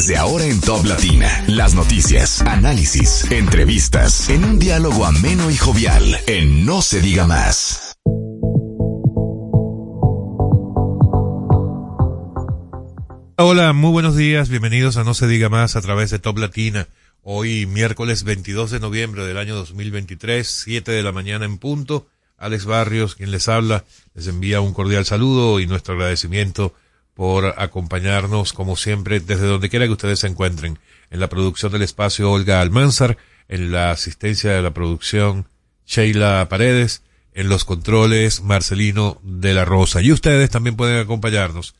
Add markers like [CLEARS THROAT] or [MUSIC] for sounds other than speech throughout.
Desde ahora en Top Latina, las noticias, análisis, entrevistas, en un diálogo ameno y jovial, en No se diga más. Hola, muy buenos días, bienvenidos a No se diga más a través de Top Latina. Hoy miércoles 22 de noviembre del año 2023, 7 de la mañana en punto. Alex Barrios, quien les habla, les envía un cordial saludo y nuestro agradecimiento por acompañarnos, como siempre, desde donde quiera que ustedes se encuentren. En la producción del espacio Olga Almanzar, en la asistencia de la producción Sheila Paredes, en los controles Marcelino de la Rosa. Y ustedes también pueden acompañarnos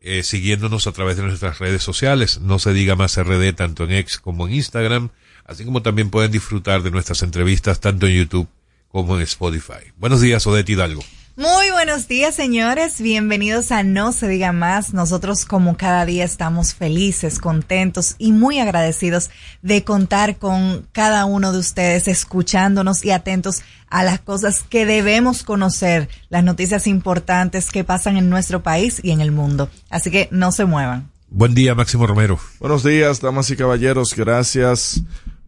eh, siguiéndonos a través de nuestras redes sociales. No se diga más RD tanto en X como en Instagram, así como también pueden disfrutar de nuestras entrevistas tanto en YouTube como en Spotify. Buenos días, Odette Hidalgo. Muy buenos días, señores. Bienvenidos a No se diga más. Nosotros como cada día estamos felices, contentos y muy agradecidos de contar con cada uno de ustedes escuchándonos y atentos a las cosas que debemos conocer, las noticias importantes que pasan en nuestro país y en el mundo. Así que no se muevan. Buen día, Máximo Romero. Buenos días, damas y caballeros. Gracias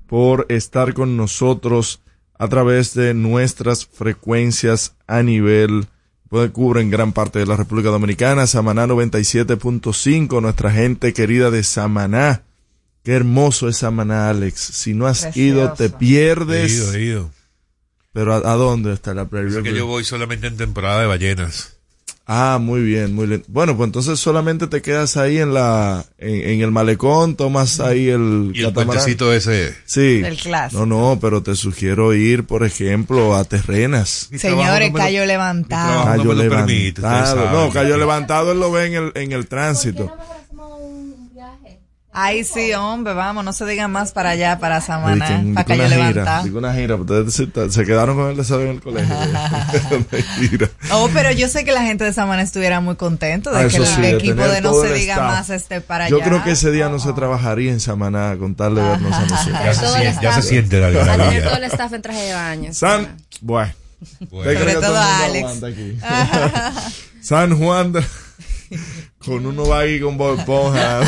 por estar con nosotros a través de nuestras frecuencias a nivel, pues cubren gran parte de la República Dominicana, Samaná 97.5, nuestra gente querida de Samaná. Qué hermoso es Samaná, Alex. Si no has Precioso. ido, te pierdes. He ido, he ido. Pero ¿a, a dónde está la previa? Es que yo voy solamente en temporada de ballenas. Ah, muy bien, muy bien. Bueno, pues entonces solamente te quedas ahí en la, en, en el malecón, tomas ahí el Y el catamarán. puentecito ese. Sí. El clásico. No, no, pero te sugiero ir, por ejemplo, a Terrenas. Mi Señores, no me lo- cayó mi levantado. trabajo no permite, levantado. saben. No, cayó levantado, él lo ve en el, en el tránsito. Ay, sí, hombre, vamos, no se diga más para allá, para Samaná, dice para Cayo una gira, Levantado. dice una gira, ustedes se, se quedaron con el deseo en el colegio. [LAUGHS] Oh, pero yo sé que la gente de Samaná estuviera muy contento de Ah, que eso el sí, de equipo de No se diga staff. más esté para allá. Yo creo que ese día no se trabajaría en Samaná con tal de vernos a [LAUGHS] Ya nosotros. se, ya se siente la [LAUGHS] A tener todo el staff en traje de baño. San, bueno. Bueno. ¿Usted cree Sobre todo Alex. San Juan de- con uno va ahí con Bob Esponja.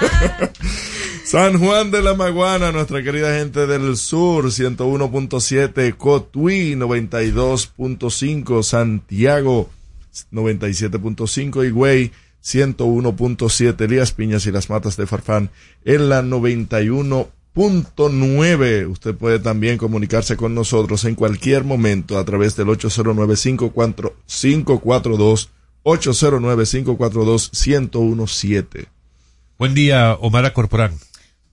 [LAUGHS] San Juan de la Maguana, nuestra querida gente del sur, 101.7, Cotuí 92.5, Santiago 97.5, Higüey 101.7, Elías Piñas y las Matas de Farfán en la 91.9. Usted puede también comunicarse con nosotros en cualquier momento a través del 809-542 809-542-1017. Buen día, Omar Corporán.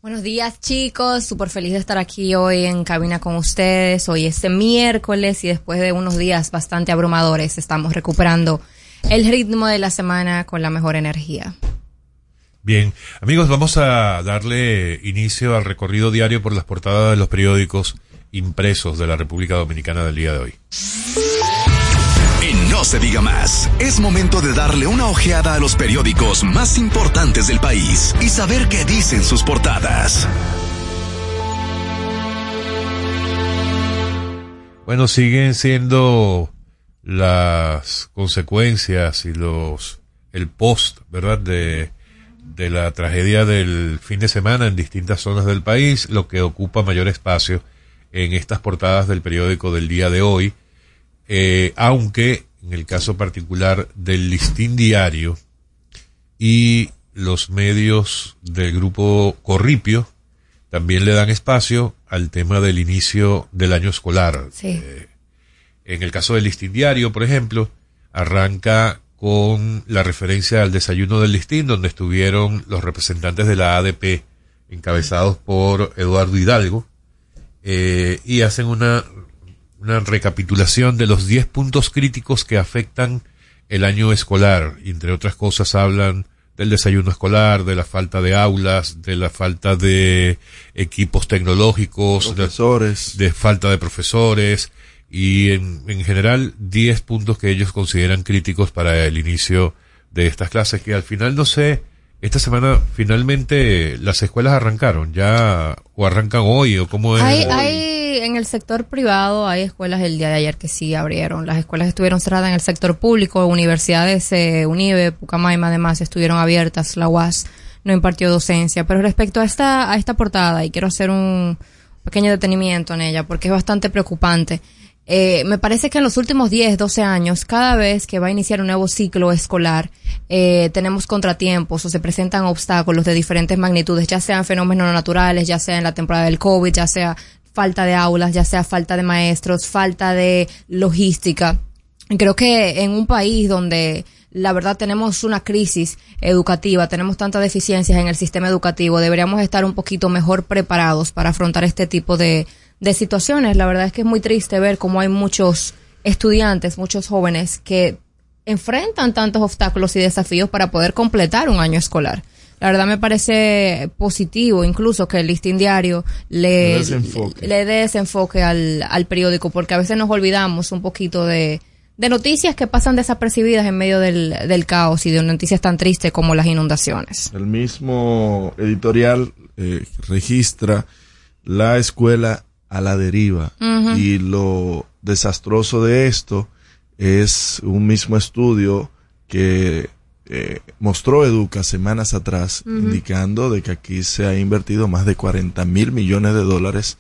Buenos días chicos, súper feliz de estar aquí hoy en cabina con ustedes. Hoy es miércoles y después de unos días bastante abrumadores estamos recuperando el ritmo de la semana con la mejor energía. Bien, amigos, vamos a darle inicio al recorrido diario por las portadas de los periódicos impresos de la República Dominicana del día de hoy. No se diga más, es momento de darle una ojeada a los periódicos más importantes del país y saber qué dicen sus portadas. Bueno, siguen siendo las consecuencias y los el post, ¿verdad? De, de la tragedia del fin de semana en distintas zonas del país, lo que ocupa mayor espacio en estas portadas del periódico del día de hoy, eh, aunque en el caso particular del listín diario y los medios del grupo Corripio también le dan espacio al tema del inicio del año escolar. Sí. Eh, en el caso del listín diario, por ejemplo, arranca con la referencia al desayuno del listín, donde estuvieron los representantes de la ADP, encabezados por Eduardo Hidalgo, eh, y hacen una, una recapitulación de los 10 puntos críticos que afectan el año escolar. Entre otras cosas hablan del desayuno escolar, de la falta de aulas, de la falta de equipos tecnológicos, profesores. De, de, falta de profesores y en, en general 10 puntos que ellos consideran críticos para el inicio de estas clases que al final no sé esta semana finalmente las escuelas arrancaron ya o arrancan hoy o cómo es hay, hay en el sector privado hay escuelas el día de ayer que sí abrieron. Las escuelas estuvieron cerradas en el sector público universidades eh, Unive Pucamaima además estuvieron abiertas la UAS no impartió docencia. Pero respecto a esta a esta portada y quiero hacer un pequeño detenimiento en ella porque es bastante preocupante eh, me parece que en los últimos 10, 12 años, cada vez que va a iniciar un nuevo ciclo escolar, eh, tenemos contratiempos o se presentan obstáculos de diferentes magnitudes, ya sean fenómenos naturales, ya sea en la temporada del COVID, ya sea falta de aulas, ya sea falta de maestros, falta de logística. Creo que en un país donde la verdad tenemos una crisis educativa, tenemos tantas deficiencias en el sistema educativo, deberíamos estar un poquito mejor preparados para afrontar este tipo de, de situaciones. La verdad es que es muy triste ver cómo hay muchos estudiantes, muchos jóvenes que enfrentan tantos obstáculos y desafíos para poder completar un año escolar. La verdad me parece positivo incluso que el listín diario le, le dé ese enfoque al, al periódico porque a veces nos olvidamos un poquito de, de noticias que pasan desapercibidas en medio del, del, caos y de noticias tan tristes como las inundaciones. El mismo editorial eh, registra la escuela a la deriva. Y lo desastroso de esto es un mismo estudio que eh, mostró Educa semanas atrás, indicando de que aquí se ha invertido más de 40 mil millones de dólares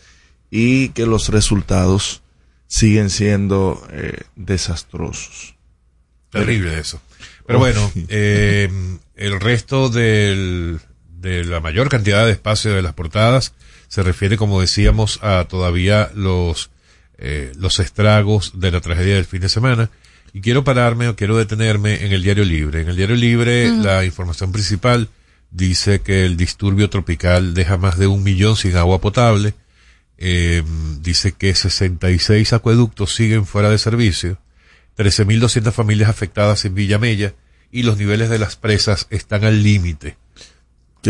y que los resultados siguen siendo eh, desastrosos. Terrible eso. Pero bueno, [LAUGHS] eh, el resto del, de la mayor cantidad de espacio de las portadas se refiere, como decíamos, a todavía los, eh, los estragos de la tragedia del fin de semana. Y quiero pararme o quiero detenerme en el Diario Libre. En el Diario Libre, la información principal dice que el disturbio tropical deja más de un millón sin agua potable. Eh, dice que 66 acueductos siguen fuera de servicio. 13.200 familias afectadas en Villamella y los niveles de las presas están al límite.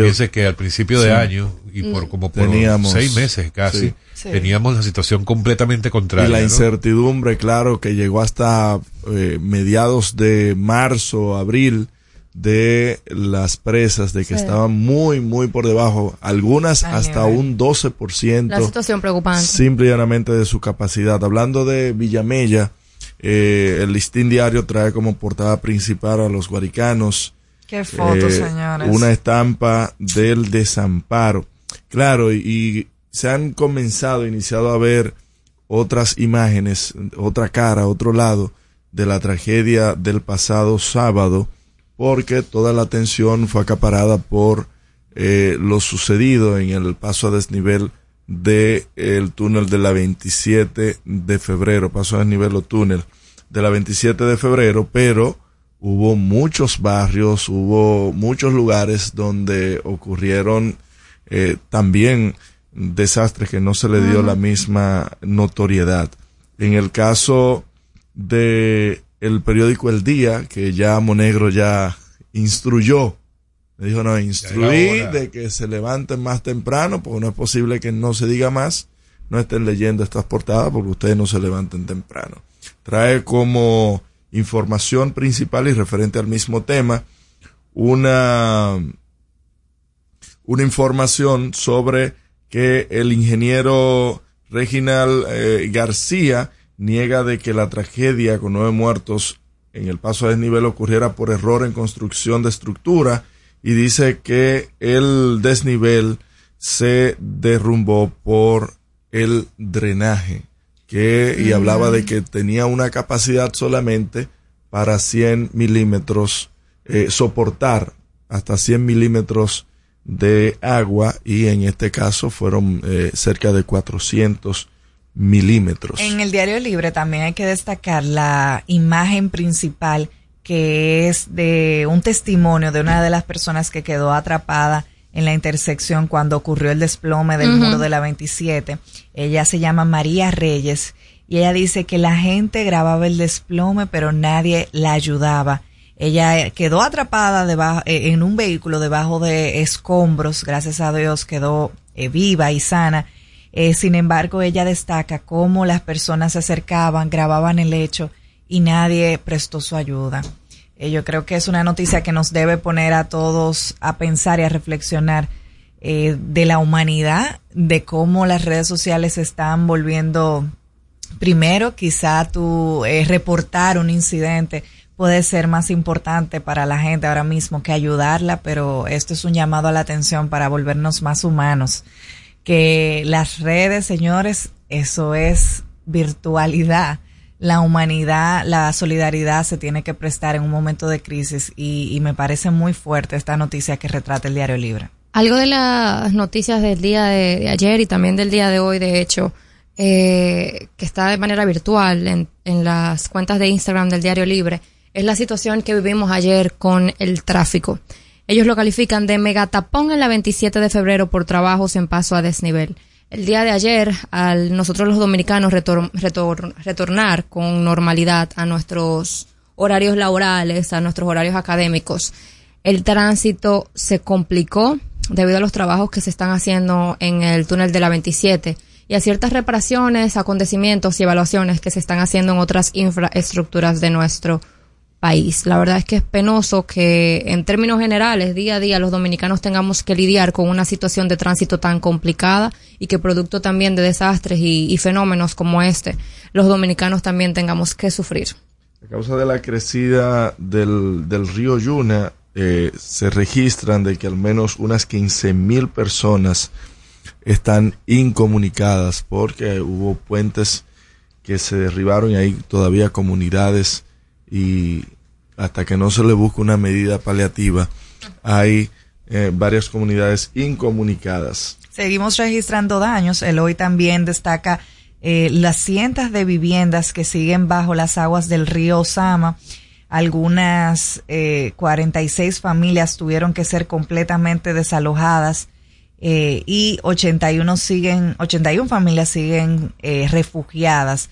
Fíjense que al principio de año y por como por teníamos, seis meses casi sí. teníamos la situación completamente contraria. Y la incertidumbre, ¿no? claro, que llegó hasta eh, mediados de marzo, abril de las presas, de que sí. estaban muy, muy por debajo, algunas Ay, hasta un 12%. La situación preocupante. Simple y llanamente de su capacidad. Hablando de Villamella, eh, el listín diario trae como portada principal a los guaricanos Qué fotos, eh, señores. Una estampa del desamparo. Claro, y, y, se han comenzado, iniciado a ver otras imágenes, otra cara, otro lado de la tragedia del pasado sábado, porque toda la atención fue acaparada por eh, lo sucedido en el paso a desnivel del de túnel de la 27 de febrero, paso a desnivel o túnel de la 27 de febrero, pero hubo muchos barrios, hubo muchos lugares donde ocurrieron eh, también desastres que no se le dio uh -huh. la misma notoriedad. En el caso de el periódico El Día, que ya Monegro ya instruyó, me dijo, no, instruí de que se levanten más temprano, porque no es posible que no se diga más, no estén leyendo estas portadas porque ustedes no se levanten temprano. Trae como información principal y referente al mismo tema, una, una información sobre que el ingeniero Reginald eh, García niega de que la tragedia con nueve muertos en el paso a desnivel ocurriera por error en construcción de estructura y dice que el desnivel se derrumbó por el drenaje que, y hablaba de que tenía una capacidad solamente para 100 milímetros, eh, soportar hasta 100 milímetros de agua y en este caso fueron eh, cerca de 400 milímetros. En el diario libre también hay que destacar la imagen principal que es de un testimonio de una de las personas que quedó atrapada en la intersección cuando ocurrió el desplome del uh -huh. muro de la 27. Ella se llama María Reyes y ella dice que la gente grababa el desplome, pero nadie la ayudaba. Ella quedó atrapada debajo, eh, en un vehículo debajo de escombros, gracias a Dios quedó eh, viva y sana. Eh, sin embargo, ella destaca cómo las personas se acercaban, grababan el hecho y nadie prestó su ayuda. Yo creo que es una noticia que nos debe poner a todos a pensar y a reflexionar de la humanidad, de cómo las redes sociales se están volviendo primero quizá tú eh, reportar un incidente puede ser más importante para la gente ahora mismo que ayudarla, pero esto es un llamado a la atención para volvernos más humanos. Que las redes, señores, eso es virtualidad. La humanidad, la solidaridad se tiene que prestar en un momento de crisis y, me parece muy fuerte esta noticia que retrata el Diario Libre. Algo de las noticias del día de ayer y también del día de hoy, de hecho, eh, que está de manera virtual en, en las cuentas de Instagram del Diario Libre, es la situación que vivimos ayer con el tráfico. Ellos lo califican de megatapón en la 27 de febrero por trabajos en paso a desnivel. El día de ayer, al nosotros los dominicanos retornar con normalidad a nuestros horarios laborales, a nuestros horarios académicos, el tránsito se complicó debido a los trabajos que se están haciendo en el túnel de la 27 y a ciertas reparaciones, acontecimientos y evaluaciones que se están haciendo en otras infraestructuras de nuestro país. La verdad es que es penoso que en términos generales, día a día, los dominicanos tengamos que lidiar con una situación de tránsito tan complicada y que producto también de desastres y, fenómenos como este, los dominicanos también tengamos que sufrir. A causa de la crecida del, río Yuna, eh, se registran de que al menos unas 15 mil personas están incomunicadas porque hubo puentes que se derribaron y hay todavía comunidades y hasta que no se le busque una medida paliativa hay eh, varias comunidades incomunicadas. Seguimos registrando daños. El hoy también destaca eh, las cientos de viviendas que siguen bajo las aguas del río Osama. Algunas eh, 46 familias tuvieron que ser completamente desalojadas eh, y 81 siguen, 81 familias siguen eh, refugiadas.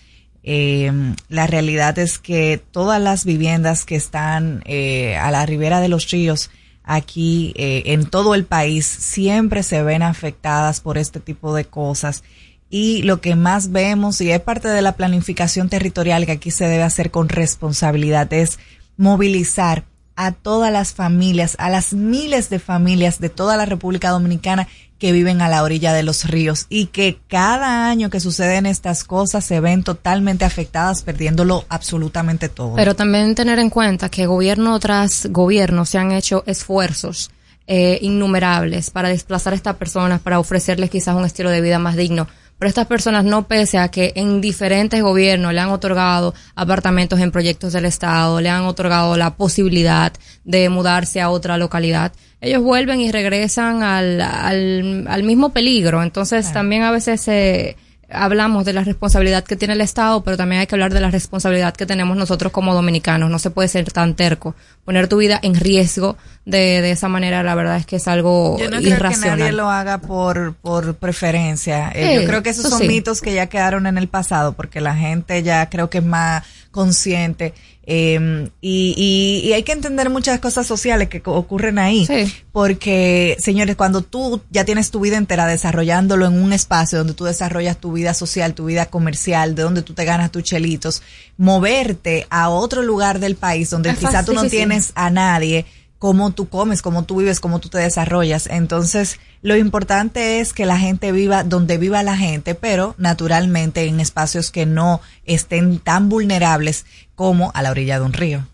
Eh, la realidad es que todas las viviendas que están a la ribera de los ríos aquí en todo el país siempre se ven afectadas por este tipo de cosas. Y lo que más vemos y es parte de la planificación territorial que aquí se debe hacer con responsabilidad es movilizar a todas las familias, a las miles de familias de toda la República Dominicana que viven a la orilla de los ríos y que cada año que suceden estas cosas se ven totalmente afectadas, perdiéndolo absolutamente todo. Pero también tener en cuenta que gobierno tras gobierno se han hecho esfuerzos eh, innumerables para desplazar a estas personas, para ofrecerles quizás un estilo de vida más digno pero estas personas no pese a que en diferentes gobiernos le han otorgado apartamentos en proyectos del Estado, le han otorgado la posibilidad de mudarse a otra localidad, ellos vuelven y regresan al, al, al mismo peligro. Entonces también a veces se hablamos de la responsabilidad que tiene el Estado, pero también hay que hablar de la responsabilidad que tenemos nosotros como dominicanos. No se puede ser tan terco. Poner tu vida en riesgo de, de esa manera, la verdad es que es algo yo no Creo que nadie lo haga por, por preferencia. Eh, yo creo que esos son mitos que ya quedaron en el pasado, porque la gente ya creo que es más consciente eh, y, y, hay que entender muchas cosas sociales que ocurren ahí. Porque, señores, cuando tú ya tienes tu vida entera desarrollándolo en un espacio donde tú desarrollas tu vida social, tu vida comercial, de donde tú te ganas tus chelitos, moverte a otro lugar del país donde quizá tú no tienes a nadie, cómo tú comes, cómo tú vives, cómo tú te desarrollas. Entonces, lo importante es que la gente viva donde viva la gente, pero naturalmente en espacios que no estén tan vulnerables como a la orilla de un río.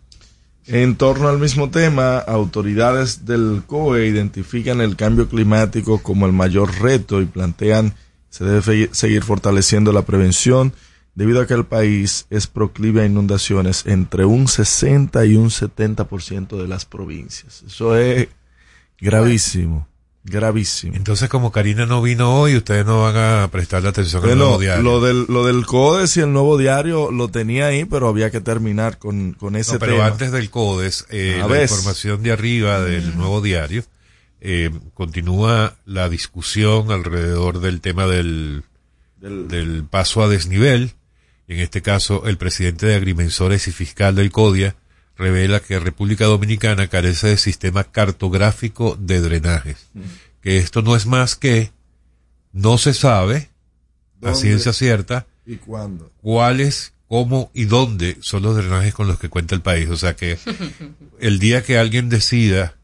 En torno al mismo tema, autoridades del COE identifican el cambio climático como el mayor reto y plantean se debe seguir fortaleciendo la prevención debido a que el país es proclive a inundaciones entre un 60 y un 70% de las provincias. Eso es gravísimo. Gravísimo. Entonces, como Karina no vino hoy, ustedes no van a prestarle atención al nuevo diario. Lo del, lo del CODES y el nuevo diario lo tenía ahí, pero había que terminar con, con ese pero antes del CODES, eh, la información de arriba del nuevo diario, eh, continúa la discusión alrededor del tema del, del paso a desnivel en este caso el presidente de Agrimensores y fiscal del CODIA, revela que República Dominicana carece de sistema cartográfico de drenajes. Que esto no es más que no se sabe a ciencia cierta y cuándo, cuáles, cómo y dónde son los drenajes con los que cuenta el país. O sea que [LAUGHS] el día que alguien decida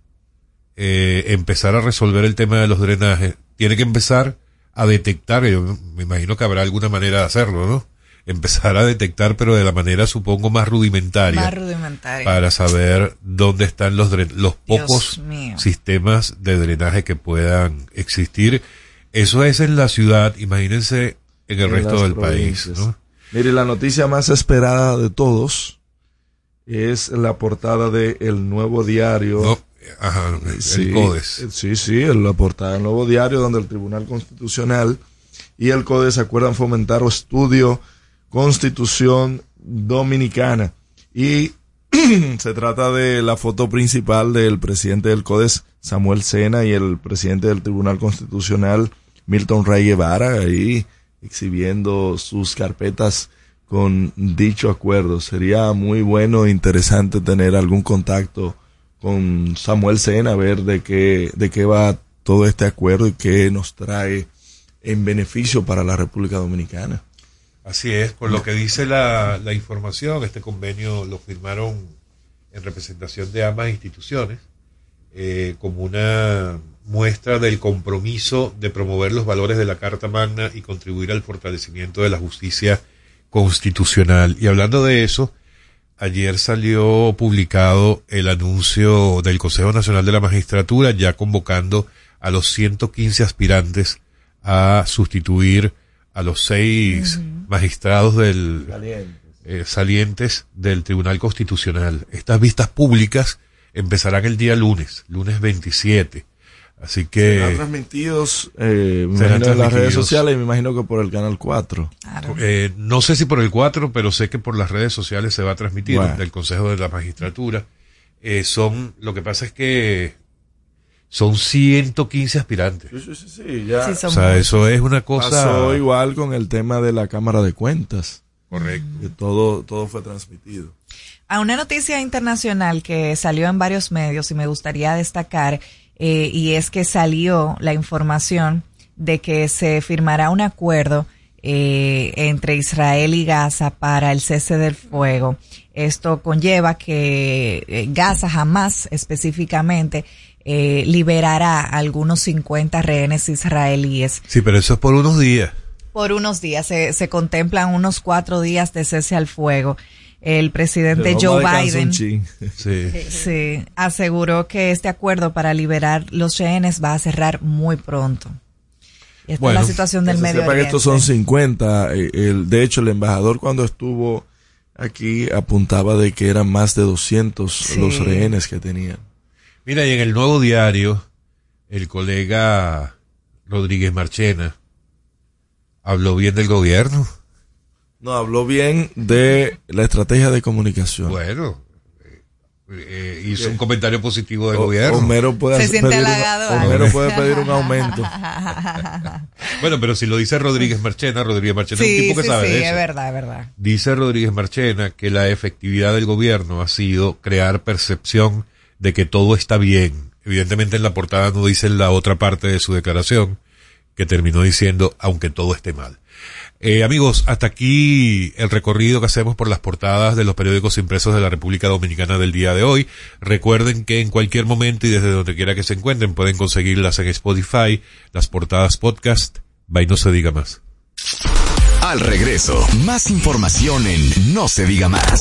eh, empezar a resolver el tema de los drenajes, tiene que empezar a detectar, yo me imagino que habrá alguna manera de hacerlo, ¿no? Empezar a detectar, pero de la manera supongo más rudimentaria. Más rudimentaria. Para saber dónde están los, los pocos sistemas de drenaje que puedan existir. Eso es en la ciudad, imagínense en el resto del país. ¿no? Mire, la noticia más esperada de todos es la portada de El Nuevo Diario. Ajá, el CODES. Sí, sí, la portada del Nuevo Diario, donde el Tribunal Constitucional y el CODES acuerdan fomentar o estudio Constitución Dominicana. Y [CLEARS THROAT] se trata de la foto principal del presidente del CODES, Samuel Sena, y el presidente del Tribunal Constitucional, Milton Rey Guevara, ahí exhibiendo sus carpetas con dicho acuerdo. Sería muy bueno e interesante tener algún contacto con Samuel Sena, ver de qué, de qué va todo este acuerdo y qué nos trae en beneficio para la República Dominicana. Así es, por lo que dice la, la información, este convenio lo firmaron en representación de ambas instituciones, eh, como una muestra del compromiso de promover los valores de la Carta Magna y contribuir al fortalecimiento de la justicia constitucional. Y hablando de eso, ayer salió publicado el anuncio del Consejo Nacional de la Magistratura ya convocando a los 115 aspirantes a sustituir a los seis magistrados del eh, salientes del Tribunal Constitucional. Estas vistas públicas empezarán el día lunes, lunes 27. Así que. Serán transmitidos, eh, en las redes sociales y me imagino que por el canal 4. Eh, no sé si por el 4, pero sé que por las redes sociales se va a transmitir del Consejo de la Magistratura. Eh, son, lo que pasa es que son 115 aspirantes. Sí, sí, sí, ya. o sea, eso es una cosa. Pasó igual con el tema de la Cámara de Cuentas. Correcto. Que todo, todo fue transmitido. A una noticia internacional que salió en varios medios y me gustaría destacar eh, y es que salió la información de que se firmará un acuerdo eh, entre Israel y Gaza para el cese del fuego. Esto conlleva que eh, Gaza jamás específicamente eh, liberará algunos 50 rehenes israelíes. Sí, pero eso es por unos días. Por unos días, se, se contemplan unos cuatro días de cese al fuego el presidente Joe Biden [LAUGHS] sí. aseguró que este acuerdo para liberar los rehenes va a cerrar muy pronto. esta es la situación del medio que estos son 50. Eh, el, de hecho, el embajador cuando estuvo aquí apuntaba de que eran más de 200 los rehenes que tenían. Mira, y en el nuevo diario, el colega Rodríguez Marchena habló bien del gobierno. No, habló bien de la estrategia de comunicación. Bueno, eh, eh, hizo un comentario positivo del gobierno. Homero puede, Se pedir, un, Homero puede pedir un aumento. [LAUGHS] bueno, pero si lo dice Rodríguez Marchena, Rodríguez Marchena es un tipo que sabe sí, de eso. es verdad, es verdad. Dice Rodríguez Marchena que la efectividad del gobierno ha sido crear percepción de que todo está bien. Evidentemente en la portada no dice la otra parte de su declaración, que terminó diciendo aunque todo esté mal. Eh, amigos, hasta aquí el recorrido que hacemos por las portadas de los periódicos impresos de la República Dominicana del día de hoy. Recuerden que en cualquier momento y desde donde quiera que se encuentren pueden conseguirlas en Spotify, las portadas podcast. Bye, no se diga más. Al regreso, más información en No se diga más.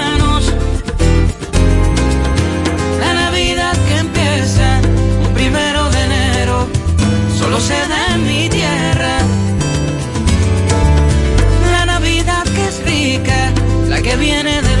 Solo se da en mi tierra. La Navidad que es rica, la que viene del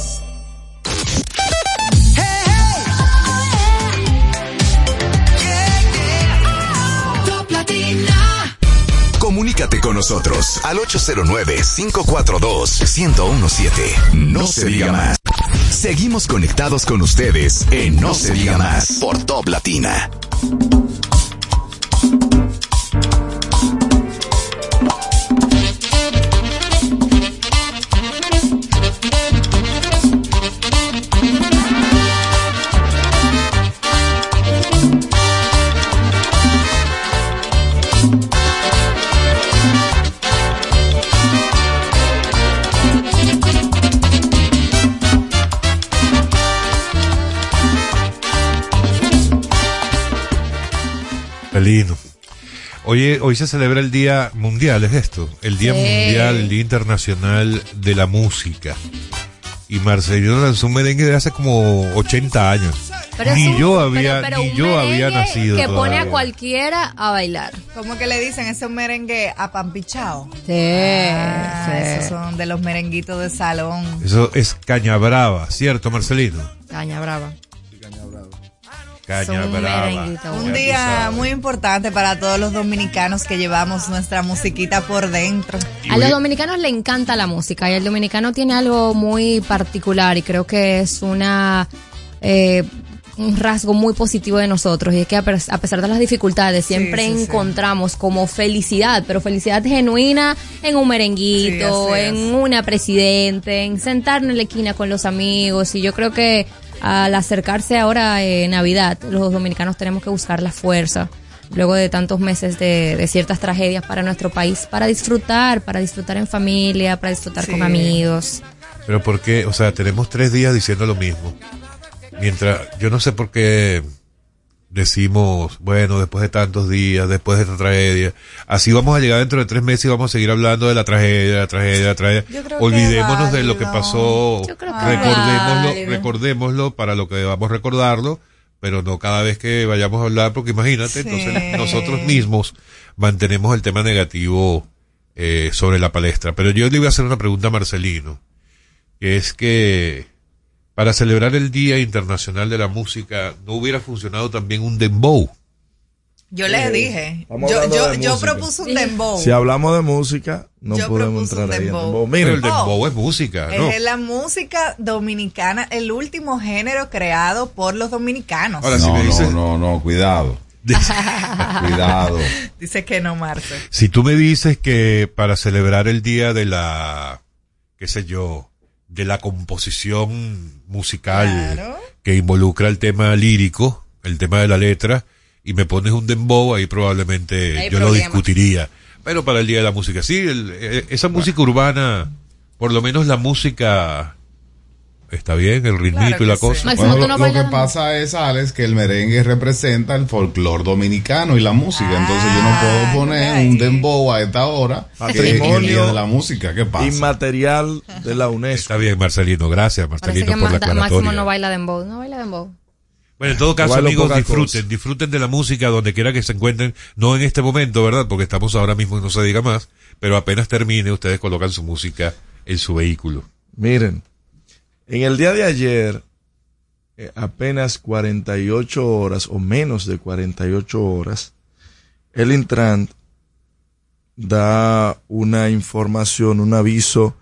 Comunícate con nosotros al 809-542-1017. No se diga más. Seguimos conectados con ustedes en No se diga más por Top Latina. Felino. Hoy, hoy se celebra el Día Mundial, ¿es esto? El Día Sí. Mundial, el Día Internacional de la Música. Y Marcelino lanzó un merengue de hace como 80 años. Pero ni un- yo pero- había, pero ni un yo había nacido. Que pone a cualquiera a bailar. ¿Cómo que le dicen? Ese es un merengue apampichao. Sí, Ah, sí. Esos son de los merenguitos de salón. Eso es Caña Brava, ¿cierto, Marcelino? Caña brava. Caña Son un Brava. día muy importante para todos los dominicanos que llevamos nuestra musiquita por dentro. A los dominicanos le encanta la música y el dominicano tiene algo muy particular y creo que es una eh, un rasgo muy positivo de nosotros y es que a pes- a pesar de las dificultades siempre sí, sí. encontramos como felicidad, pero felicidad genuina en un merenguito, en es. una presidente, en sentarnos en la esquina con los amigos y yo creo que al acercarse ahora eh, Navidad, los dominicanos tenemos que buscar la fuerza luego de tantos meses de, de ciertas tragedias para nuestro país, para disfrutar, para disfrutar en familia, para disfrutar Sí. con amigos. Pero ¿por qué? O sea, tenemos tres días diciendo lo mismo. Mientras, yo no sé por qué decimos, bueno, después de tantos días, después de esta tragedia, así vamos a llegar dentro de tres meses y vamos a seguir hablando de la tragedia, la tragedia, la tragedia. Olvidémonos de lo que pasó, Yo creo que recordémoslo, recordémoslo para lo que debamos recordarlo, pero no cada vez que vayamos a hablar, porque imagínate, Sí. entonces nosotros mismos mantenemos el tema negativo eh, sobre la palestra. Pero yo le iba a hacer una pregunta a Marcelino, que es que para celebrar el Día Internacional de la Música no hubiera funcionado también un dembow. Yo les Eh, dije, yo, yo, yo propuse un dembow. Si hablamos de música, no Yo podemos entrar ahí en dembow. Pero Miren, el dembow es música, ¿no? Es la música dominicana, el último género creado por los dominicanos. Ahora, si no, me dices- no, no, no, cuidado. [LAUGHS] Cuidado. Dice que no, Marce. Si tú me dices que para celebrar el día de la, qué sé yo, de la composición musical Claro. que involucra el tema lírico, el tema de la letra, y me pones un dembow, ahí probablemente Hay yo lo discutiría. Pero para el día de la música, sí, el- eh, esa música urbana, por lo menos la música está bien, el ritmito y la cosa. Bueno, lo, no lo bailas que pasa es, Alex, que el merengue representa el folclor dominicano y la música. Entonces yo no puedo poner un dembow a esta hora el Patrimonio día de la música. ¿Qué pasa? inmaterial de la UNESCO. Está bien, Marcelino, gracias, Marcelino, que por la Ma- Máximo aclaratoria. no baila dembow. No baila dembow. Bueno, en todo caso, amigos, disfruten, cosa. disfruten de la música donde quiera que se encuentren, no en este momento, ¿verdad? Porque estamos ahora mismo y no se diga más, pero apenas termine, ustedes colocan su música en su vehículo. Miren, en el día de ayer, eh, apenas 48 horas o menos de 48 horas, el Intran da una información, un aviso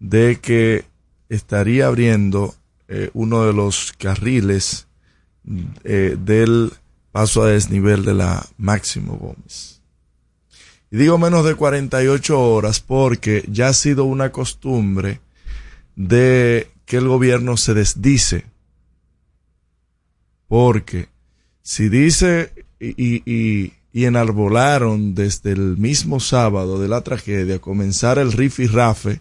de que estaría abriendo eh, uno de los carriles eh, del paso a desnivel de la Máximo Gómez. Y digo menos de 48 horas porque ya ha sido una costumbre de que el gobierno se desdice. Porque si dice y, y, y, enarbolaron desde el mismo sábado de la tragedia comenzar el riff y rafe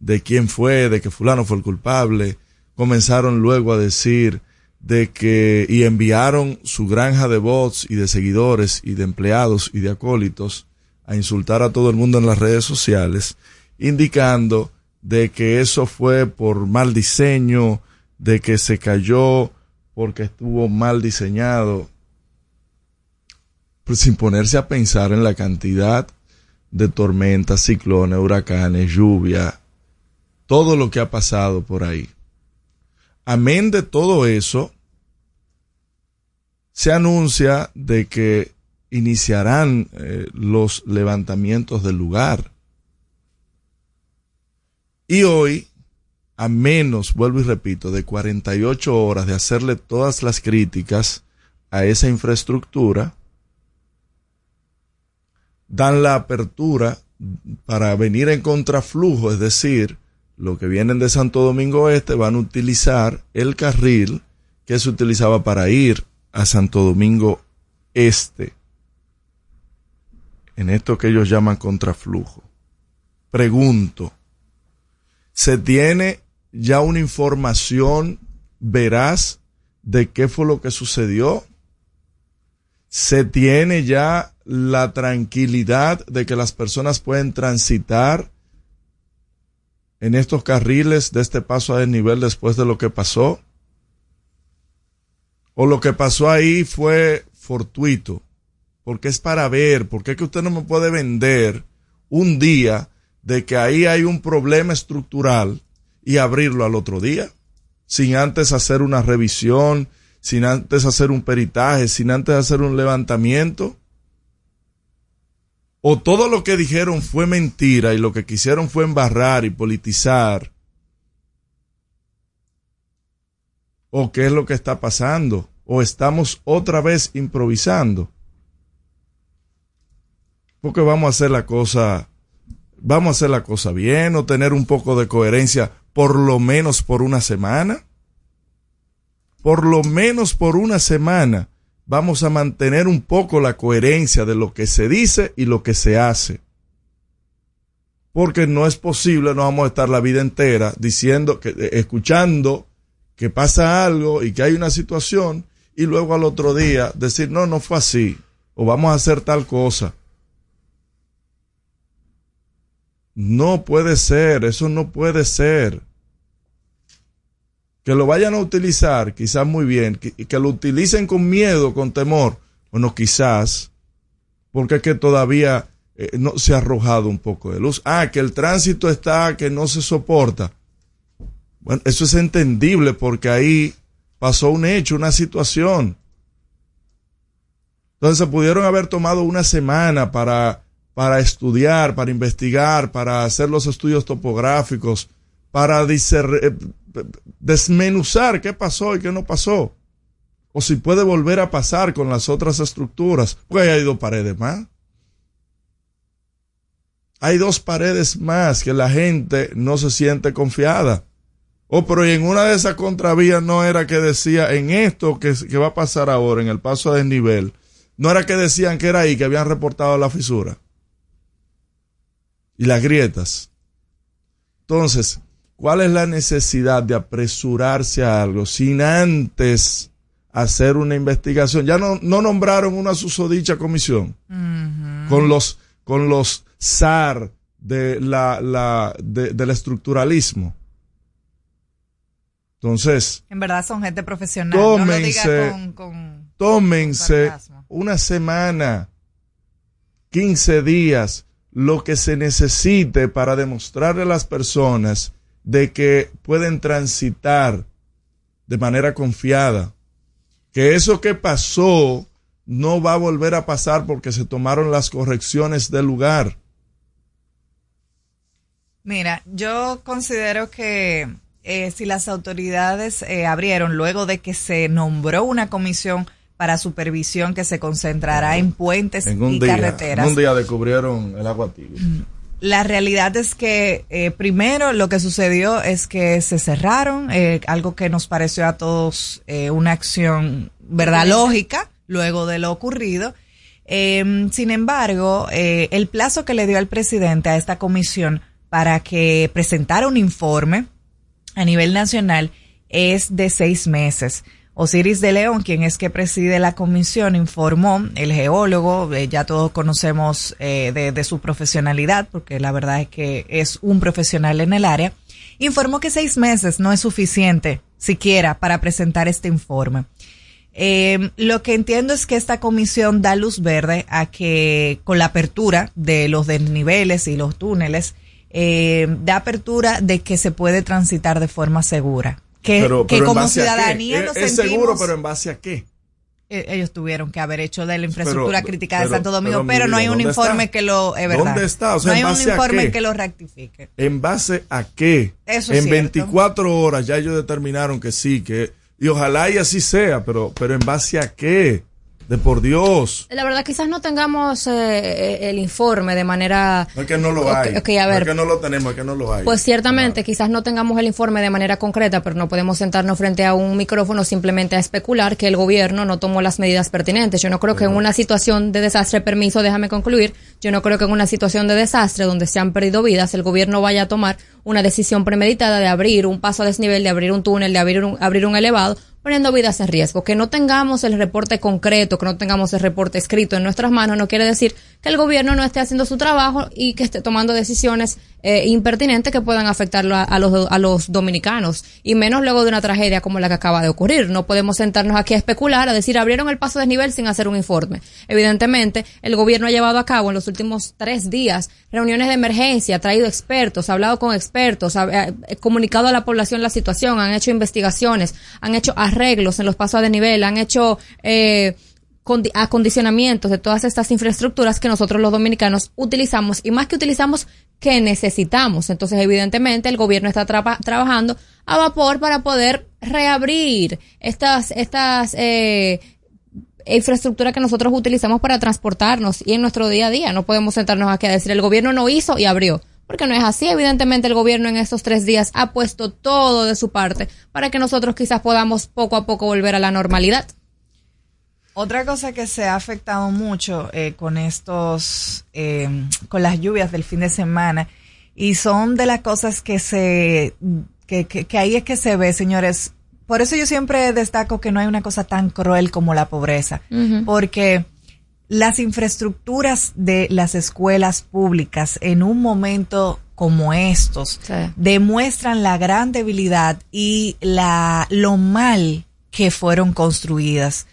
de quién fue, de que fulano fue el culpable, comenzaron luego a decir de que y enviaron su granja de bots y de seguidores y de empleados y de acólitos a insultar a todo el mundo en las redes sociales, indicando de que eso fue por mal diseño, de que se cayó porque estuvo mal diseñado, pues sin ponerse a pensar en la cantidad de tormentas, ciclones, huracanes, lluvia, todo lo que ha pasado por ahí. Amén de todo eso, se anuncia de que iniciarán eh, los levantamientos del lugar. Y hoy, a menos, vuelvo y repito, de 48 horas de hacerle todas las críticas a esa infraestructura, dan la apertura para venir en contraflujo, es decir, los que vienen de Santo Domingo Este van a utilizar el carril que se utilizaba para ir a Santo Domingo Este, en esto que ellos llaman contraflujo. Pregunto, ¿se tiene ya una información veraz de qué fue lo que sucedió? ¿Se tiene ya la tranquilidad de que las personas pueden transitar en estos carriles de este paso a desnivel después de lo que pasó? ¿O lo que pasó ahí fue fortuito? Porque es para ver, porque es que usted no me puede vender un día de que ahí hay un problema estructural y abrirlo al otro día, sin antes hacer una revisión, sin antes hacer un peritaje, sin antes hacer un levantamiento. O todo lo que dijeron fue mentira y lo que quisieron fue embarrar y politizar. ¿O qué es lo que está pasando? ¿O estamos otra vez improvisando? Porque vamos a hacer la cosa, vamos a hacer la cosa bien o tener un poco de coherencia por lo menos por una semana. Por lo menos por una semana vamos a mantener un poco la coherencia de lo que se dice y lo que se hace. Porque no es posible, no vamos a estar la vida entera diciendo que, eh, escuchando que pasa algo y que hay una situación y luego al otro día decir, no, no fue así, o vamos a hacer tal cosa. No puede ser, eso no puede ser. Que lo vayan a utilizar, quizás muy bien, que, que lo utilicen con miedo, con temor, bueno, quizás, porque es que todavía eh, no se ha arrojado un poco de luz. Ah, que el tránsito está, que no se soporta. Bueno, eso es entendible porque ahí pasó un hecho, una situación. Entonces se pudieron haber tomado una semana para, para estudiar, para investigar, para hacer los estudios topográficos, para eh, desmenuzar qué pasó y qué no pasó. O si puede volver a pasar con las otras estructuras. Pues hay dos paredes más. Hay dos paredes más que la gente no se siente confiada. Oh, pero y en una de esas contravías no era que decía, en esto que, que va a pasar ahora, en el paso a desnivel, no era que decían que era ahí que habían reportado la fisura y las grietas. Entonces, ¿cuál es la necesidad de apresurarse a algo sin antes hacer una investigación? Ya no, no nombraron una susodicha comisión con los, con los zar de la, la, del estructuralismo entonces. En verdad son gente profesional. Tómense, tómense una semana, 15 días, lo que se necesite para demostrarle a las personas de que pueden transitar de manera confiada. Que eso que pasó no va a volver a pasar porque se tomaron las correcciones del lugar. Mira, yo considero que eh, si las autoridades eh, abrieron luego de que se nombró una comisión para supervisión que se concentrará en puentes y carreteras. En un día descubrieron el agua tibia. Mm. La realidad es que eh, primero lo que sucedió es que se cerraron, algo que nos pareció a todos una acción, ¿verdad? Lógica, luego de lo ocurrido. Em, sin embargo, el plazo que le dio al presidente a esta comisión para que presentara un informe a nivel nacional es de seis meses. Osiris de León, quien es que preside la comisión, informó, el geólogo, eh, ya todos conocemos eh, de, su profesionalidad, porque la verdad es que es un profesional en el área, informó que seis meses no es suficiente siquiera para presentar este informe. Eh, lo que entiendo es que esta comisión da luz verde a que con la apertura de los desniveles y los túneles, eh, de apertura de que se puede transitar de forma segura. Que, que como ciudadanía nos es, seguro, pero en base a qué? Eh, ellos tuvieron que haber hecho de la infraestructura crítica de Santo Domingo, pero, no hay un informe que lo es verdad. ¿Dónde está? no hay un informe que lo rectifique. ¿En base a qué? Eso en 24 horas ya ellos determinaron que sí, que y ojalá y así sea, pero pero en base a qué? De por Dios. La verdad, quizás no tengamos eh, eh, el informe de manera. No es que no lo hay. No es que no lo tenemos, es que no lo hay. Pues ciertamente, quizás no tengamos el informe de manera concreta, pero no podemos sentarnos frente a un micrófono simplemente a especular que el gobierno no tomó las medidas pertinentes. Yo no creo que en una situación de desastre, permiso, déjame concluir, yo no creo que en una situación de desastre donde se han perdido vidas, el gobierno vaya a tomar una decisión premeditada de abrir un paso a desnivel, de abrir un túnel, de abrir un, abrir un elevado, poniendo vidas en riesgo. Que no tengamos el reporte concreto, que no tengamos el reporte escrito en nuestras manos, no quiere decir que el gobierno no esté haciendo su trabajo y que esté tomando decisiones eh, impertinentes que puedan afectar a, los, a los dominicanos. Y menos luego de una tragedia como la que acaba de ocurrir. No podemos sentarnos aquí a especular, a decir abrieron el paso de desnivel sin hacer un informe. Evidentemente, el gobierno ha llevado a cabo en los últimos tres días reuniones de emergencia, ha traído expertos, ha hablado con expertos, ha, comunicado a la población la situación, han hecho investigaciones, han hecho en los pasos de nivel, han hecho eh, acondicionamientos de todas estas infraestructuras que nosotros los dominicanos utilizamos y más que utilizamos que necesitamos. Entonces, evidentemente, el gobierno está trabajando a vapor para poder reabrir estas, estas eh, infraestructuras que nosotros utilizamos para transportarnos y en nuestro día a día. No podemos sentarnos aquí a decir el gobierno no hizo y abrió porque no es así. Evidentemente el gobierno en estos tres días ha puesto todo de su parte para que nosotros quizás podamos poco a poco volver a la normalidad. Otra cosa que se ha afectado mucho eh, con estos, eh, con las lluvias del fin de semana, y son de las cosas que se, que, que, ahí es que se ve, señores. Por eso yo siempre destaco que no hay una cosa tan cruel como la pobreza, porque las infraestructuras de las escuelas públicas en un momento como estos demuestran la gran debilidad y la lo mal que fueron construidas.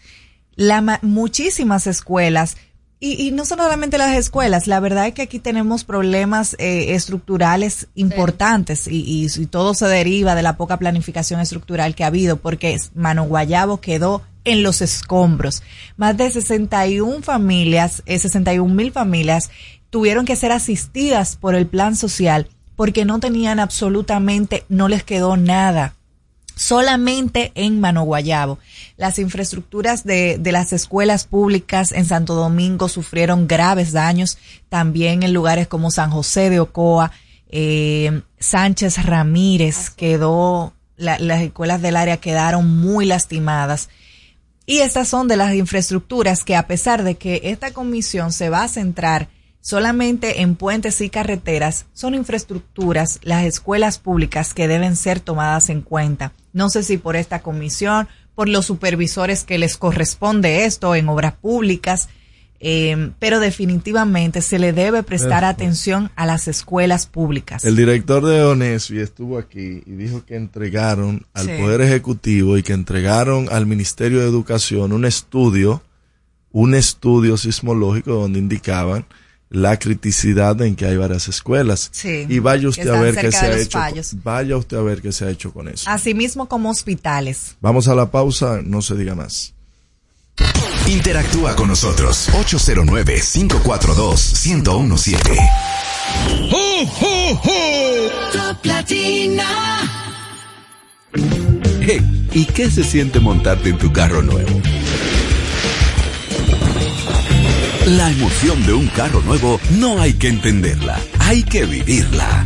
La, muchísimas escuelas y, no solamente las escuelas, la verdad es que aquí tenemos problemas eh, estructurales importantes y, y, todo se deriva de la poca planificación estructural que ha habido, porque Mano Guayabo quedó en los escombros. Más de 61 familias, eh, 61 mil familias tuvieron que ser asistidas por el plan social porque no tenían absolutamente, no les quedó nada solamente en Mano Guayabo. Las infraestructuras de, de, las escuelas públicas en Santo Domingo sufrieron graves daños, también en lugares como San José de Ocoa, eh, Sánchez Ramírez quedó, la, las escuelas del área quedaron muy lastimadas. Y estas son de las infraestructuras que a pesar de que esta comisión se va a centrar solamente en puentes y carreteras, son infraestructuras, las escuelas públicas que deben ser tomadas en cuenta. No sé si por esta comisión, por los supervisores que les corresponde esto en obras públicas, eh, pero definitivamente se le debe prestar atención a las escuelas públicas. El director de ONESI estuvo aquí y dijo que entregaron al sí. Poder Ejecutivo y que entregaron al Ministerio de Educación un estudio, un estudio sismológico donde indicaban la criticidad en que hay varias escuelas. Sí, y vaya usted a ver qué se ha hecho. Fallos. Vaya usted a ver qué se ha hecho con eso. Asimismo como hospitales. Vamos a la pausa, no se diga más. Interactúa con nosotros 809-542-1017. ¡Oh, oh, oh! Top Latina. Hey, ¿y qué se siente montarte en tu carro nuevo? La emoción de un carro nuevo no hay que entenderla, hay que vivirla.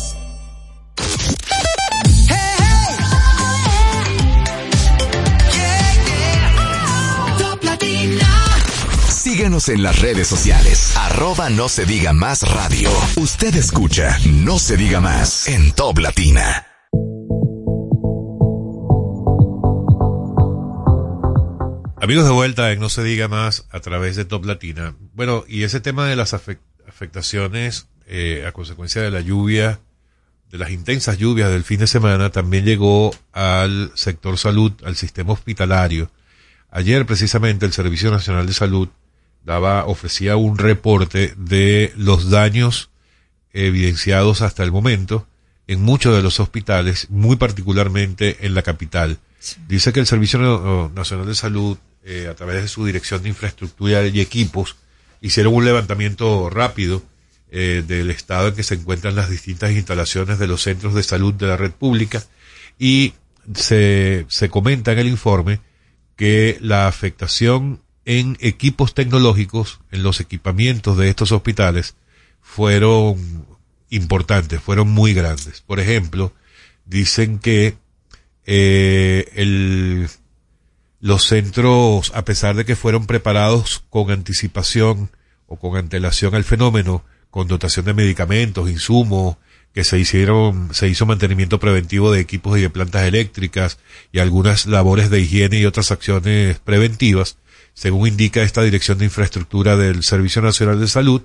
Síguenos en las redes sociales. Arroba no se diga más radio. Usted escucha No se diga más en Top Latina. Amigos de vuelta en No se diga más a través de Top Latina. Bueno, y ese tema de las afectaciones eh, a consecuencia de la lluvia, de las intensas lluvias del fin de semana, también llegó al sector salud, al sistema hospitalario Ayer precisamente el Servicio Nacional de Salud daba, ofrecía un reporte de los daños evidenciados hasta el momento en muchos de los hospitales, muy particularmente en la capital. Dice que el Servicio Nacional de Salud, eh, a través de su Dirección de Infraestructura y Equipos, hicieron un levantamiento rápido eh, del estado en que se encuentran las distintas instalaciones de los centros de salud de la red pública y se, se comenta en el informe que la afectación en equipos tecnológicos, en los equipamientos de estos hospitales, fueron importantes, fueron muy grandes. Por ejemplo, dicen que eh, los centros, a pesar de que fueron preparados con anticipación o con antelación al fenómeno, con dotación de medicamentos, insumos, que se hicieron, se hizo mantenimiento preventivo de equipos y de plantas eléctricas y algunas labores de higiene y otras acciones preventivas, según indica esta Dirección de Infraestructura del Servicio Nacional de Salud,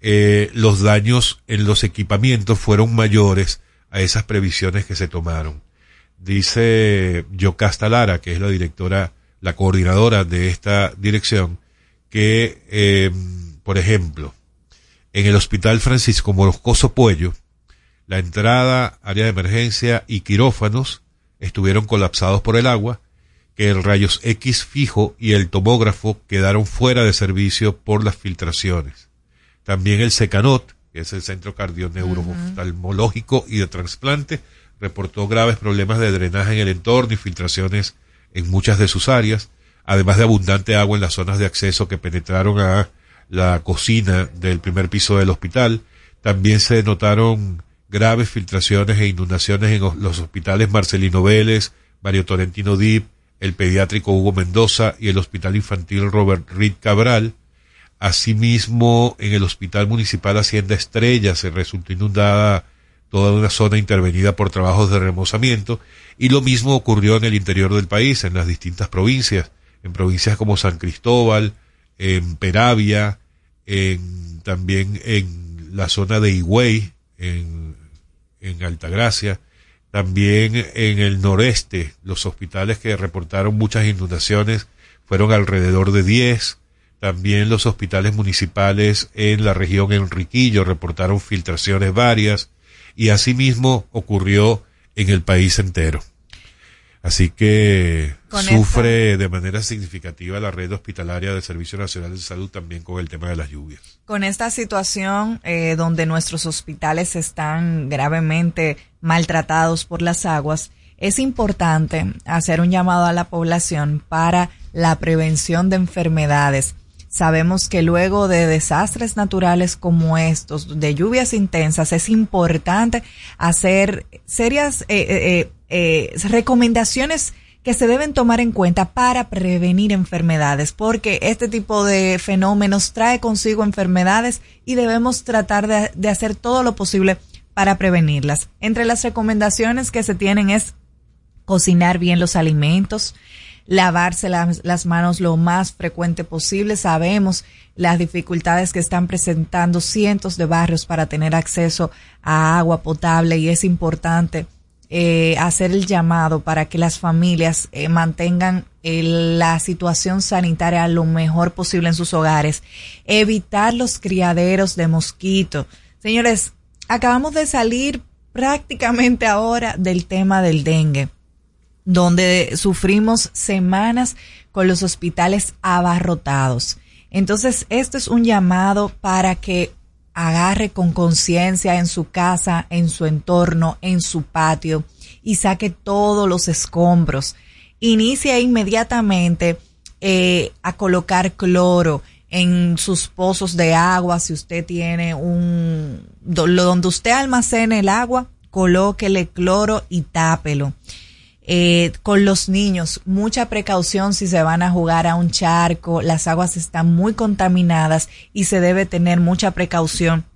eh, los daños en los equipamientos fueron mayores a esas previsiones que se tomaron. Dice Yocasta Lara, que es la directora, la coordinadora de esta dirección, que, eh, por ejemplo, en el Hospital Francisco Moroscoso Puello, la entrada, área de emergencia y quirófanos estuvieron colapsados por el agua, que el rayos X fijo y el tomógrafo quedaron fuera de servicio por las filtraciones. También el SECANOT, que es el Centro Cardioneurooftalmológico y de Trasplante, reportó graves problemas de drenaje en el entorno y filtraciones en muchas de sus áreas, además de abundante agua en las zonas de acceso que penetraron a la cocina del primer piso del hospital. También se notaron graves filtraciones e inundaciones en los hospitales Marcelino Vélez, Mario Torrentino Dip, el pediátrico Hugo Mendoza y el Hospital Infantil Robert Reed Cabral. Asimismo, en el Hospital Municipal Hacienda Estrella se resultó inundada toda una zona intervenida por trabajos de remozamiento y lo mismo ocurrió en el interior del país, en las distintas provincias, en provincias como San Cristóbal, en Peravia, en, también en la zona de Higüey, en, en Altagracia, también en el noreste, los hospitales que reportaron muchas inundaciones fueron alrededor de 10. También los hospitales municipales en la región Enriquillo reportaron filtraciones varias y asimismo ocurrió en el país entero. Así que sufre de manera significativa la red hospitalaria del Servicio Nacional de Salud también con el tema de las lluvias. Con esta situación eh, donde nuestros hospitales están gravemente maltratados por las aguas, es importante hacer un llamado a la población para la prevención de enfermedades. Sabemos que luego de desastres naturales como estos, de lluvias intensas, es importante hacer serias eh, eh, eh, recomendaciones que se deben tomar en cuenta para prevenir enfermedades, porque este tipo de fenómenos trae consigo enfermedades y debemos tratar de, de hacer todo lo posible para prevenirlas. Entre las recomendaciones que se tienen es cocinar bien los alimentos, lavarse las, manos lo más frecuente posible. Sabemos las dificultades que están presentando cientos de barrios para tener acceso a agua potable y es importante eh, hacer el llamado para que las familias eh, mantengan eh, la situación sanitaria lo mejor posible en sus hogares, evitar los criaderos de mosquitos. Señores, acabamos de salir prácticamente ahora del tema del dengue, donde sufrimos semanas con los hospitales abarrotados. Entonces, esto es un llamado para que agarre con conciencia en su casa, en su entorno, en su patio y saque todos los escombros. Inicia inmediatamente eh, a colocar cloro en sus pozos de agua. Si usted tiene un, donde usted almacene el agua, colóquele cloro y tápelo. Eh, con los niños, mucha precaución si se van a jugar a un charco, las aguas están muy contaminadas y se debe tener mucha precaución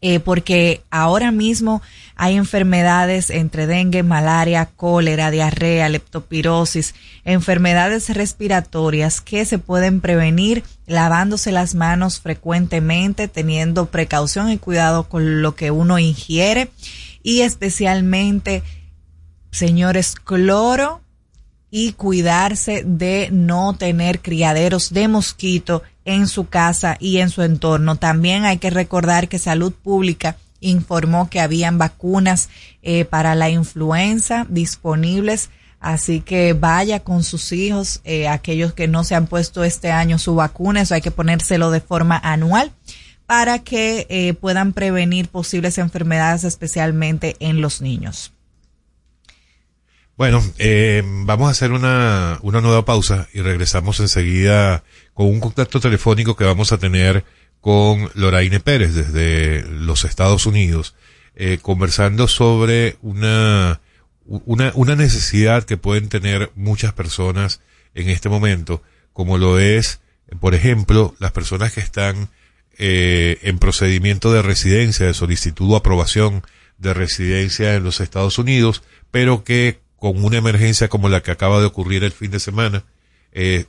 eh, porque ahora mismo hay enfermedades entre dengue, malaria, cólera, diarrea, leptopirosis, enfermedades respiratorias que se pueden prevenir lavándose las manos frecuentemente, teniendo precaución y cuidado con lo que uno ingiere. Y especialmente señores, cloro y cuidarse de no tener criaderos de mosquito en su casa y en su entorno. También hay que recordar que Salud Pública informó que habían vacunas eh, para la influenza disponibles, así que vaya con sus hijos, eh, aquellos que no se han puesto este año su vacuna, eso hay que ponérselo de forma anual para que eh, puedan prevenir posibles enfermedades, especialmente en los niños. Bueno, eh, vamos a hacer una, una nueva pausa y regresamos enseguida con un contacto telefónico que vamos a tener con Loraine Pérez desde los Estados Unidos, eh, conversando sobre una, una, una necesidad que pueden tener muchas personas en este momento, como lo es, por ejemplo, las personas que están eh, en procedimiento de residencia, de solicitud o aprobación de residencia en los Estados Unidos, pero que con una emergencia como la que acaba de ocurrir el fin de semana, eh,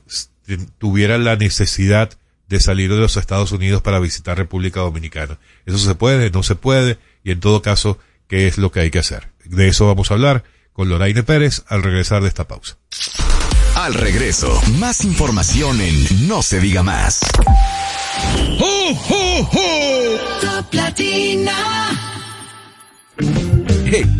tuviera la necesidad de salir de los Estados Unidos para visitar República Dominicana. Eso se puede, no se puede, y en todo caso, ¿qué es lo que hay que hacer? De eso vamos a hablar con Loraine Pérez al regresar de esta pausa. Al regreso, más información en No se diga más. Hey,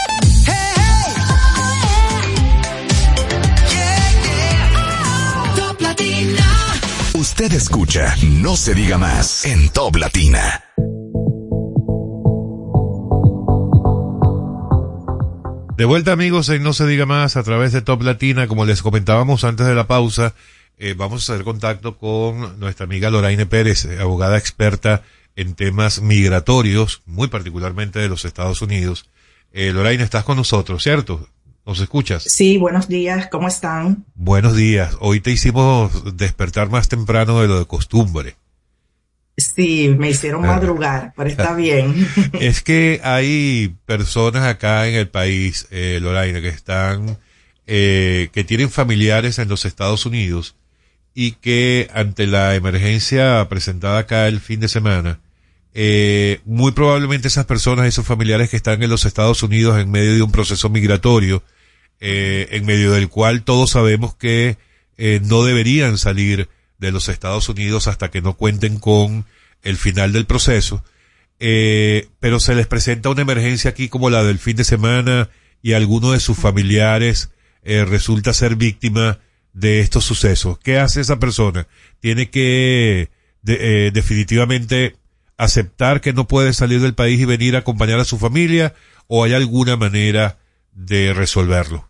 Usted escucha No se diga más en Top Latina. De vuelta amigos en No se diga más a través de Top Latina, como les comentábamos antes de la pausa, eh, vamos a hacer contacto con nuestra amiga Loraine Pérez, abogada experta en temas migratorios, muy particularmente de los Estados Unidos. Eh, Loraine, estás con nosotros, ¿cierto? ¿Nos escuchas? Sí, buenos días, ¿cómo están? Buenos días. Hoy te hicimos despertar más temprano de lo de costumbre. Sí, me hicieron madrugar, pero está bien. [LAUGHS] es que hay personas acá en el país, eh, Loraina, que están, eh, que tienen familiares en los Estados Unidos y que ante la emergencia presentada acá el fin de semana, eh, muy probablemente esas personas, esos familiares que están en los Estados Unidos en medio de un proceso migratorio, eh, en medio del cual todos sabemos que eh, no deberían salir de los Estados Unidos hasta que no cuenten con el final del proceso, eh, pero se les presenta una emergencia aquí como la del fin de semana y alguno de sus familiares resulta ser víctima de estos sucesos. ¿Qué hace esa persona? Tiene que de, definitivamente aceptar que no puede salir del país y venir a acompañar a su familia o hay alguna manera de resolverlo?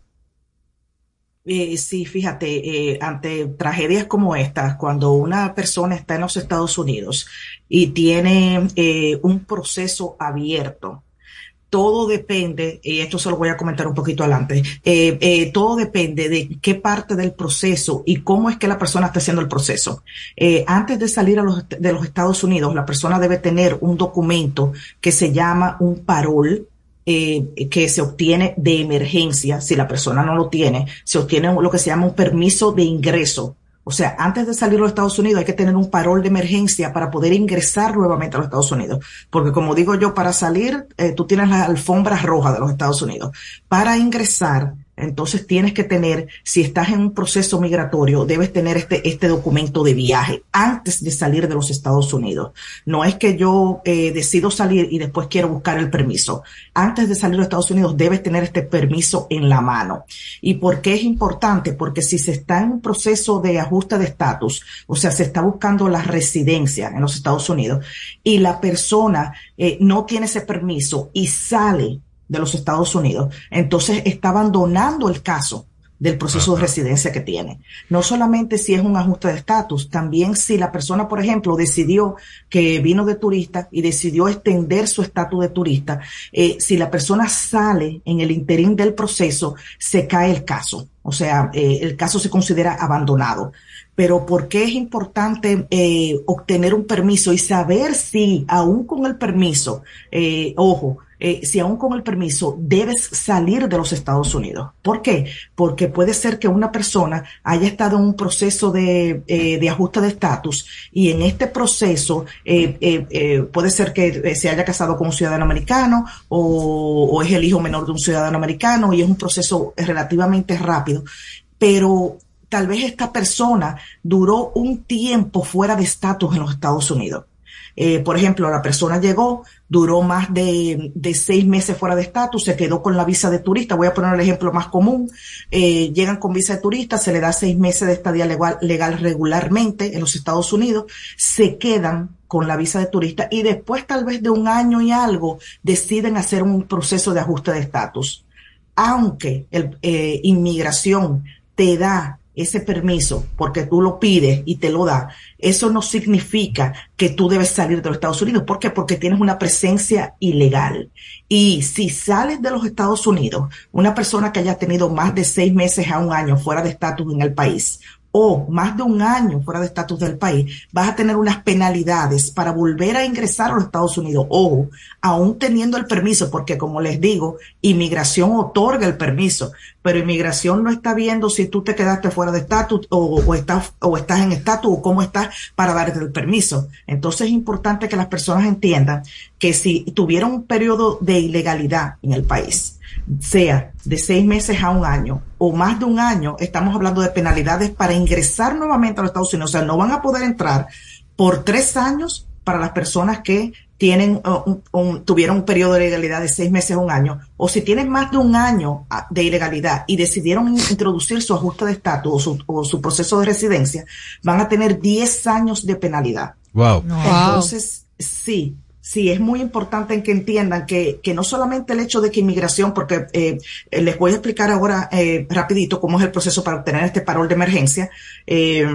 Eh, sí, fíjate, eh, ante tragedias como estas, cuando una persona está en los Estados Unidos y tiene eh, un proceso abierto, todo depende, y esto se lo voy a comentar un poquito adelante, eh, eh, todo depende de qué parte del proceso y cómo es que la persona está haciendo el proceso. Eh, antes de salir a los, de los Estados Unidos, la persona debe tener un documento que se llama un parol, que se obtiene de emergencia, si la persona no lo tiene, se obtiene lo que se llama un permiso de ingreso. O sea, antes de salir a los Estados Unidos hay que tener un parol de emergencia para poder ingresar nuevamente a los Estados Unidos. Porque como digo yo, para salir, eh, tú tienes la alfombra roja de los Estados Unidos. Para ingresar, entonces tienes que tener, si estás en un proceso migratorio, debes tener este, este documento de viaje antes de salir de los Estados Unidos. No es que yo eh, decido salir y después quiero buscar el permiso. Antes de salir de los Estados Unidos debes tener este permiso en la mano. ¿Y por qué es importante? Porque si se está en un proceso de ajuste de estatus, o sea, se está buscando la residencia en los Estados Unidos y la persona eh, no tiene ese permiso y sale de los Estados Unidos, entonces está abandonando el caso del proceso de residencia que tiene. No solamente si es un ajuste de estatus, también si la persona, por ejemplo, decidió que vino de turista y decidió extender su estatus de turista, eh, si la persona sale en el interín del proceso, se cae el caso. O sea, eh, el caso se considera abandonado. Pero ¿por qué es importante eh, obtener un permiso y saber si, aún con el permiso, eh, ojo, eh, si aún con el permiso debes salir de los Estados Unidos. ¿Por qué? Porque puede ser que una persona haya estado en un proceso de, de ajuste de estatus y en este proceso puede ser que se haya casado con un ciudadano americano o es el hijo menor de un ciudadano americano y es un proceso relativamente rápido. Pero tal vez esta persona duró un tiempo fuera de estatus en los Estados Unidos. Eh, por ejemplo, la persona llegó, duró más de, seis meses fuera de estatus, se quedó con la visa de turista. Voy a poner el ejemplo más común. Eh, llegan con visa de turista, se le da seis meses de estadía legal, legal regularmente en los Estados Unidos, se quedan con la visa de turista y después tal vez de un año y algo deciden hacer un proceso de ajuste de estatus. Aunque el, eh, inmigración te da ese permiso porque tú lo pides y te lo da, eso no significa que tú debes salir de los Estados Unidos. ¿Por qué? Porque tienes una presencia ilegal. Y si sales de los Estados Unidos, una persona que haya tenido más de seis meses a un año fuera de estatus en el país, o más de un año fuera de estatus del país, vas a tener unas penalidades para volver a ingresar a los Estados Unidos o aún teniendo el permiso, porque como les digo, inmigración otorga el permiso, pero inmigración no está viendo si tú te quedaste fuera de estatus o, o, estás, o estás en estatus o cómo estás para darte el permiso. Entonces es importante que las personas entiendan que si tuvieron un periodo de ilegalidad en el país, sea de seis meses a un año o más de un año, estamos hablando de penalidades para ingresar nuevamente a los Estados Unidos. O sea, no van a poder entrar por tres años para las personas que tienen un, un, tuvieron un periodo de ilegalidad de seis meses a un año, o si tienen más de un año ah, de ilegalidad y decidieron introducir su ajuste de estatus o su, o su proceso de residencia, van a tener 10 años de penalidad. Wow. Entonces, sí, sí, es muy importante que entiendan que, que no solamente el hecho de que inmigración, porque eh, les voy a explicar ahora eh, rapidito cómo es el proceso para obtener este parol de emergencia. Eh,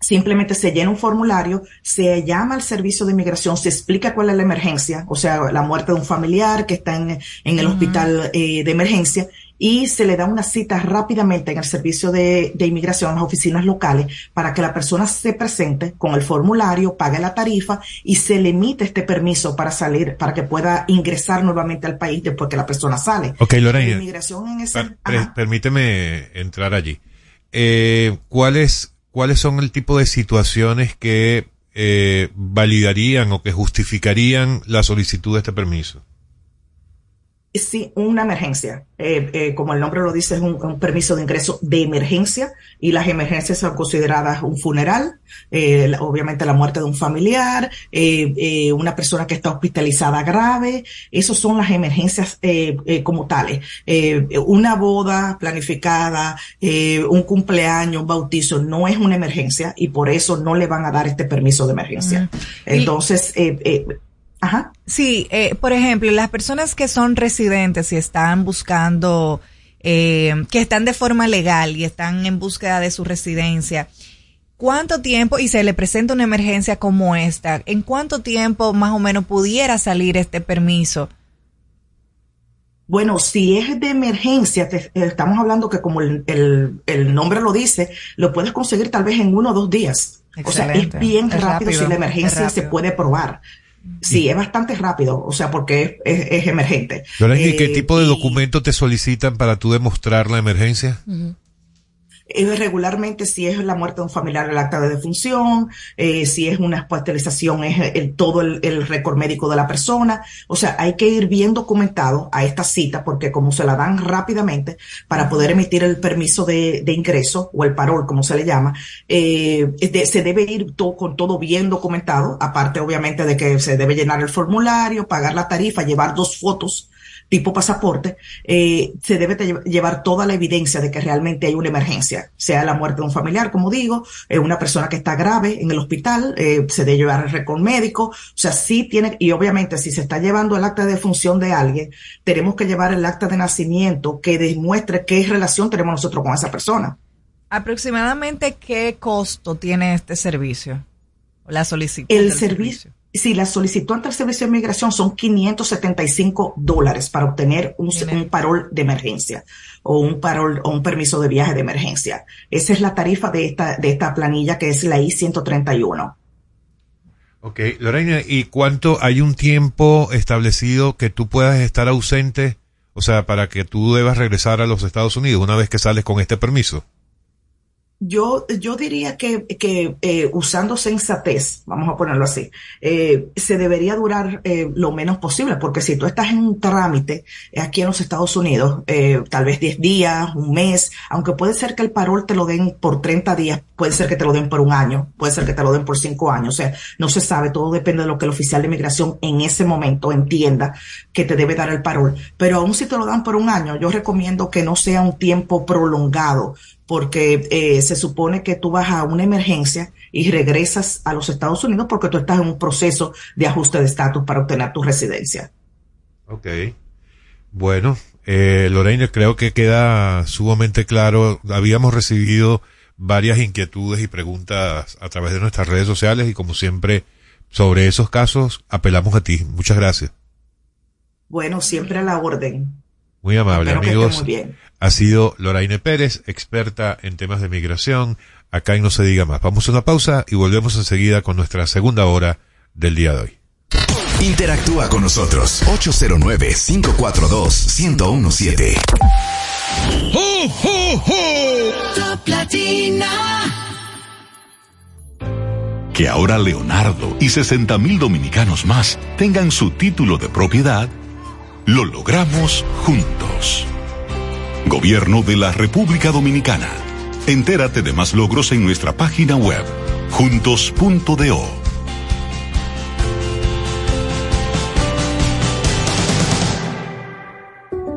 simplemente se llena un formulario, se llama al servicio de inmigración, se explica cuál es la emergencia, o sea, la muerte de un familiar que está en, en el uh -huh. hospital eh, de emergencia, y se le da una cita rápidamente en el servicio de, de, inmigración, en las oficinas locales, para que la persona se presente con el formulario, pague la tarifa y se le emite este permiso para salir, para que pueda ingresar nuevamente al país después que la persona sale. Ok, Lorena. inmigración en ese, per, permíteme entrar allí. Eh, ¿Cuál es cuáles son el tipo de situaciones que eh, validarían o que justificarían la solicitud de este permiso? Sí, una emergencia. Eh, eh, como el nombre lo dice, es un, un, permiso de ingreso de emergencia y las emergencias son consideradas un funeral, eh, obviamente la muerte de un familiar, una persona que está hospitalizada grave. Esas son las emergencias como tales. una boda planificada, un cumpleaños, un bautizo, no es una emergencia y por eso no le van a dar este permiso de emergencia. Entonces, Ajá. Sí, eh, por ejemplo, las personas que son residentes y están buscando, eh, que están de forma legal y están en búsqueda de su residencia, ¿cuánto tiempo, y se le presenta una emergencia como esta, en cuánto tiempo más o menos pudiera salir este permiso? Bueno, si es de emergencia, te, estamos hablando que como el, el, el, nombre lo dice, lo puedes conseguir tal vez en uno o dos días. Excelente. O sea, es bien es rápido, rápido, si la emergencia se puede probar. Sí, es bastante rápido, o sea, porque es, es, es emergente. ¿Y qué tipo de documento te solicitan para tú demostrar la emergencia? Uh -huh regularmente si es la muerte de un familiar el acta de defunción, eh, si es una hospitalización es el, todo el, el récord médico de la persona. O sea, hay que ir bien documentado a esta cita porque como se la dan rápidamente para poder emitir el permiso de, de ingreso o el parol, como se le llama, eh, de, se debe ir todo, con todo bien documentado, aparte obviamente de que se debe llenar el formulario, pagar la tarifa, llevar dos fotos tipo pasaporte, eh, se debe llevar toda la evidencia de que realmente hay una emergencia, sea la muerte de un familiar, como digo, eh, una persona que está grave en el hospital, eh, se debe llevar el récord médico, o sea, sí tiene, y obviamente si se está llevando el acta de defunción de alguien, tenemos que llevar el acta de nacimiento que demuestre qué relación tenemos nosotros con esa persona. ¿Aproximadamente qué costo tiene este servicio? La solicitud. El servicio. servicio si la solicitud ante el Servicio de Migración son 575 dólares para obtener un, un, parol de emergencia o un parol o un permiso de viaje de emergencia. Esa es la tarifa de esta, de esta planilla que es la I-131. Ok, Lorena, ¿y cuánto hay un tiempo establecido que tú puedas estar ausente? O sea, para que tú debas regresar a los Estados Unidos una vez que sales con este permiso. Yo, yo diría que, que eh, usando sensatez, vamos a ponerlo así, eh, se debería durar eh, lo menos posible, porque si tú estás en un trámite aquí en los Estados Unidos, eh, tal vez 10 días, un mes, aunque puede ser que el parol te lo den por 30 días, puede ser que te lo den por un año, puede ser que te lo den por 5 años, o sea, no se sabe, todo depende de lo que el oficial de migración en ese momento entienda que te debe dar el parol. Pero aún si te lo dan por un año, yo recomiendo que no sea un tiempo prolongado, porque eh, se supone que tú vas a una emergencia y regresas a los Estados Unidos porque tú estás en un proceso de ajuste de estatus para obtener tu residencia. Ok. Bueno, eh, Lorena, creo que queda sumamente claro. Habíamos recibido varias inquietudes y preguntas a través de nuestras redes sociales y como siempre sobre esos casos apelamos a ti. Muchas gracias. Bueno, siempre a la orden. Muy amable, Espero amigos. Muy bien. Ha sido Loraine Pérez, experta en temas de migración. Acá y no se diga más. Vamos a una pausa y volvemos enseguida con nuestra segunda hora del día de hoy. Interactúa con nosotros. 809-542-1017. ¡Oh, oh, oh! Top Latina. Que ahora Leonardo y 60 mil dominicanos más tengan su título de propiedad, lo logramos juntos. Gobierno de la República Dominicana. Entérate de más logros en nuestra página web, juntos.do.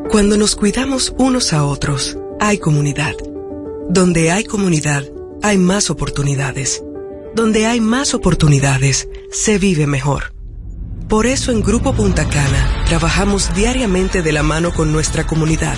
Cuando nos cuidamos unos a otros, hay comunidad. Donde hay comunidad, hay más oportunidades. Donde hay más oportunidades, se vive mejor. Por eso en Grupo Punta Cana trabajamos diariamente de la mano con nuestra comunidad,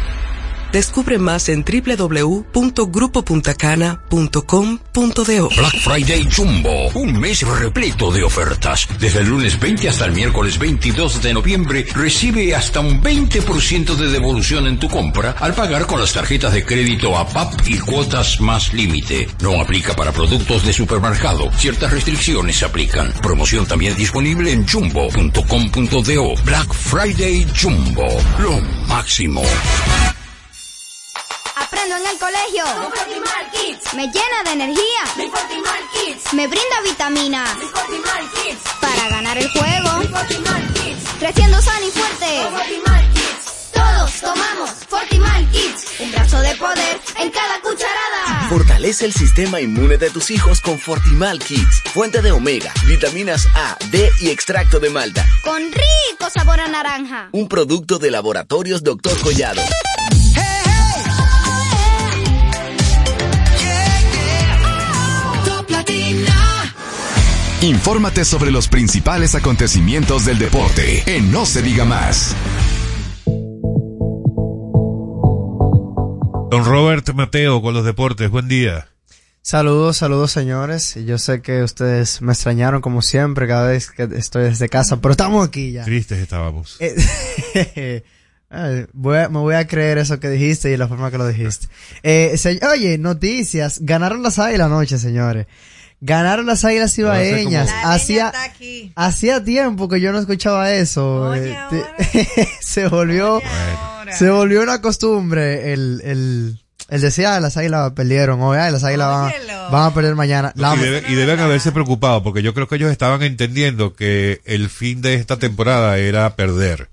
Descubre más en www.grupopuntacana.com.do. Black Friday Jumbo, un mes repleto de ofertas. Desde el lunes 20 hasta el miércoles 22 de noviembre, recibe hasta un 20% de devolución en tu compra al pagar con las tarjetas de crédito a PAP y cuotas más límite. No aplica para productos de supermercado. Ciertas restricciones se aplican. Promoción también disponible en jumbo.com.do. Black Friday Jumbo, lo máximo aprendo en el colegio. Con Fortimal Kids. Me llena de energía. Mi Fortimal Kids. Me brinda vitaminas. Mi Fortimal Kids. Para ganar el juego. Mi Fortimal Kids. Creciendo sano y fuerte. Con Fortimal Kids. Todos tomamos Fortimal Kids. Un brazo de poder en cada cucharada. Fortalece el sistema inmune de tus hijos con Fortimal Kids. Fuente de omega, vitaminas A, D y extracto de malta. Con rico sabor a naranja. Un producto de laboratorios Dr. Collado. Infórmate sobre los principales acontecimientos del deporte en No se diga más. Don Robert Mateo con los deportes, buen día. Saludos, saludos señores. Yo sé que ustedes me extrañaron como siempre cada vez que estoy desde casa, pero estamos aquí ya. Tristes estábamos. Eh, [LAUGHS] voy a- me voy a creer eso que dijiste y la forma que lo dijiste. Eh, se- oye, noticias. Ganaron las águilas anoche, señores. Ganaron las águilas ibaeñas. Hacía, hacía tiempo que yo no escuchaba eso. Eh, te- [LAUGHS] se volvió, se volvió una costumbre el, el, el decir, ah, las águilas perdieron hoy, ah, las águilas van, van a perder mañana. La- y, debe- y deben haberse preocupado porque yo creo que ellos estaban entendiendo que el fin de esta temporada era perder.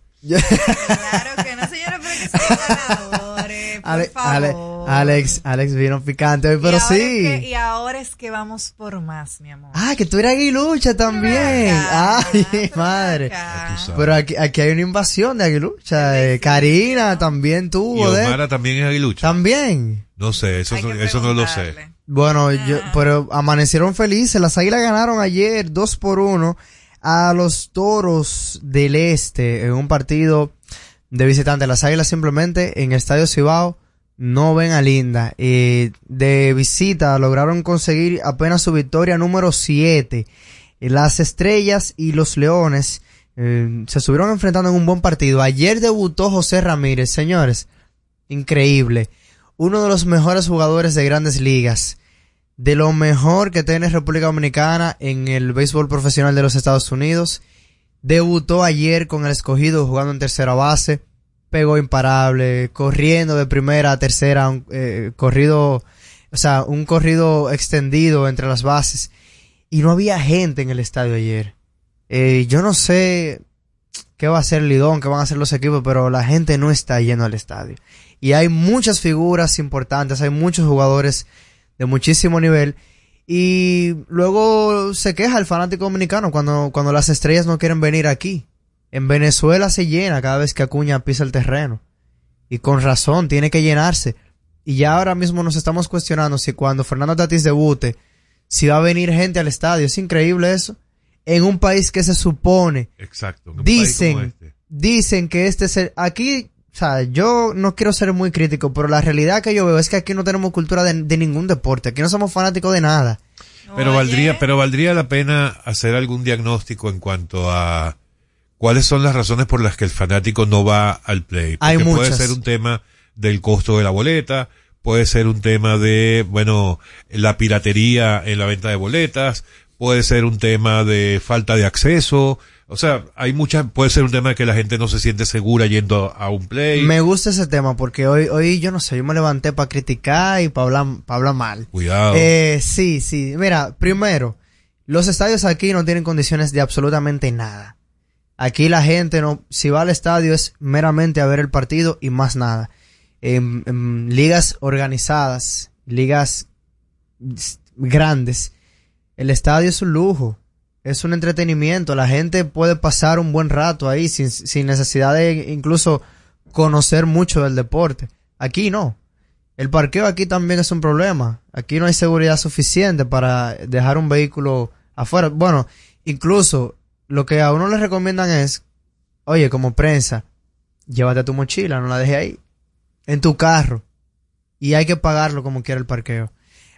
Ale- Ale- Alex, Alex vino picante hoy, pero y sí. es que- y ahora es que vamos por más, mi amor. Ah, que tú eres aguilucha también. Ay, madre. Pero aquí, aquí hay una invasión de aguilucha. Eh, Karina también Y tuvo de. Omara también es aguilucha. También. No sé, eso, no- eso no lo sé. Bueno, yo, pero amanecieron felices. Las águilas ganaron ayer 2 por 1 a los toros del este en un partido de visitante. Las águilas simplemente en el estadio Cibao no ven a Linda. Eh, de visita lograron conseguir apenas su victoria número 7. Las estrellas y los leones eh, se estuvieron enfrentando en un buen partido. Ayer debutó José Ramírez, señores. Increíble. Uno de los mejores jugadores de grandes ligas. De lo mejor que tiene República Dominicana en el béisbol profesional de los Estados Unidos. Debutó ayer con el escogido jugando en tercera base. Pegó imparable, corriendo de primera a tercera, eh, corrido, o sea, un corrido extendido entre las bases. Y no había gente en el estadio ayer. Eh, yo no sé qué va a hacer Lidón, qué van a hacer los equipos, pero la gente no está yendo al estadio. Y hay muchas figuras importantes, hay muchos jugadores de muchísimo nivel. Y luego se queja el fanático dominicano cuando, cuando las estrellas no quieren venir aquí. En Venezuela se llena cada vez que Acuña pisa el terreno. Y con razón, tiene que llenarse. Y ya ahora mismo nos estamos cuestionando si cuando Fernando Tatis debute, si va a venir gente al estadio. Es increíble eso. En un país que se supone Exacto. en un país dicen, como este. dicen que este es el, aquí, o sea, yo no quiero ser muy crítico, pero la realidad que yo veo es que aquí no tenemos cultura de, de ningún deporte, aquí no somos fanáticos de nada. Pero valdría, pero valdría la pena hacer algún diagnóstico en cuanto a cuáles son las razones por las que el fanático no va al play. Hay Porque puede muchas. ser un tema del costo de la boleta, puede ser un tema de, bueno, la piratería en la venta de boletas, puede ser un tema de falta de acceso, o sea, hay muchas, puede ser un tema de que la gente no se siente segura yendo a un play. Me gusta ese tema porque hoy, hoy yo no sé, yo me levanté para criticar y para hablar, para hablar mal. Cuidado. Eh, sí, sí. Mira, primero, los estadios aquí no tienen condiciones de absolutamente nada. Aquí la gente no, si va al estadio es meramente a ver el partido y más nada. En, en ligas organizadas, ligas grandes, el estadio es un lujo, es un entretenimiento. La gente puede pasar un buen rato ahí sin, necesidad de incluso conocer mucho del deporte. Aquí no. El parqueo aquí también es un problema. Aquí no hay seguridad suficiente para dejar un vehículo afuera. Bueno, incluso lo que a uno le recomiendan es, oye, como prensa, llévate tu mochila, no la dejes ahí, en tu carro. Y hay que pagarlo como quiera el parqueo.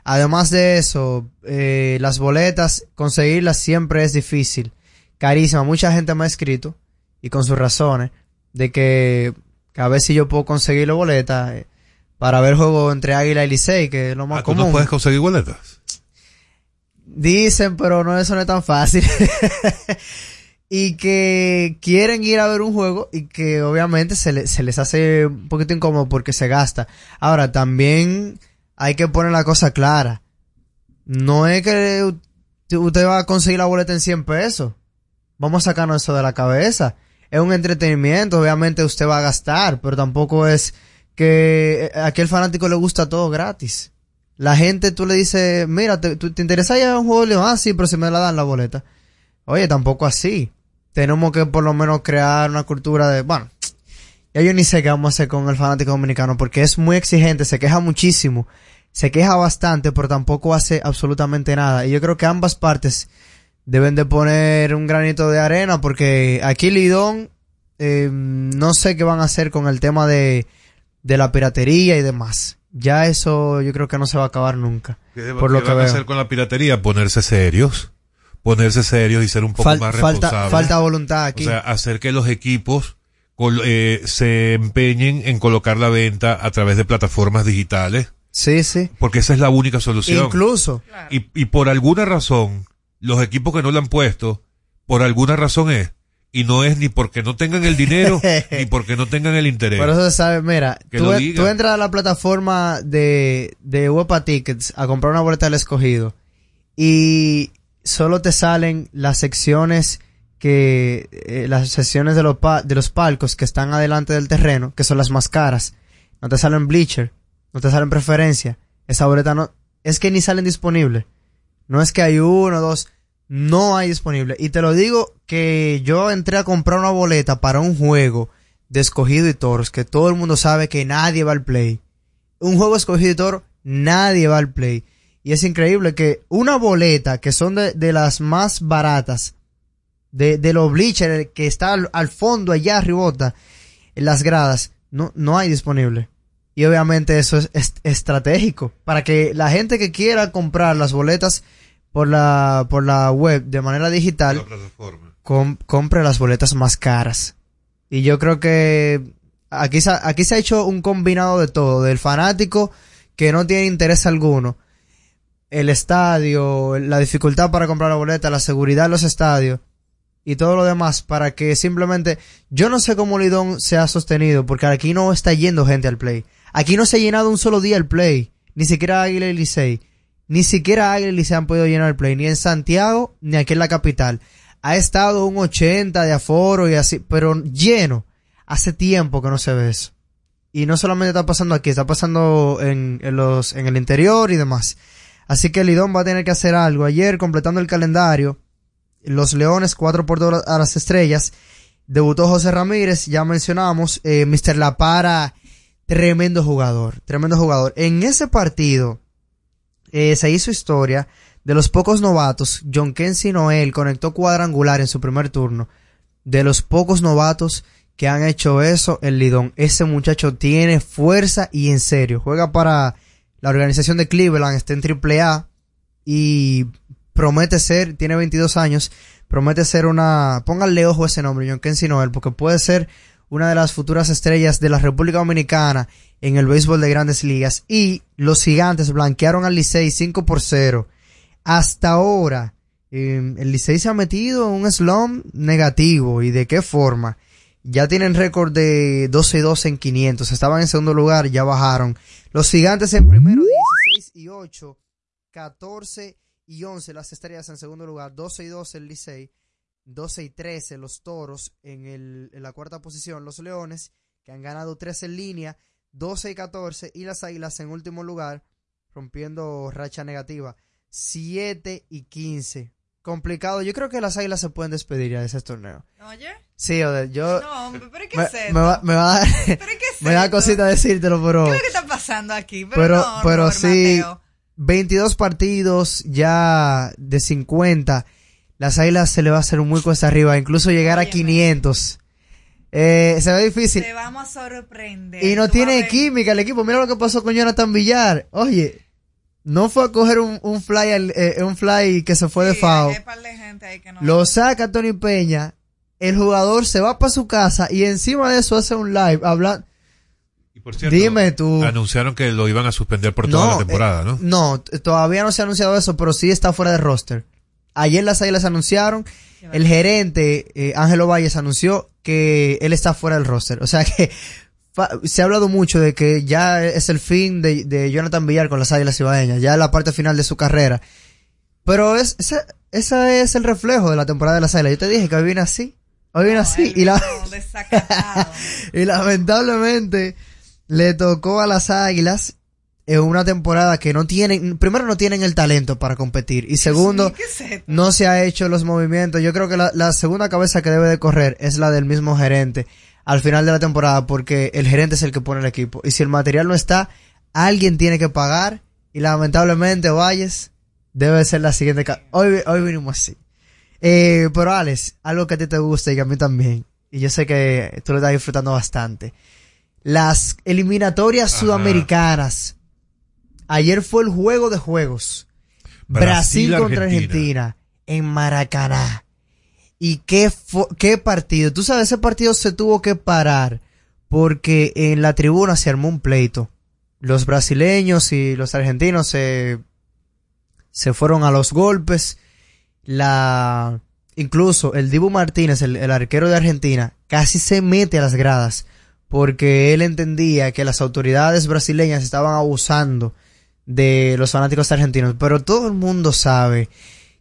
Además de eso, eh, las boletas, conseguirlas siempre es difícil. Carísima. Mucha gente me ha escrito, y con sus razones, de que, que a ver si yo puedo conseguir la boleta eh, para ver juego entre Águila y Licey, que es lo más Ah, ¿Tú común. no puedes conseguir boletas? Dicen, pero no, eso no es tan fácil. [LAUGHS] y que quieren ir a ver un juego y que obviamente se, le- se les hace un poquito incómodo porque se gasta. Ahora, también hay que poner la cosa clara. No es que usted va a conseguir la boleta en 100 pesos. Vamos a sacarnos eso de la cabeza. Es un entretenimiento, obviamente usted va a gastar, pero tampoco es que a aquel fanático le gusta todo gratis. La gente, tú le dices, mira, ¿te, te interesa ir a un juego de León? Ah, sí, pero si me la dan la boleta. Oye, tampoco así. Tenemos que por lo menos crear una cultura de, bueno, ya yo ni sé qué vamos a hacer con el fanático dominicano porque es muy exigente, se queja muchísimo, se queja bastante, pero tampoco hace absolutamente nada. Y yo creo que ambas partes deben de poner un granito de arena porque aquí Lidón, eh, no sé qué van a hacer con el tema de, de la piratería y demás. ya eso yo creo que no se va a acabar nunca. ¿Qué, por lo que van a hacer con la piratería? Ponerse serios. Ponerse serios y ser un poco Fal- más responsables. falta voluntad aquí. O sea, hacer que los equipos eh, se empeñen en colocar la venta a través de plataformas digitales. Sí, sí. Porque esa es la única solución. Incluso. Y, y por alguna razón, los equipos que no lo han puesto, por alguna razón es. Y no es ni porque no tengan el dinero, [LAUGHS] ni porque no tengan el interés. Por eso se sabe, mira, tú, entras a la plataforma de, de Wepa Tickets a comprar una boleta del escogido y solo te salen las secciones que, eh, las secciones de los, pa- de los palcos que están adelante del terreno, que son las más caras. No te salen bleacher, no te salen preferencia. Esa boleta no, es que ni salen disponibles. No es que hay uno, dos, no hay disponible. Y te lo digo que yo entré a comprar una boleta para un juego de escogido y toros, que todo el mundo sabe que nadie va al play. Un juego escogido y toro, nadie va al play. Y es increíble que una boleta, que son de, de las más baratas, de, de los bleachers, que está al, fondo allá arribota, en las gradas, no, no hay disponible. Y obviamente eso es, es- estratégico. Para que la gente que quiera comprar las boletas por la, por la web de manera digital, com- compre las boletas más caras. Y yo creo que aquí, se ha- aquí se ha hecho un combinado de todo, del fanático que no tiene interés alguno, el estadio, la dificultad para comprar la boleta, la seguridad en los estadios y todo lo demás para que simplemente yo no sé cómo Lidón se ha sostenido porque aquí no está yendo gente al play. Aquí no se ha llenado un solo día el play, ni siquiera Águila y Licey. Ni siquiera Águila y Licey han podido llenar el play, ni en Santiago ni aquí en la capital. Ha estado un 80 de aforo y así, pero lleno. Hace tiempo que no se ve eso. Y no solamente está pasando aquí, está pasando en, los, en el interior y demás. Así que Lidón va a tener que hacer algo. Ayer, completando el calendario, los Leones 4 por 2 a las estrellas. Debutó José Ramírez, ya mencionamos. Eh, Mr. La Para, tremendo jugador, tremendo jugador. En ese partido eh, se hizo historia de los pocos novatos. John Kensi Noel conectó cuadrangular en su primer turno. De los pocos novatos que han hecho eso, el Lidón. Ese muchacho tiene fuerza y en serio. Juega para la organización de Cleveland, está en AAA y promete ser, tiene 22 años, promete ser una, pónganle ojo ese nombre, John Kensi Noel, porque puede ser una de las futuras estrellas de la República Dominicana en el béisbol de grandes ligas. Y los gigantes blanquearon al Licey 5 por 0. Hasta ahora, eh, el Licey se ha metido en un slump negativo. ¿Y de qué forma? Ya tienen récord de 12 y 12 en 500. Estaban en segundo lugar, ya bajaron. Los gigantes en primero 16 y 8. 14 y 11 las estrellas en segundo lugar. 12 y 12 el Licey. 12 y 13 los toros en, el, en la cuarta posición. Los leones, que han ganado 13 en línea. 12 y 14. Y las águilas en último lugar, rompiendo racha negativa. 7 y 15. Complicado. Yo creo que las águilas se pueden despedir ya de ese torneo. Oye. Sí, Odette, yo. No, hombre, pero ¿qué me, es esto? me va, me va a dar, [LAUGHS] me da cosita decírtelo, pero. ¿Qué es lo que está pasando aquí? Pero, Pero, no, pero sí, Mateo. 22 partidos ya de 50. Las águilas se le va a hacer muy cuesta arriba, incluso llegar a 500. Eh, se ve difícil. Te vamos a sorprender. Y no Tú tiene química el equipo. Mira lo que pasó con Jonathan Villar. Oye, no fue a coger un, un fly al- eh, un fly que se fue de FAO. No- Lo saca Tony Peña. El jugador se va para su casa y encima de eso hace un live hablando. Por cierto, Dime tú. Anunciaron que lo iban a suspender por toda la temporada, eh, ¿no? No, t- todavía no se ha anunciado eso, pero sí está fuera de roster. Ayer las Águilas anunciaron, el gerente eh, Ángelo Valles anunció que él está fuera del roster. O sea que se ha hablado mucho de que ya es el fin de, de Jonathan Villar con las Águilas Ibaeñas, ya es la parte final de su carrera. Pero es, ese, ese es el reflejo de la temporada de las Águilas. Yo te dije que hoy viene así, hoy viene así y la [LAUGHS] y lamentablemente le tocó a las Águilas en una temporada que no tienen, primero no tienen el talento para competir y segundo ¿Qué es no se ha hecho los movimientos. Yo creo que la, la segunda cabeza que debe de correr es la del mismo gerente al final de la temporada porque el gerente es el que pone el equipo y si el material no está, alguien tiene que pagar y lamentablemente Valles debe ser la siguiente. ca- Hoy, hoy vinimos así. Eh, pero Alex, algo que a ti te gusta y que a mí también, y yo sé que tú lo estás disfrutando bastante. Las eliminatorias Ajá. sudamericanas Ayer fue el juego de juegos. Brasil, Brasil, contra Argentina. Argentina en Maracaná. Y qué, qué partido. Tú sabes, ese partido se tuvo que parar porque en la tribuna se armó un pleito. Los brasileños y los argentinos se, se fueron a los golpes. La, incluso el Dibu Martínez, el, el arquero de Argentina, casi se mete a las gradas porque él entendía que las autoridades brasileñas estaban abusando de los fanáticos argentinos. Pero todo el mundo sabe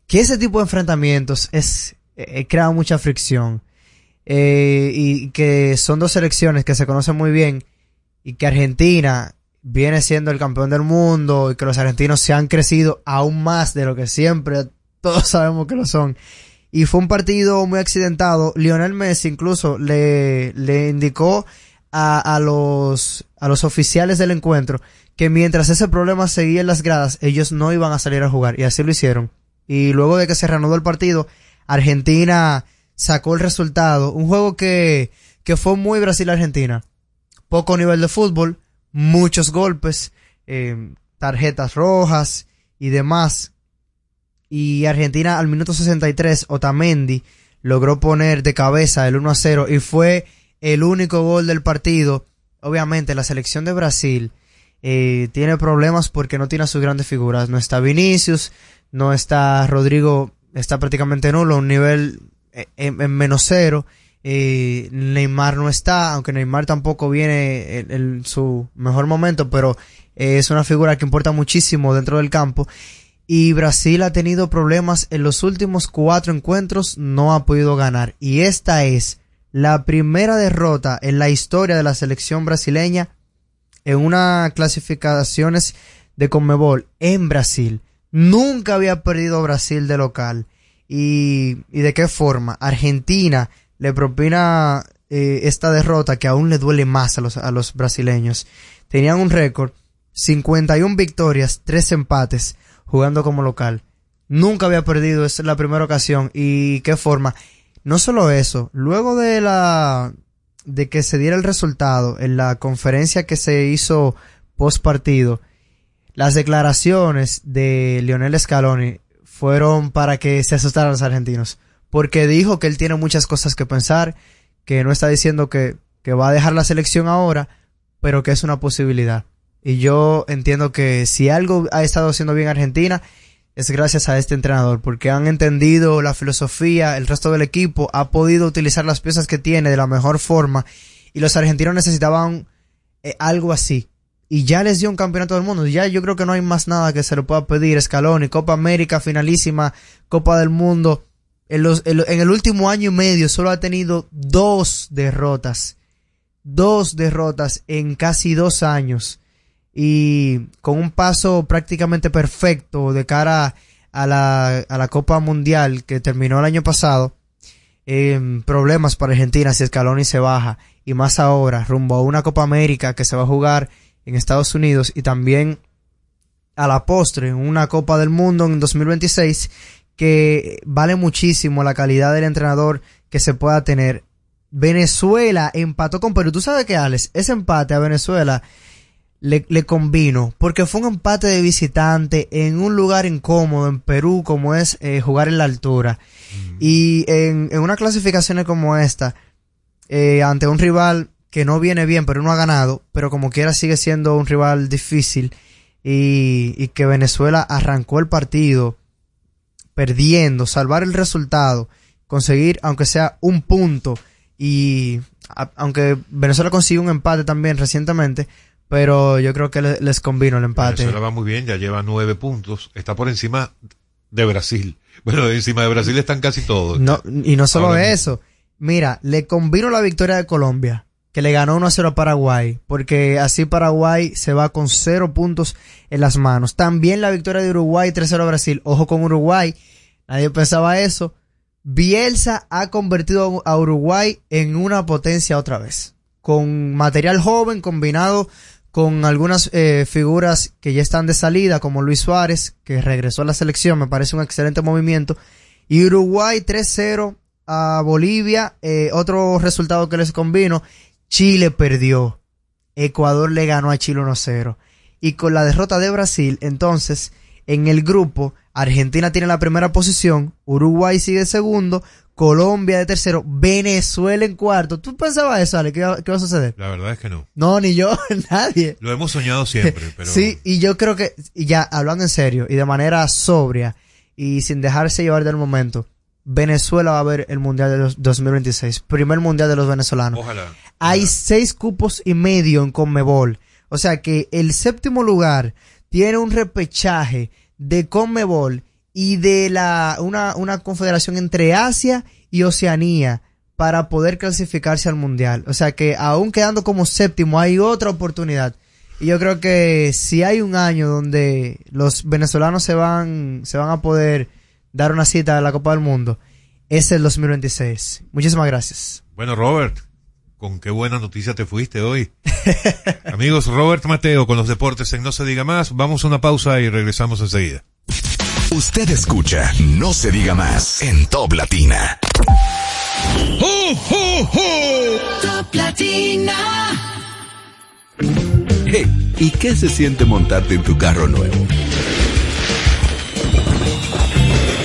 que ese tipo de enfrentamientos es, eh, crea mucha fricción. Eh, y que son dos selecciones que se conocen muy bien y que Argentina viene siendo el campeón del mundo y que los argentinos se han crecido aún más de lo que siempre [LAUGHS] todos sabemos que lo son. Y fue un partido muy accidentado. Lionel Messi incluso le, le indicó a, a los, a los oficiales del encuentro que mientras ese problema seguía en las gradas, ellos no iban a salir a jugar. Y así lo hicieron. Y luego de que se reanudó el partido, Argentina sacó el resultado. Un juego que, que fue muy Brasil-Argentina. Poco nivel de fútbol, muchos golpes, eh, tarjetas rojas y demás. Y Argentina al minuto 63, Otamendi logró poner de cabeza el 1 a 0 y fue el único gol del partido. Obviamente la selección de Brasil eh, tiene problemas porque no tiene a sus grandes figuras. No está Vinicius, no está Rodrigo, está prácticamente nulo, un nivel eh, en, en menos cero. Eh, Neymar no está, aunque Neymar tampoco viene en, en su mejor momento, pero eh, es una figura que importa muchísimo dentro del campo. Y Brasil ha tenido problemas en los últimos cuatro encuentros, no ha podido ganar. Y esta es la primera derrota en la historia de la selección brasileña en una clasificaciones de Conmebol en Brasil. Nunca había perdido Brasil de local. ¿Y, y de qué forma? Argentina le propina eh, esta derrota que aún le duele más a los, a los brasileños. Tenían un récord, 51 victorias, 3 empates, jugando como local. Nunca había perdido, esa es la primera ocasión. ¿Y qué forma? No solo eso, luego de la de que se diera el resultado en la conferencia que se hizo post partido, las declaraciones de Lionel Scaloni fueron para que se asustaran los argentinos, porque dijo que él tiene muchas cosas que pensar, que no está diciendo que, que va a dejar la selección ahora, pero que es una posibilidad. Y yo entiendo que si algo ha estado haciendo bien Argentina, es gracias a este entrenador, porque han entendido la filosofía, el resto del equipo ha podido utilizar las piezas que tiene de la mejor forma y los argentinos necesitaban eh, algo así. Y ya les dio un campeonato del mundo. Ya yo creo que no hay más nada que se le pueda pedir. Scaloni, Copa América, finalísima, Copa del Mundo. En, los, en el último año y medio solo ha tenido dos derrotas. Dos derrotas en casi dos años y con un paso prácticamente perfecto de cara a la, a la Copa Mundial que terminó el año pasado, eh, problemas para Argentina si Scaloni se baja y más ahora rumbo a una Copa América que se va a jugar en Estados Unidos y también a la postre una Copa del Mundo en 2026 que vale muchísimo la calidad del entrenador que se pueda tener. Venezuela empató con Perú. Tú sabes que Alex, ese empate a Venezuela le, le convino, porque fue un empate de visitante en un lugar incómodo en Perú, como es eh, jugar en la altura. Y en, en unas clasificaciones como esta, eh, ante un rival que no viene bien, pero no ha ganado, pero como quiera sigue siendo un rival difícil, y, y que Venezuela arrancó el partido perdiendo, salvar el resultado, conseguir aunque sea un punto, y a- aunque Venezuela consiguió un empate también recientemente, pero yo creo que le- les convino el empate. Venezuela va muy bien, ya lleva nueve puntos, está por encima de Brasil. [LAUGHS] Bueno, encima de Brasil están casi todos. No, y no solo Ahora eso. Mira, le convino la victoria de Colombia, que le ganó 1 a 0 a Paraguay, porque así Paraguay se va con cero puntos en las manos. También la victoria de Uruguay 3-0 a Brasil. Ojo con Uruguay, nadie pensaba eso. Bielsa ha convertido a Uruguay en una potencia otra vez. Con material joven combinado con algunas eh, figuras que ya están de salida, como Luis Suárez, que regresó a la selección, me parece un excelente movimiento. Y Uruguay 3-0 a Bolivia, eh, otro resultado que les convino, Chile perdió, Ecuador le ganó a Chile 1-0. y con la derrota de Brasil, entonces en el grupo Argentina tiene la primera posición, Uruguay sigue segundo, Colombia de tercero, Venezuela en cuarto. ¿Tú pensabas eso, Ale? ¿Qué, va- qué va a suceder? La verdad es que no. No, ni yo, [LAUGHS] nadie. Lo hemos soñado siempre, [LAUGHS] pero Sí, y yo creo que, y ya hablando en serio y de manera sobria y sin dejarse llevar del momento, Venezuela va a ver el Mundial de los 2026, primer Mundial de los venezolanos. ojalá. Hay seis cupos y medio en Conmebol. O sea que el séptimo lugar tiene un repechaje de Conmebol y de la una, una confederación entre Asia y Oceanía para poder clasificarse al mundial. O sea que aún quedando como séptimo hay otra oportunidad. Y yo creo que si hay un año donde los venezolanos se van, se van a poder dar una cita a la Copa del Mundo, es el 2026. Muchísimas gracias. Bueno, Robert, con qué buena noticia te fuiste hoy. [LAUGHS] Amigos, Robert Mateo con los deportes en No se diga más. Vamos a una pausa y regresamos enseguida. Usted escucha No se diga más en Top Latina. Top Latina. Hey, ¿y qué se siente montarte en tu carro nuevo?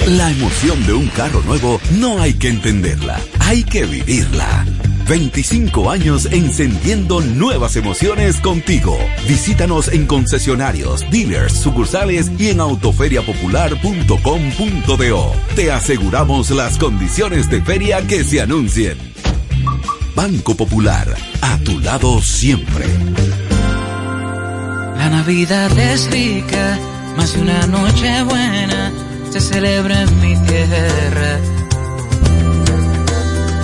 La emoción de un carro nuevo no hay que entenderla, hay que vivirla. 25 años encendiendo nuevas emociones contigo. Visítanos en concesionarios, dealers, sucursales y en autoferiapopular.com.do. Te aseguramos las condiciones de feria que se anuncien. Banco Popular, a tu lado siempre. La Navidad es rica, más una noche buena se celebra en mi tierra.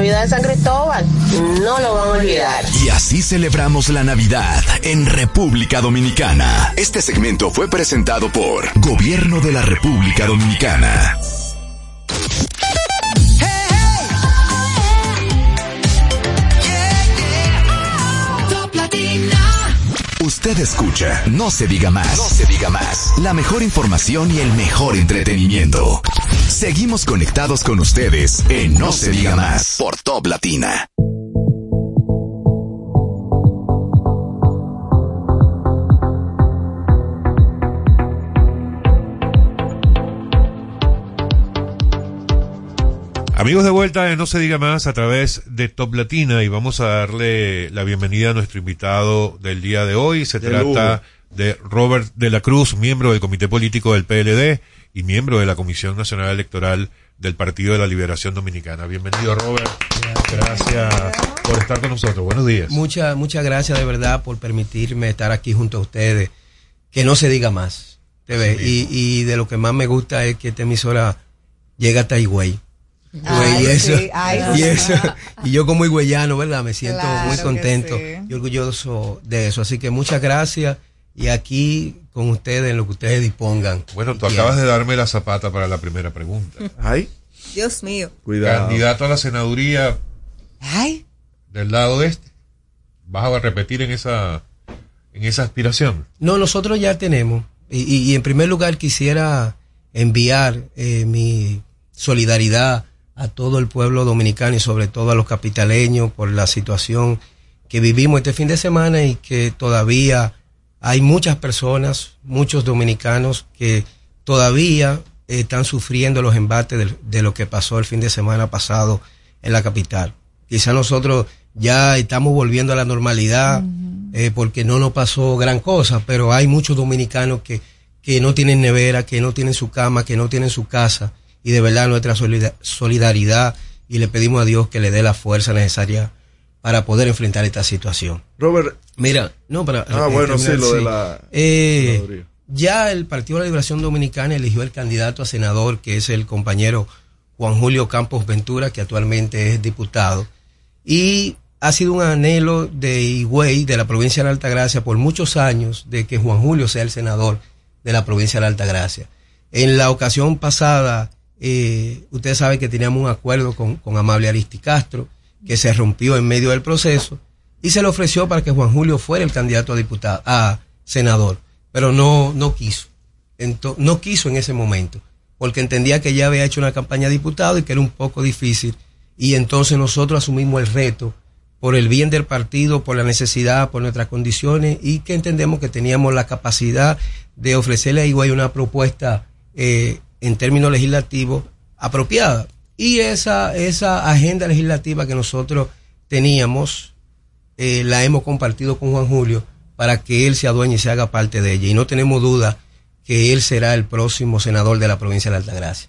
de San Cristóbal. No lo van a olvidar. Y así celebramos la Navidad en República Dominicana. Este segmento fue presentado por Gobierno de la República Dominicana. Usted escucha No se diga más. No se diga más. La mejor información y el mejor entretenimiento. Seguimos conectados con ustedes en No, se diga más por Top Latina. Amigos de vuelta en No se diga más a través de Top Latina y vamos a darle la bienvenida a nuestro invitado del día de hoy. Se De trata de Robert de la Cruz, miembro del Comité Político del PLD y miembro de la Comisión Nacional Electoral del Partido de la Liberación Dominicana. Bienvenido, Robert. Gracias por estar con nosotros. Buenos días. Muchas, muchas gracias de verdad por permitirme estar aquí junto a ustedes. Que no se diga más. ¿te ves? Y, y de lo que más me gusta es que esta emisora llega hasta Higüey. Ay, y eso, sí, ay, y sí. eso, y yo como higüeyano, ¿verdad? Me siento Claro muy contento sí. y orgulloso de eso. Así que muchas gracias y aquí con ustedes en lo que ustedes dispongan. Bueno, tú Y acabas de darme la zapata para la primera pregunta. Ay, Dios mío. cuidado. Candidato a la senaduría Ay, del lado este. ¿Vas a repetir en esa, en esa aspiración? No, nosotros ya tenemos. Y, y- y en primer lugar quisiera enviar eh, mi solidaridad a todo el pueblo dominicano y sobre todo a los capitaleños por la situación que vivimos este fin de semana y que todavía hay muchas personas, muchos dominicanos que todavía están sufriendo los embates de, de lo que pasó el fin de semana pasado en la capital. Quizá nosotros ya estamos volviendo a la normalidad eh, porque no nos pasó gran cosa, pero hay muchos dominicanos que, que no tienen nevera, que no tienen su cama, que no tienen su casa y de verdad nuestra solida- solidaridad y le pedimos a Dios que le dé la fuerza necesaria para poder enfrentar esta situación. Robert. Mira, no, para. Ah, eh, bueno, sí, lo de la Eh, ya el Partido de la Liberación Dominicana eligió el candidato a senador, que es el compañero Juan Julio Campos Ventura, que actualmente es diputado. Y ha sido un anhelo de Higüey, de la provincia de la Altagracia, por muchos años, de que Juan Julio sea el senador de la provincia de la Altagracia. En la ocasión pasada, eh, ustedes saben que teníamos un acuerdo con, con Amable Aristi Castro, que se rompió en medio del proceso, y se le ofreció para que Juan Julio fuera el candidato a diputado, a senador, pero no, no quiso. Ento- no quiso en ese momento, porque entendía que ya había hecho una campaña de diputado y que era un poco difícil, y entonces nosotros asumimos el reto por el bien del partido, por la necesidad, por nuestras condiciones, y que entendemos que teníamos la capacidad de ofrecerle a Higüey una propuesta eh, en términos legislativos apropiada. Y esa, esa agenda legislativa que nosotros teníamos, eh, la hemos compartido con Juan Julio para que él se adueñe y se haga parte de ella. Y no tenemos duda que él será el próximo senador de la provincia de Altagracia.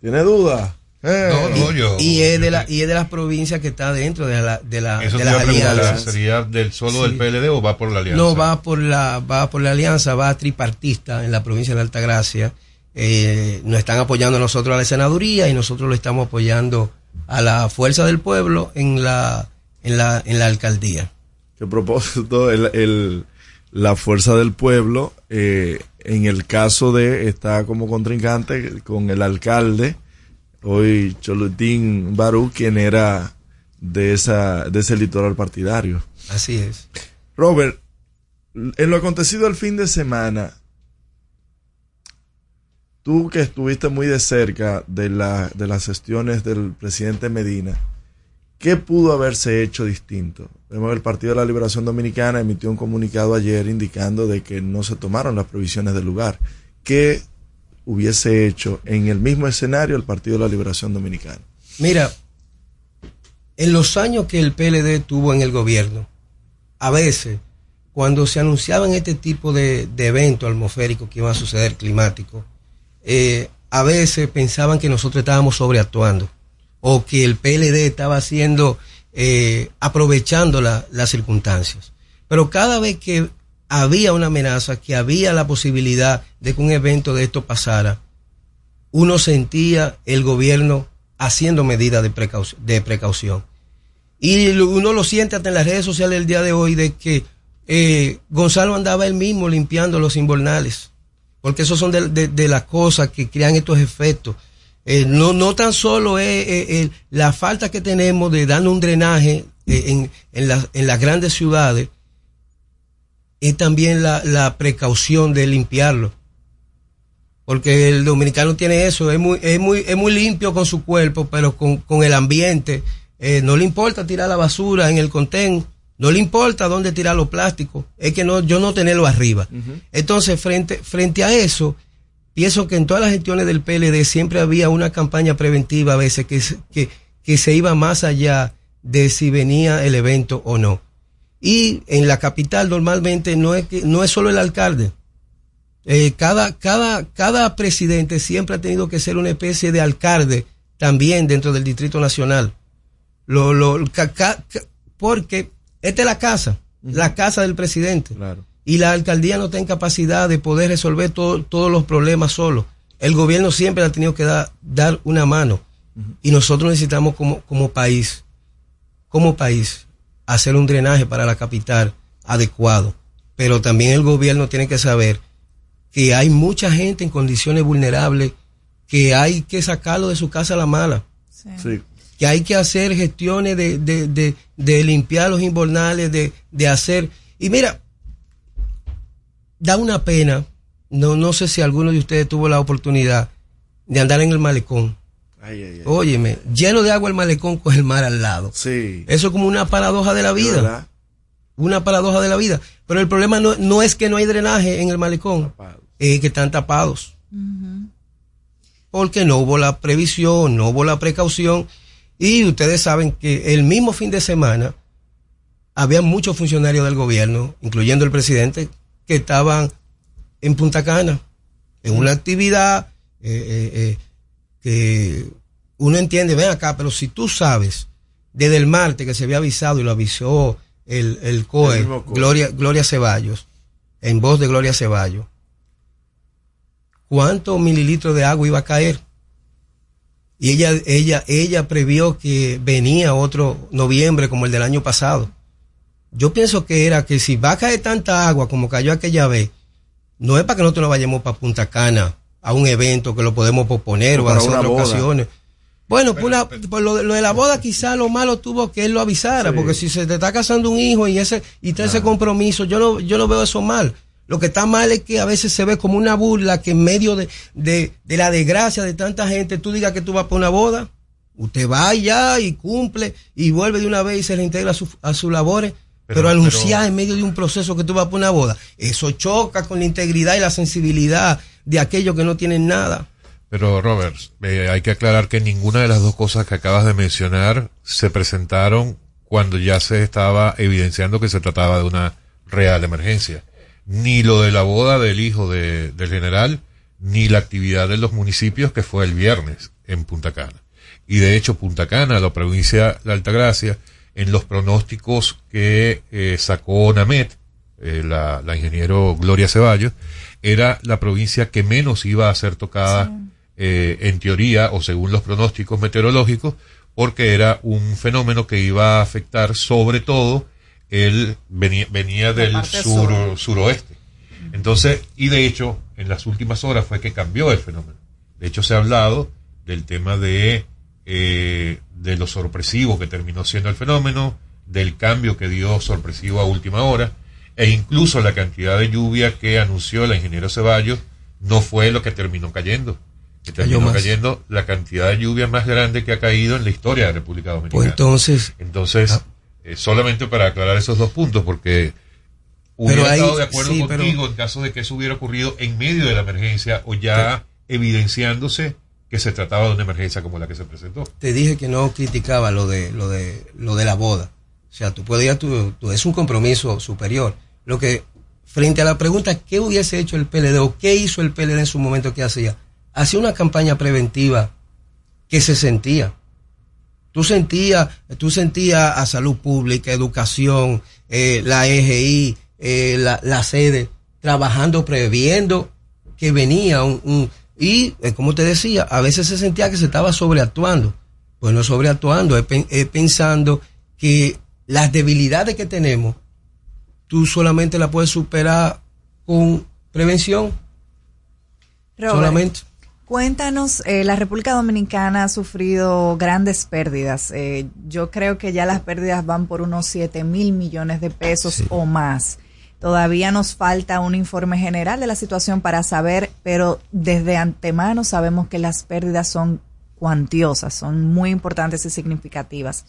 ¿Tiene duda? Eh. No, no, yo- Y es de, la, y es de las provincias que está dentro de, la, de, la, Eso de las alianzas. ¿sería del solo Sí. del PLD o va por la alianza? No, va por la, va por la alianza, va tripartista en la provincia de Altagracia. Eh, nos están apoyando a nosotros a la senaduría y nosotros lo estamos apoyando a la fuerza del pueblo en la, en la, en la alcaldía. Que propósito, el, el- la fuerza del pueblo, eh, en el caso de, está como contrincante con el alcalde, hoy Cholutín Barú, quien era de, esa, de ese litoral partidario. Así es. Robert, en lo acontecido el fin de semana, tú que estuviste muy de cerca de, la, de las gestiones del presidente Medina, ¿qué pudo haberse hecho distinto? Vemos el Partido de la Liberación Dominicana emitió un comunicado ayer indicando de que no se tomaron las previsiones del lugar. ¿Qué hubiese hecho en el mismo escenario el Partido de la Liberación Dominicana? Mira, en los años que el PLD tuvo en el gobierno, a veces, cuando se anunciaban este tipo de, de eventos atmosféricos que iban a suceder climáticos, eh, a veces pensaban que nosotros estábamos sobreactuando o que el PLD estaba haciendo, eh, aprovechando la- las circunstancias. Pero cada vez que había una amenaza, que había la posibilidad de que un evento de esto pasara, uno sentía el gobierno haciendo medidas de, precauc- de precaución. Y uno lo siente hasta en las redes sociales el día de hoy de que eh, Gonzalo andaba él mismo limpiando los invernales. Porque esos son de, de- las cosas que crean estos efectos. Eh, no, no tan solo es la falta que tenemos de darle un drenaje eh, en, en, las- en las grandes ciudades, es también la, la precaución de limpiarlo. Porque el dominicano tiene eso, es muy, es muy, es muy limpio con su cuerpo, pero con, con el ambiente. eh, no le importa tirar la basura en el contén, no le importa dónde tirar los plásticos, es que no, yo no tenerlo arriba. Entonces, frente, frente a eso, pienso que en todas las gestiones del PLD siempre había una campaña preventiva a veces que, se- que, que se iba más allá de si venía el evento o no. Y en la capital normalmente no es, que, no es solo el alcalde. Eh, cada, cada, cada presidente siempre ha tenido que ser una especie de alcalde también dentro del Distrito Nacional. Lo, lo, ca- ca- ca- porque esta es la casa, la casa del presidente. Y la alcaldía no está en capacidad de poder resolver todo- todos los problemas solo. El gobierno siempre ha tenido que dar, dar una mano. Y nosotros necesitamos como, como país, como país, hacer un drenaje para la capital adecuado. Pero también el gobierno tiene que saber que hay mucha gente en condiciones vulnerables que hay que sacarlo de su casa a la mala. Sí. Que hay que hacer gestiones de, de, de, de limpiar los invernales, de, de hacer... Y mira, da una pena, no, no sé si alguno de ustedes tuvo la oportunidad de andar en el malecón. Ay, ay, ay. Óyeme, lleno de agua el malecón con el mar al lado. Sí. Eso es como una paradoja de la vida. verdad. Una paradoja de la vida. Pero el problema no, no es que no hay drenaje en el malecón, es que están tapados. Porque no hubo la previsión, no hubo la precaución. Y ustedes saben que el mismo fin de semana había muchos funcionarios del gobierno, incluyendo el presidente, que estaban en Punta Cana, en una actividad eh, eh, eh, que uno entiende, ven acá, pero si tú sabes desde el martes que se había avisado y lo avisó el, el COE, El mismo COE. Gloria, Gloria Ceballos, en voz de Gloria Ceballos, ¿cuántos mililitros de agua iba a caer? Y ella, ella, ella previó que venía otro noviembre como el del año pasado. Yo pienso que era que si va a caer tanta agua como cayó aquella vez, no es para que nosotros nos vayamos para Punta Cana a un evento que lo podemos posponer O o, para hacer otras boda. ocasiones. Bueno, por, por lo, de- lo de la boda quizá lo malo tuvo que él lo avisara, Sí. porque si se te está casando un hijo y ese y está ese compromiso, yo no, yo no veo eso mal. Lo que está mal es que a veces se ve como una burla que en medio de, de, de la desgracia de tanta gente tú digas que tú vas para una boda. Usted va allá y cumple y vuelve de una vez y se reintegra a, su- a sus labores. Pero, Pero- anunciar pero- en medio de un proceso que tú vas para una boda, eso choca con la integridad y la sensibilidad de aquellos que no tienen nada. Pero Robert, eh, hay que aclarar que ninguna de las dos cosas que acabas de mencionar se presentaron cuando ya se estaba evidenciando que se trataba de una real emergencia. Ni lo de la boda del hijo de- del general, ni la actividad de los municipios que fue el viernes en Punta Cana. Y de hecho Punta Cana, la provincia de Altagracia, en los pronósticos que eh, sacó Namet, eh, la, la ingeniero Gloria Ceballos, era la provincia que menos iba a ser tocada eh, en teoría o según los pronósticos meteorológicos, porque era un fenómeno que iba a afectar sobre todo el venía, venía del sur, sur. suroeste. Entonces, y de hecho, en las últimas horas fue que cambió el fenómeno. De hecho, se ha hablado del tema de, eh, de lo sorpresivo que terminó siendo el fenómeno, del cambio que dio sorpresivo a última hora, e incluso la cantidad de lluvia que anunció la ingeniero Ceballos no fue lo que terminó cayendo. Que terminó cayendo la cantidad de lluvia más grande que ha caído en la historia de la República Dominicana. Pues entonces, Entonces, eh, solamente para aclarar esos dos puntos, porque hubiera ahí- estado de acuerdo sí, pero- contigo en caso de que eso hubiera ocurrido en medio de la emergencia o ya evidenciándose que se trataba de una emergencia como la que se presentó. te dije que no criticaba lo de lo de lo de la boda. O sea, tú tu, tu- es un compromiso superior. Lo que frente a la pregunta qué hubiese hecho el PLD o qué hizo el PLD en su momento que hacía, hacía una campaña preventiva que se sentía. Tú sentías, tú sentías a salud pública, educación, eh, la EGI, eh, la, la sede, trabajando, previendo que venía un, un- y eh, como te decía, a veces se sentía que se estaba sobreactuando. Pues no sobreactuando, es, pen- es pensando que las debilidades que tenemos, tú solamente las puedes superar con prevención. Robert, solamente. Cuéntanos, eh, la República Dominicana ha sufrido grandes pérdidas. Eh, yo creo que ya las pérdidas van por unos 7 mil millones de pesos o más. Todavía nos falta un informe general de la situación para saber, pero desde antemano sabemos que las pérdidas son cuantiosas, son muy importantes y significativas.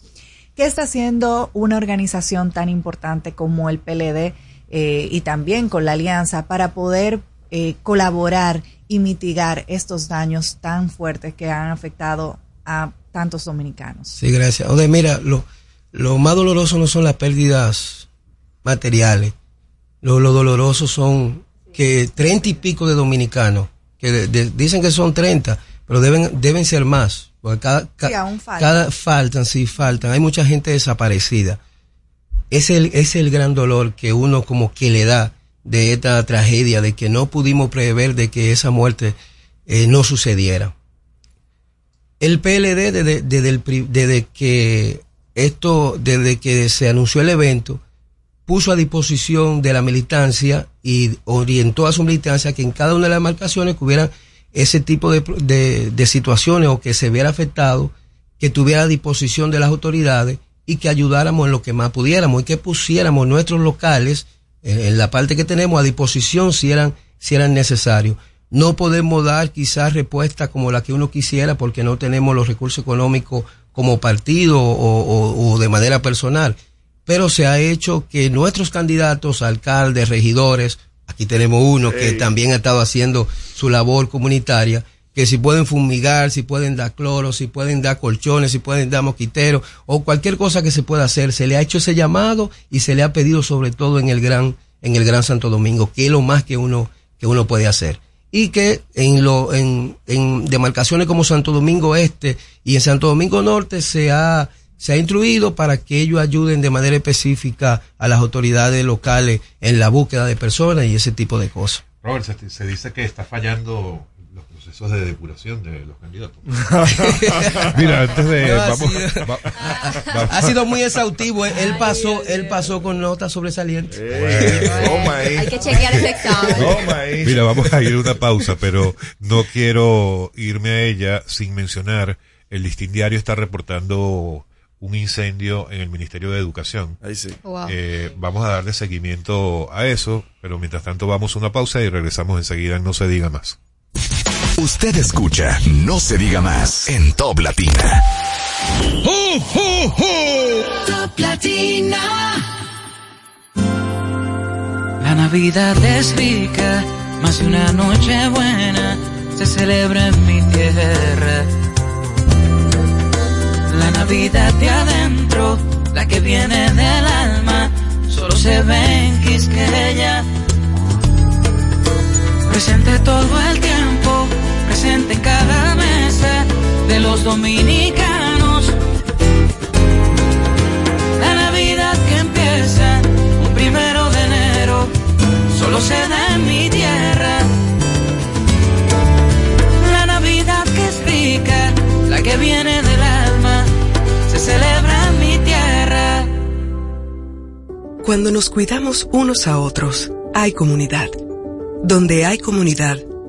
¿Qué está haciendo una organización tan importante como el PLD eh, y también con la Alianza para poder eh, colaborar y mitigar estos daños tan fuertes que han afectado a tantos dominicanos? Sí, gracias. Ode, mira, lo, lo más doloroso no son las pérdidas materiales. Lo, lo doloroso son que treinta y pico de dominicanos, que de- de- dicen que son 30, pero deben, deben ser más. Porque cada, ca- Sí, aún faltan. cada faltan, sí, faltan. Hay mucha gente desaparecida. Es el, es el gran dolor que uno como que le da de esta tragedia, de que no pudimos prever de que esa muerte eh, no sucediera. El PLD desde, desde, el que esto, desde que se anunció el evento, puso a disposición de la militancia y orientó a su militancia que en cada una de las marcaciones que hubiera ese tipo de, de- de situaciones o que se viera afectado, que tuviera a disposición de las autoridades y que ayudáramos en lo que más pudiéramos y que pusiéramos nuestros locales en, la parte que tenemos a disposición si eran, si eran necesarios. No podemos dar quizás respuesta como la que uno quisiera porque no tenemos los recursos económicos como partido o, o- o de manera personal, pero se ha hecho que nuestros candidatos, alcaldes, regidores, aquí tenemos uno que también ha estado haciendo su labor comunitaria, que si pueden fumigar, si pueden dar cloro, si pueden dar colchones, si pueden dar mosquiteros o cualquier cosa que se pueda hacer, se le ha hecho ese llamado y se le ha pedido sobre todo en el gran en el Gran Santo Domingo, que es lo más que uno que uno puede hacer y que en lo en, en demarcaciones como Santo Domingo Este y en Santo Domingo Norte se ha se ha instruido para que ellos ayuden de manera específica a las autoridades locales en la búsqueda de personas y ese tipo de cosas. Robert, se, se dice que está fallando procesos de depuración de los candidatos. [LAUGHS] Mira, antes de... No, ha vamos, sido- va- va- ha sido muy exhaustivo. Él pasó, él pasó con notas sobresalientes. Hay que chequear ese examen. Mira, vamos a ir a una pausa, pero no quiero irme a ella sin mencionar, el listín diario está reportando un incendio en el Ministerio de Educación. Ahí sí. Wow. Eh, vamos a darle seguimiento a eso, pero mientras tanto vamos a una pausa y regresamos enseguida en No se diga más. Usted escucha No se diga más en Top Latina. Top Latina. La Navidad es rica, más de una noche buena se celebra en mi tierra. La Navidad de adentro, la que viene del alma, solo se ve en Quisqueya. Presente todo el tiempo, presente en cada mesa de los dominicanos. La Navidad que empieza un primero de enero solo se da en mi tierra. La Navidad que es rica, la que viene del alma, se celebra en mi tierra. Cuando nos cuidamos unos a otros, hay comunidad. Donde hay comunidad,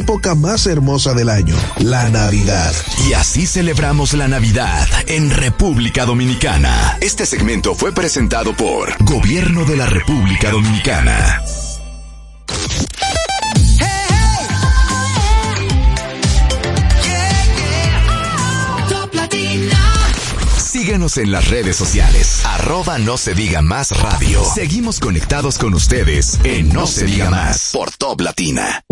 época más hermosa del año, la Navidad. Y así celebramos la Navidad en República Dominicana. Este segmento fue presentado por Gobierno de la República Dominicana. Síguenos en las redes sociales. Arroba no se diga más radio. Seguimos conectados con ustedes en No se diga más por Top Latina.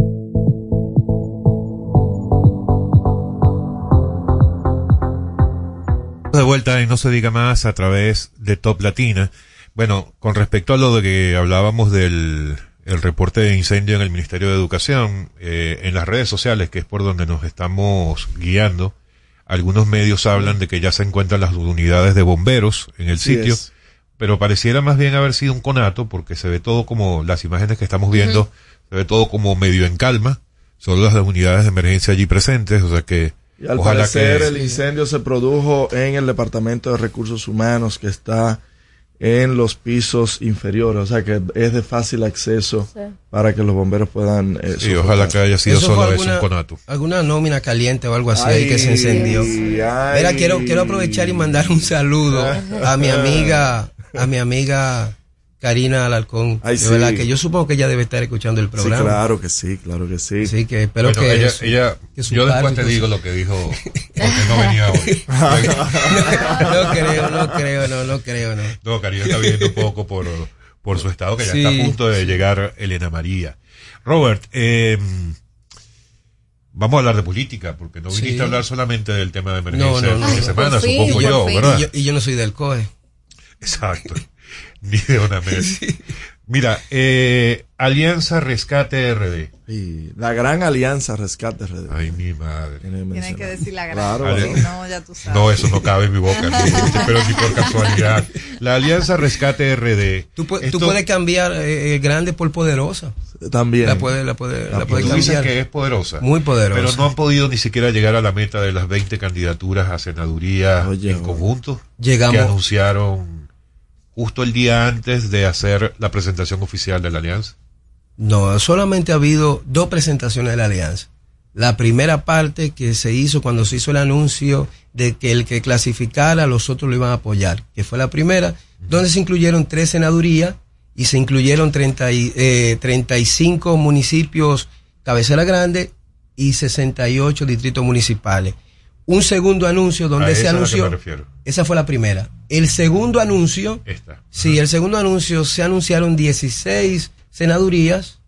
De vuelta en No se diga más a través de Top Latina. Bueno, con respecto a lo de que hablábamos del el reporte de incendio en el Ministerio de Educación, eh, en las redes sociales, que es por donde nos estamos guiando, algunos medios hablan de que ya se encuentran las unidades de bomberos en el sitio, es. pero pareciera más bien haber sido un conato, porque se ve todo como, las imágenes que estamos viendo, se ve todo como medio en calma, solo las unidades de emergencia allí presentes, o sea que Y al ojalá parecer que... el incendio se produjo en el Departamento de Recursos Humanos que está en los pisos inferiores, o sea que es de fácil acceso Sí. para que los bomberos puedan... eh, Sí, ojalá que haya sido Eso solo fue eso, un alguna- conato. Alguna nómina caliente o algo así ahí que se encendió. ay. Mira, quiero, quiero aprovechar y mandar un saludo [LAUGHS] a mi amiga, a mi amiga Karina Alarcón. Ay, de sí. verdad que yo supongo que ella debe estar escuchando el Sí, programa. claro que sí, claro que sí. Sí, que espero Bueno, que, ella, su- ella- que su yo después te digo lo que dijo, [LAUGHS] porque no venía hoy. no creo, no creo, no, no creo, no. No, Karina está viendo un poco por, por su estado, que ya Sí. está a punto de llegar Elena María. Robert, eh, vamos a hablar de política, porque no viniste Sí. a hablar solamente del tema de emergencia No, no, de Ay, semana, supongo yo. ¿verdad? Y yo, y yo no soy del COE. Exacto. [LAUGHS] Ni de una vez. Mira, eh, Alianza Rescate RD. Y la gran alianza Rescate RD. Ay, mi madre. Tienen que decir la gran. Claro, Ale- porque no, ya tú sabes. No, eso no cabe en mi boca, [LAUGHS] [LAUGHS] pero ni por casualidad. La Alianza Rescate RD. Tú, pu- tú Esto- puedes cambiar eh, eh, grande por poderosa. También. La puede, la puede, la Tú puede dices cambiar. que es poderosa. Muy poderosa. Pero no han podido ni siquiera llegar a la meta de las 20 candidaturas a senaduría en conjunto. Llegamos- Que anunciaron justo el día antes de hacer la presentación oficial de la alianza. No, solamente ha habido dos presentaciones de la alianza. La primera parte que se hizo cuando se hizo el anuncio de que el que clasificara los otros lo iban a apoyar, que fue la primera, donde se incluyeron tres senadurías y se incluyeron 30 y, eh, 35 municipios cabecera grande y 68 distritos municipales. Un segundo anuncio donde se anunció. Esa fue la primera. El segundo anuncio. Esta. Sí, el segundo anuncio se anunciaron 16 senadurías,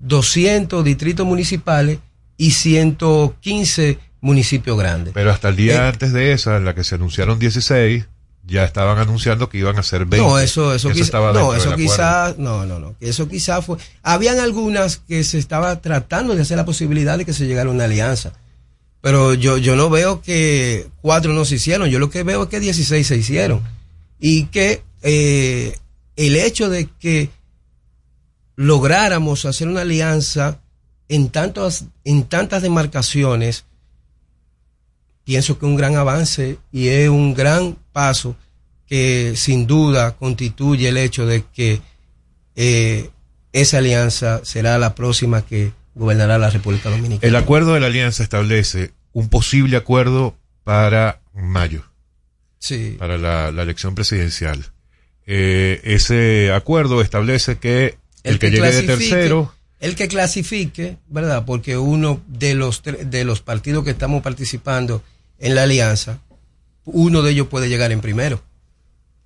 200 distritos municipales y 115 municipios grandes. Pero hasta el día Eh, antes de esa, en la que se anunciaron 16, ya estaban anunciando que iban a ser 20. No, eso, eso, quizá- estaba no, eso acuerdo. quizá, no, no, no, eso quizá fue, habían algunas que se estaba tratando de hacer la posibilidad de que se llegara a una alianza, pero yo, yo no veo que cuatro no se hicieron, yo lo que veo es que 16 se hicieron. Y que eh, el hecho de que lográramos hacer una alianza en tantas, en tantas demarcaciones, pienso que un gran avance y es un gran paso que sin duda constituye el hecho de que eh, esa alianza será la próxima que gobernará la República Dominicana. El acuerdo de la alianza establece un posible acuerdo para mayo. Sí. Para la, la elección presidencial. Eh, ese acuerdo establece que el, que, llegue de tercero, el que clasifique, ¿verdad? Porque uno de los de los partidos que estamos participando en la alianza, uno de ellos puede llegar en primero.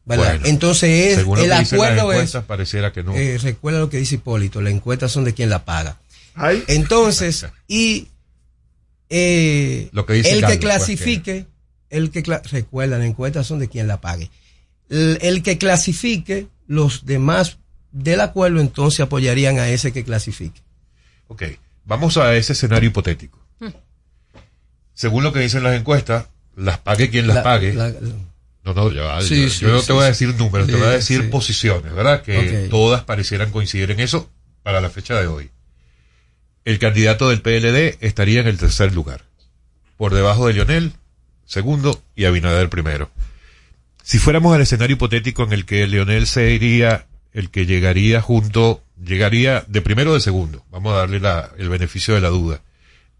¿verdad? Bueno, Entonces es, según lo el acuerdo es encuestas, pareciera que no. Eh, recuerda lo que dice Hipólito, las encuestas son de quien la paga. Entonces, [LAUGHS] y eh, Lo que dice el Carlos, que pues, clasifique, el que cla- recuerda, las encuestas son de quien la pague. El, el que clasifique, los demás del acuerdo entonces apoyarían a ese que clasifique. Ok, vamos a ese escenario hipotético. Según lo que dicen las encuestas, las pague quien las La- pague. la- no, no, ya va, Sí, yo, sí, yo no sí, te voy a decir números, te voy a decir sí. posiciones, ¿verdad? Que todas parecieran coincidir en eso para la fecha de hoy. El candidato del PLD estaría en el tercer lugar, por debajo de Lionel, segundo, y Abinader primero. Si fuéramos al escenario hipotético en el que Leonel sería el que llegaría junto, llegaría de primero o de segundo, vamos a darle el beneficio de la duda.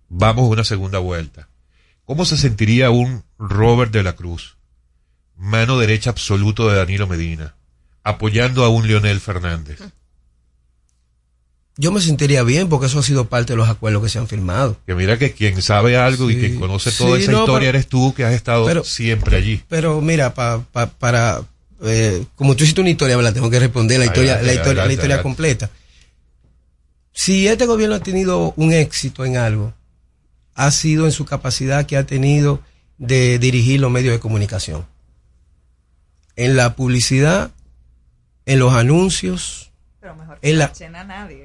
vamos a una segunda vuelta. ¿Cómo se sentiría un Robert de la Cruz, mano derecha absoluto de Danilo Medina, apoyando a un Leonel Fernández? Yo me sentiría bien porque eso ha sido parte de los acuerdos que se han firmado. Que mira que quien sabe algo y quien conoce toda Sí, esa no, historia pero- eres tú que has estado pero- siempre allí. Pero mira, pa- pa- para eh, como tú hiciste una historia, ¿verdad? tengo que responder la historia, Adelante, la historia, la historia adelante. completa. Si este gobierno ha tenido un éxito en algo, ha sido en su capacidad que ha tenido de dirigir los medios de comunicación. En la publicidad, en los anuncios, en la...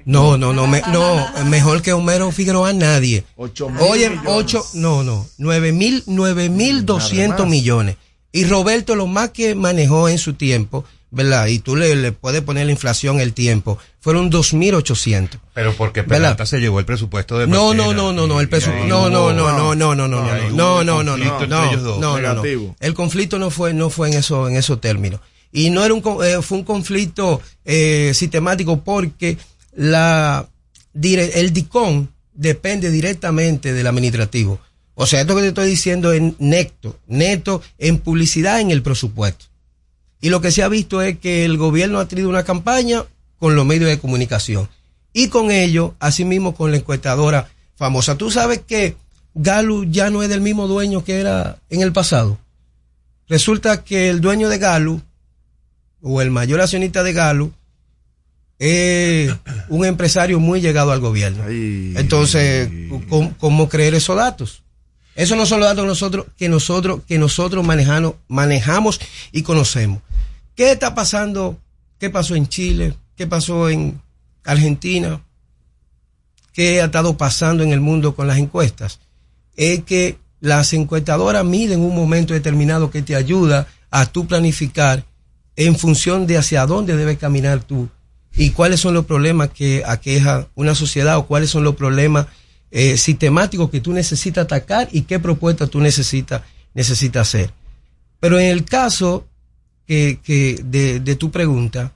No, no, no, me- no, mejor que Homero Figueroa nadie. Ocho mil Oye, millones. ocho, no, no, nueve mil, nueve mil doscientos millones. Y Roberto lo más que manejó en su tiempo, ¿verdad? Y tú le, le puedes poner la inflación el tiempo, fueron dos mil ochocientos. Pero porque ¿Verdad? Peralta se llevó el presupuesto de No, Marchena no, no, no, no, el ahí no, no, no, no, no, no, no, no, no, no, no, no, no, no, no, no, no. Negativo. El conflicto no fue, no fue en eso, en esos términos. Y no era un, eh, fue un conflicto eh, sistemático porque la, el DICON depende directamente del administrativo. O sea, esto que te estoy diciendo es neto, neto en publicidad en el presupuesto. Y lo que se ha visto es que el gobierno ha tenido una campaña con los medios de comunicación. Y con ello, asimismo con la encuestadora famosa. Tú sabes que Galo ya no es del mismo dueño que era en el pasado. Resulta que el dueño de Galo, o el mayor accionista de Galo, es un empresario muy llegado al gobierno. Entonces, ¿cómo, cómo creer esos datos? Esos no son los datos que nosotros, que nosotros, que nosotros manejamos, manejamos y conocemos. ¿Qué está pasando? ¿Qué pasó en Chile? ¿Qué pasó en Argentina? ¿Qué ha estado pasando en el mundo con las encuestas? Es que las encuestadoras miden un momento determinado que te ayuda a tú planificar en función de hacia dónde debes caminar tú y cuáles son los problemas que aqueja una sociedad o cuáles son los problemas eh, sistemáticos que tú necesitas atacar y qué propuestas tú necesitas necesitas hacer. Pero en el caso que, que de, tu pregunta,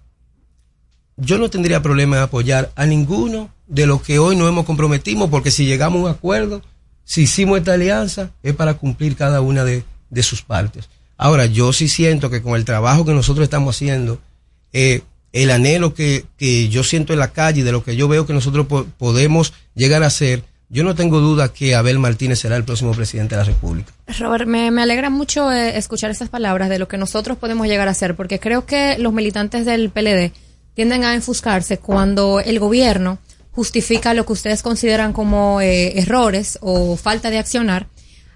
yo no tendría problema en apoyar a ninguno de los que hoy nos hemos comprometido, porque si llegamos a un acuerdo, si hicimos esta alianza, es para cumplir cada una de sus partes. Ahora, yo sí siento que con el trabajo que nosotros estamos haciendo, eh, el anhelo que, que yo siento en la calle, de lo que yo veo que nosotros po- podemos llegar a hacer, yo no tengo duda que Abel Martínez será el próximo presidente de la República. Robert, me, me alegra mucho eh, escuchar esas palabras de lo que nosotros podemos llegar a hacer, porque creo que los militantes del PLD tienden a enfuscarse cuando el gobierno justifica lo que ustedes consideran como eh, errores o falta de accionar,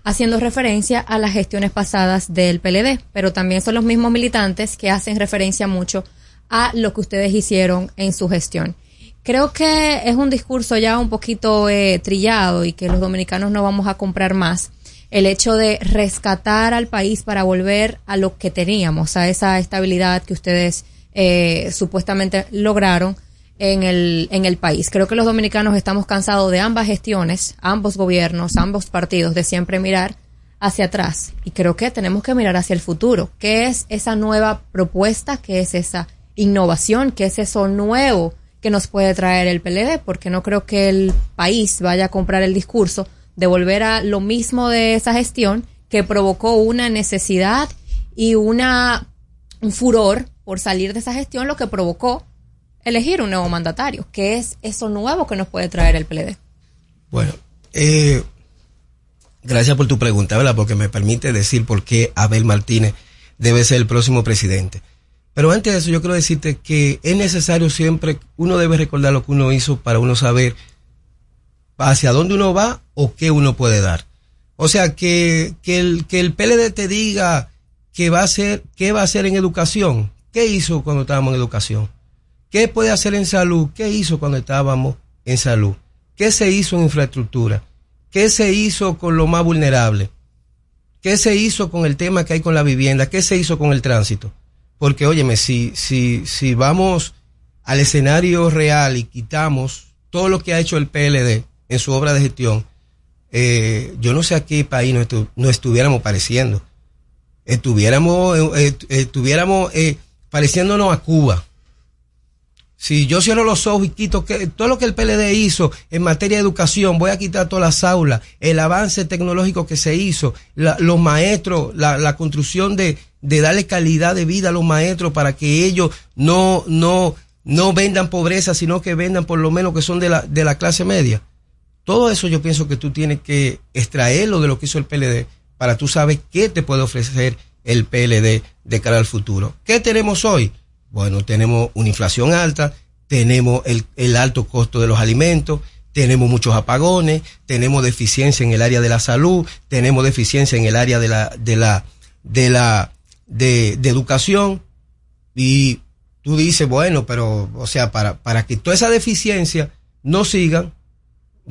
haciendo referencia a las gestiones pasadas del PLD, pero también son los mismos militantes que hacen referencia mucho a lo que ustedes hicieron en su gestión. Creo que es un discurso ya un poquito eh, trillado y que los dominicanos no vamos a comprar más. El hecho de rescatar al país para volver a lo que teníamos, a esa estabilidad que ustedes eh, supuestamente lograron en el, en el país. Creo que los dominicanos estamos cansados de ambas gestiones, ambos gobiernos, ambos partidos, de siempre mirar hacia atrás. Y creo que tenemos que mirar hacia el futuro. ¿Qué es esa nueva propuesta? ¿Qué es esa innovación? ¿Qué es eso nuevo que nos puede traer el PLD? Porque no creo que el país vaya a comprar el discurso de volver a lo mismo de esa gestión que provocó una necesidad y una un furor por salir de esa gestión, lo que provocó elegir un nuevo mandatario. ¿Qué es eso nuevo que nos puede traer el PLD? Bueno, eh, gracias por tu pregunta, ¿verdad? Porque me permite decir por qué Abel Martínez debe ser el próximo presidente. Pero antes de eso, yo quiero decirte que es necesario siempre, uno debe recordar lo que uno hizo para uno saber hacia dónde uno va o qué uno puede dar. O sea, que, que, el, que el PLD te diga que va a hacer, qué va a hacer en educación. ¿Qué hizo cuando estábamos en educación? ¿Qué puede hacer en salud? ¿Qué hizo cuando estábamos en salud? ¿Qué se hizo en infraestructura? ¿Qué se hizo con lo más vulnerable? ¿Qué se hizo con el tema que hay con la vivienda? ¿Qué se hizo con el tránsito? Porque, óyeme, si, si, si vamos al escenario real y quitamos todo lo que ha hecho el PLD en su obra de gestión, eh, yo no sé a qué país no, estu- no estuviéramos pareciendo. Estuviéramos, eh, eh, estuviéramos pareciéndonos a Cuba Si yo cierro los ojos y quito que, todo lo que el PLD hizo en materia de educación, voy a quitar todas las aulas, el avance tecnológico que se hizo, la- los maestros, la, construcción de, de darle calidad de vida a los maestros para que ellos no, no, no vendan pobreza, sino que vendan por lo menos que son de la, de la clase media. Todo eso yo pienso que tú tienes que extraerlo de lo que hizo el PLD para tú saber qué te puede ofrecer el PLD de cara al futuro. ¿Qué tenemos hoy? Bueno, tenemos una inflación alta, tenemos el, el alto costo de los alimentos, tenemos muchos apagones, tenemos deficiencia en el área de la salud, tenemos deficiencia en el área de la, de la, de la, de, educación y tú dices, bueno, pero, o sea, para, para que toda esa deficiencia no sigan,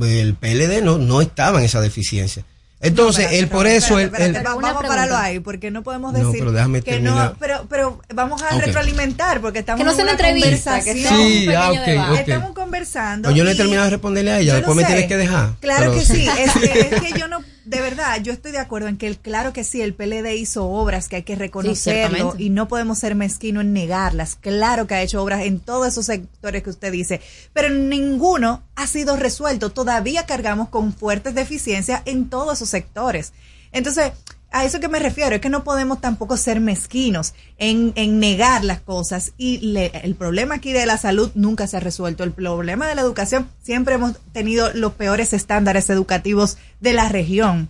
el PLD no, no estaba en esa deficiencia. Entonces, él por eso, él, Espérate, él- va- vamos a pararlo ahí, porque no podemos No, decir pero déjame que terminar. no, pero, pero vamos a Ok. retroalimentar, porque estamos Que no en una entrevista, que conversación. sea un Sí, ah, pequeño ok, debate. ok. Estamos conversando. Pues yo no he terminado de responderle a ella, después me sé. tienes que dejar. Claro Pero- que sí, es que, es que yo no, de verdad, yo estoy de acuerdo en que el, claro que sí, el PLD hizo obras que hay que reconocerlo y no podemos ser mezquinos en negarlas. Claro que ha hecho obras en todos esos sectores que usted dice, pero ninguno ha sido resuelto. Todavía cargamos con fuertes deficiencias en todos esos sectores. Entonces, a eso que me refiero, es que no podemos tampoco ser mezquinos en, en negar las cosas. Y le- el problema aquí de la salud nunca se ha resuelto. El problema de la educación, siempre hemos tenido los peores estándares educativos de la región.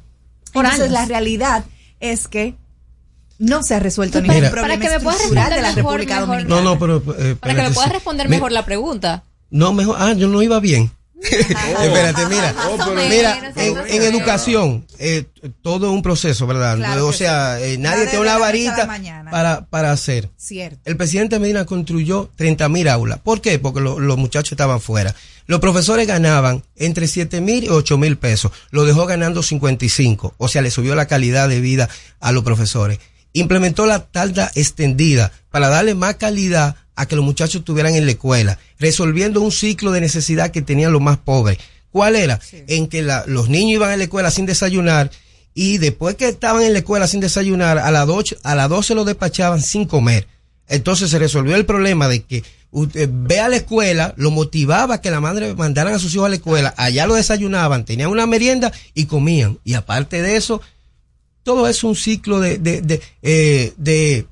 Por Entonces, años. la realidad es que no se ha resuelto Para- ningún para problema que me puedas de responder la mejor, República mejor. Dominicana. No, no, pero... eh, Para que me puedas responder mejor la pregunta. No, mejor. Ah, yo no iba bien. [LAUGHS] Espérate, mira. Mira, en, educación, eh, todo es un proceso, ¿verdad? Claro o sea, eh, nadie tiene una varita para, para hacer. Cierto. El presidente Medina construyó 30 mil aulas. ¿Por qué? Porque lo- los muchachos estaban fuera. Los profesores ganaban entre 7 mil y 8 mil pesos. Lo dejó ganando 55. O sea, le subió la calidad de vida a los profesores. Implementó la tarda extendida para darle más calidad a que los muchachos estuvieran en la escuela, resolviendo un ciclo de necesidad que tenían los más pobres. ¿Cuál era? En que la- los niños iban a la escuela sin desayunar y después que estaban en la escuela sin desayunar, a las 12, a las 12 lo despachaban sin comer. Entonces se resolvió el problema de que usted ve a la escuela, lo motivaba a que la madre mandaran a sus hijos a la escuela, allá lo desayunaban, tenían una merienda y comían. Y aparte de eso, todo es un ciclo de, de, de, eh, de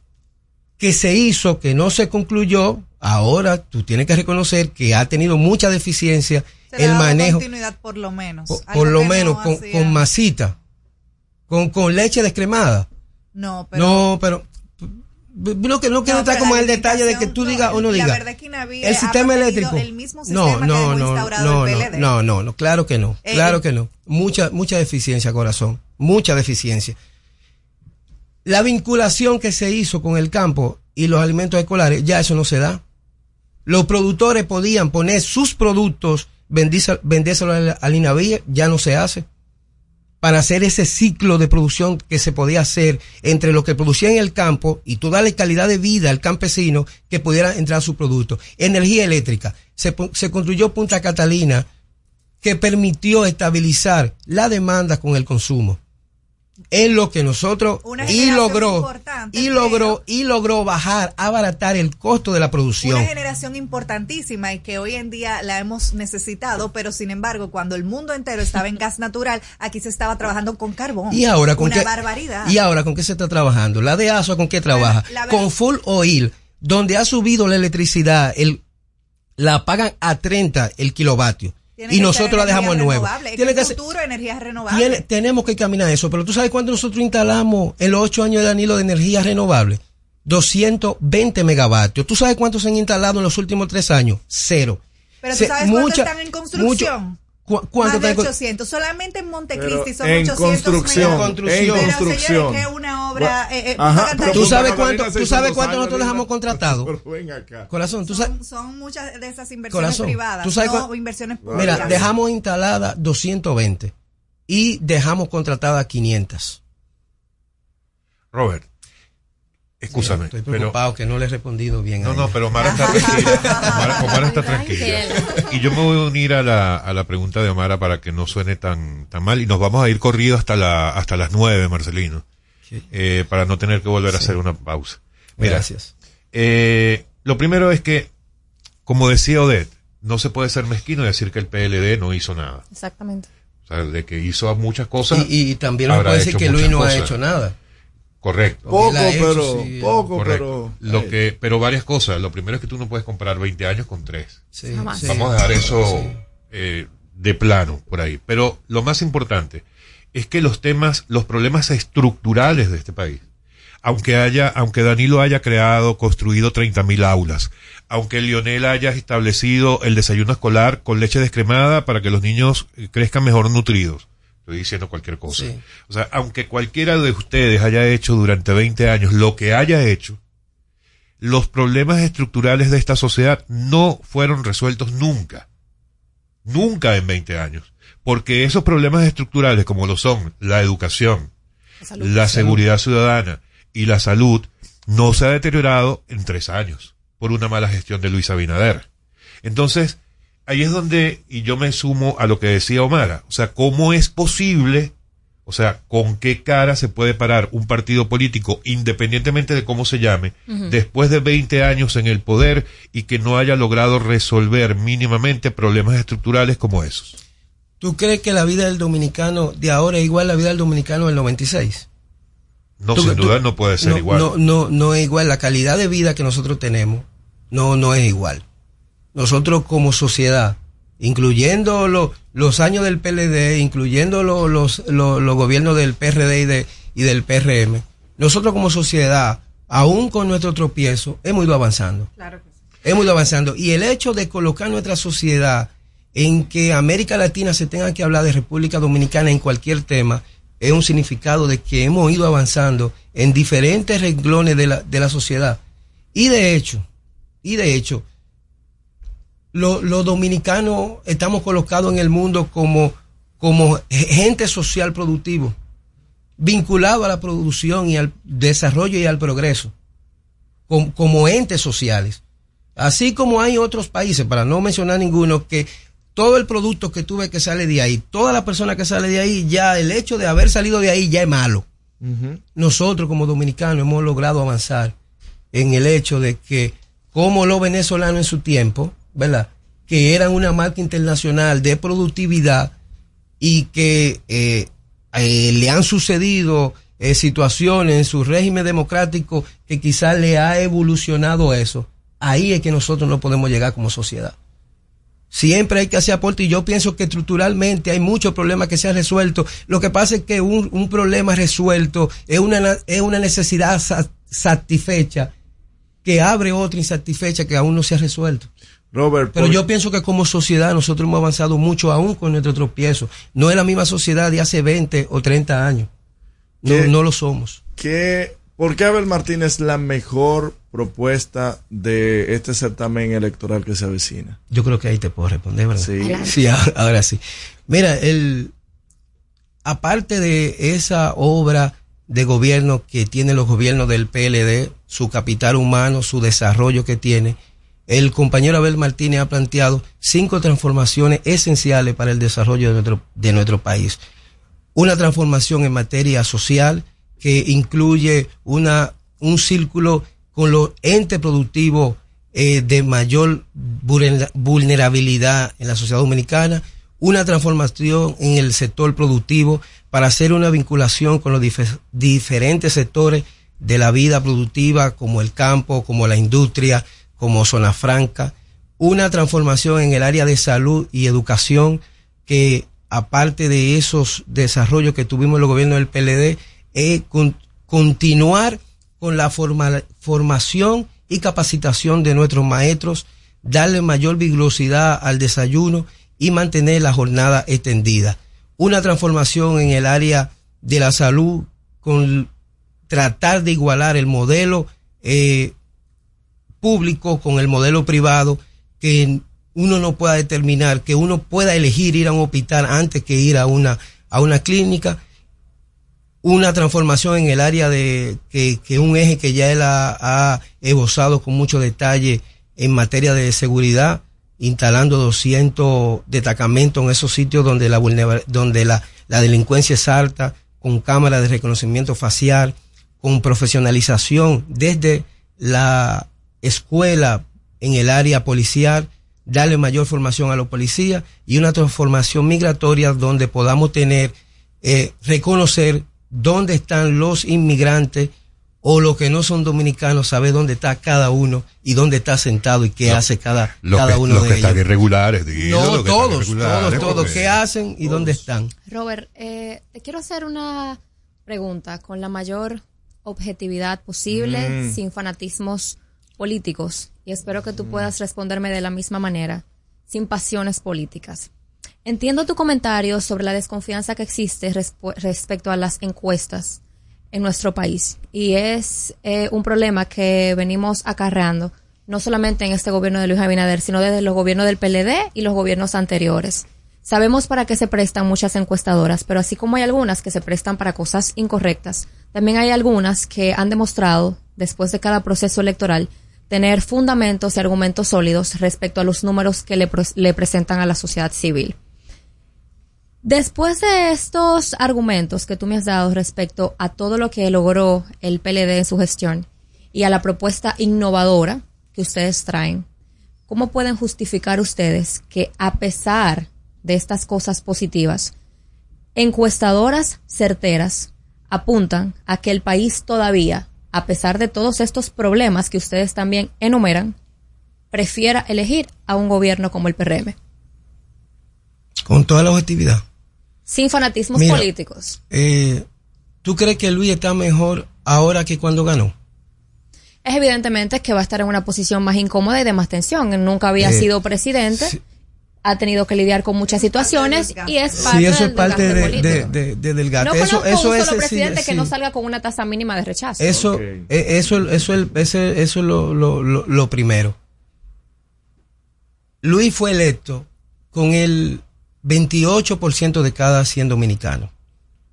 que se hizo, que no se concluyó. Ahora tú tienes que reconocer que ha tenido mucha deficiencia Se el manejo continuidad por lo menos. por, lo no menos con, con masita, con, con leche descremada. No, pero no, pero no que no quiero No, entrar como la en el detalle de que tú digas o no la digas. verdad es que El sistema eléctrico. el mismo no, sistema no, no, no, el no, PLD. no, no, no, claro que no, Eh, claro que no. Mucha, mucha deficiencia, corazón, mucha deficiencia. La vinculación que se hizo con el campo y los alimentos escolares, ya eso no se da. Los productores podían poner sus productos, vendérselos al, al INAVI, ya no se hace. Para hacer ese ciclo de producción que se podía hacer entre lo que producía en el campo y tú darle calidad de vida al campesino que pudiera entrar a su producto. Energía eléctrica. Se, se construyó Punta Catalina que permitió estabilizar la demanda con el consumo. Es lo que nosotros Una y logró y logró y logró bajar, abaratar el costo de la producción. Una generación importantísima y que hoy en día la hemos necesitado, pero sin embargo, cuando el mundo entero estaba en gas natural, aquí se estaba trabajando con carbón. Y ahora con Una qué barbaridad. Y ahora con qué se está trabajando? La de ASO con qué trabaja? la con full oil, donde ha subido la electricidad, el la pagan a 30 el kilovatio. Tiene y nosotros la dejamos nueva. Tiene que ser- energías renovables. tiene- tenemos que caminar eso, pero tú sabes cuánto nosotros instalamos en los ocho años de anilo de energía renovable? 220 megavatios. ¿Tú sabes cuántos se han instalado en los últimos tres años? Cero. Pero tú Se- sabes cuántos mucha- están en construcción. mucho- ¿cu- cuánto Más de están en co- 800. Solamente en Montecristi son en 800 construcción, megavatios. en Pero, construcción. señores, que es una obra... Eh, eh, ajá, Catalina- ¿Tú sabes cuánto, tú sabes cuánto años nosotros ahorita. dejamos contratado? [LAUGHS] Pero ven acá. Corazón, tú sabes. son, son muchas de esas inversiones Corazón, privadas, ¿tú sabes no inversiones Mira, públicas. dejamos instalada 220 y dejamos contratada 500. Robert, escúchame. Estoy pero, preocupado que no le he respondido bien. no, a no, pero Omar está tranquila. Omar, Omar está tranquila. Y yo me voy a unir a la, a la pregunta de Omar para que no suene tan, tan mal. Y nos vamos a ir corrido hasta la, hasta las nueve, Marcelino. Eh, para no tener que volver a hacer una pausa. Mira, Gracias. eh, lo primero es que como decía Odette, no se puede ser mezquino y decir que el PLD no hizo nada. Exactamente. O sea, de que hizo muchas cosas. Y, y también no puede decir que Luis no ha hecho nada. Correcto. Poco, hecho, pero, sí. poco, Correcto. pero. Lo que, pero varias cosas. Lo primero es que tú no puedes comprar 20 años con 3. Sí, Jamás. sí. Vamos a dejar eso eh, de plano por ahí. Pero lo más importante es que los temas, los problemas estructurales de este país, aunque haya, aunque Danilo haya creado, construido 30.000 aulas, aunque Lionel haya establecido el desayuno escolar con leche descremada para que los niños eh, crezcan mejor nutridos. Estoy diciendo cualquier cosa. Sí. O sea, aunque cualquiera de ustedes haya hecho durante 20 años lo que haya hecho, los problemas estructurales de esta sociedad no fueron resueltos nunca. Nunca en 20 años. Porque esos problemas estructurales, como lo son la educación, la seguridad ciudadana y la salud, no se ha deteriorado en tres años por una mala gestión de Luis Abinader. Entonces, ahí es donde, y yo me sumo a lo que decía Omara, o sea, ¿cómo es posible, o sea, con qué cara se puede parar un partido político, independientemente de cómo se llame, después de 20 años en el poder y que no haya logrado resolver mínimamente problemas estructurales como esos? ¿Tú crees que la vida del dominicano de ahora es igual a la vida del dominicano del 96? No, Tú- sin tú- duda no puede ser no, igual. No, no, no es igual. La calidad de vida que nosotros tenemos no, no es igual. Nosotros como sociedad, incluyendo lo- los años del PLD, incluyendo lo- los, lo- los gobiernos del PRD y, de, y del PRM, nosotros como sociedad, aún con nuestro tropiezo, hemos ido avanzando. Hemos ido avanzando. Y el hecho de colocar nuestra sociedad en que América Latina se tenga que hablar de República Dominicana en cualquier tema, es un significado de que hemos ido avanzando en diferentes renglones de la, de la sociedad. Y de hecho, y de hecho, lo- los dominicanos estamos colocados en el mundo como, como gente social productivo, vinculado a la producción y al desarrollo y al progreso, com- como entes sociales. Así como hay otros países, para no mencionar ninguno, que todo el producto que tú ves que sale de ahí, toda la persona que sale de ahí, ya el hecho de haber salido de ahí ya es malo. Nosotros como dominicanos hemos logrado avanzar en el hecho de que como los venezolanos en su tiempo, ¿verdad? Que eran una marca internacional de productividad y que eh, eh, le han sucedido eh, situaciones en su régimen democrático que quizás le ha evolucionado eso. Ahí es que nosotros no podemos llegar como sociedad. Siempre hay que hacer aporte y yo pienso que estructuralmente hay muchos problemas que se han resuelto. Lo que pasa es que un, un problema resuelto es una, na- es una necesidad sa- satisfecha que abre otra insatisfecha que aún no se ha resuelto. Robert, Pero por- yo pienso que como sociedad nosotros hemos avanzado mucho aún con nuestro tropiezo. No es la misma sociedad de hace 20 o 30 años. No, ¿Qué? no lo somos. ¿Qué, ¿Por qué Abel Martínez es la mejor propuesta de este certamen electoral que se avecina? Yo creo que ahí te puedo responder, ¿verdad? Sí. Sí, ahora, ahora sí. Mira, el, aparte de esa obra de gobierno que tienen los gobiernos del PLD, su capital humano, su desarrollo que tiene, el compañero Abel Martínez ha planteado cinco transformaciones esenciales para el desarrollo de nuestro, de nuestro país. Una transformación en materia social que incluye una, un círculo con los entes productivos eh, de mayor vulnera- vulnerabilidad en la sociedad dominicana, una transformación en el sector productivo para hacer una vinculación con los dife- diferentes sectores de la vida productiva, como el campo, como la industria, como zona franca, una transformación en el área de salud y educación que aparte de esos desarrollos que tuvimos en los gobiernos del PLD, es con- continuar con la forma- formación y capacitación de nuestros maestros, darle mayor vigorosidad al desayuno y mantener la jornada extendida. Una transformación en el área de la salud con tratar de igualar el modelo eh, público con el modelo privado, que uno no pueda determinar, que uno pueda elegir ir a un hospital antes que ir a una, a una clínica, una transformación en el área de que, que un eje que ya él ha, ha esbozado con mucho detalle en materia de seguridad, instalando 200 destacamentos en esos sitios donde la donde la, la delincuencia es alta, con cámaras de reconocimiento facial, con profesionalización desde la escuela en el área policial, darle mayor formación a los policías y una transformación migratoria donde podamos tener, eh, reconocer dónde están los inmigrantes o los que no son dominicanos, saber dónde está cada uno y dónde está sentado y qué hace cada, cada que, uno los de que ellos. están irregulares, dilo, No, los que están todos, irregulares, todos, todos. ¿Qué hacen y dónde están? Robert, eh, te quiero hacer una pregunta con la mayor objetividad posible, Mm. sin fanatismos políticos, y espero que tú puedas responderme de la misma manera, sin pasiones políticas. Entiendo tu comentario sobre la desconfianza que existe respecto a las encuestas en nuestro país, y es eh, un problema que venimos acarreando, no solamente en este gobierno de Luis Abinader, sino desde los gobiernos del PLD y los gobiernos anteriores. Sabemos para qué se prestan muchas encuestadoras, pero así como hay algunas que se prestan para cosas incorrectas, también hay algunas que han demostrado, después de cada proceso electoral, tener fundamentos y argumentos sólidos respecto a los números que le, pres- le presentan a la sociedad civil. Después de estos argumentos que tú me has dado respecto a todo lo que logró el PLD en su gestión y a la propuesta innovadora que ustedes traen, ¿cómo pueden justificar ustedes que a pesar de estas cosas positivas, encuestadoras certeras apuntan a que el país todavía, a pesar de todos estos problemas que ustedes también enumeran, prefiera elegir a un gobierno como el PRM, Con toda la objetividad. sin fanatismos Mira, políticos? Eh, ¿Tú crees que Luis está mejor ahora que cuando ganó? Es evidentemente que va a estar en una posición más incómoda y de más tensión. Nunca había Eh, sido presidente, ha tenido que lidiar con muchas situaciones y es parte Sí, eso del es parte desgaste de, de, de- de desgaste. No eso, conozco eso un es solo sí, presidente que sí. no salga con una tasa mínima de rechazo. Eso, eh, eso, eso, el- ese- eso es lo, lo- lo- lo primero. Luis fue electo con el 28% de cada 100 dominicanos.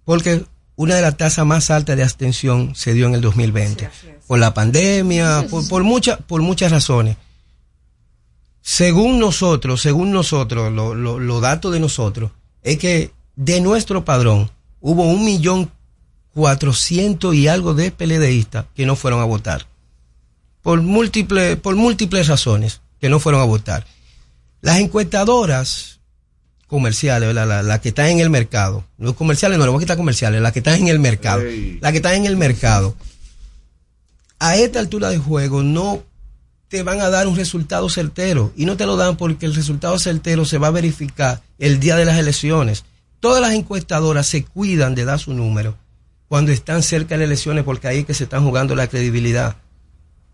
Porque una de las tasas más altas de abstención se dio en el 2020. Por la pandemia, por, por, muchas por muchas razones. Según nosotros, según nosotros, lo- lo- los datos de nosotros, es que de nuestro padrón hubo un millón cuatrocientos y algo de PLDistas que no fueron a votar. Por múltiples, por múltiples razones que no fueron a votar. Las encuestadoras comerciales, las que están en el mercado, los comerciales no, le voy a quitar comerciales, las que están en el mercado, las que están en el mercado, a esta altura de juego no te van a dar un resultado certero y no te lo dan porque el resultado certero se va a verificar el día de las elecciones. Todas las encuestadoras se cuidan de dar su número cuando están cerca de las elecciones porque ahí es que se están jugando la credibilidad.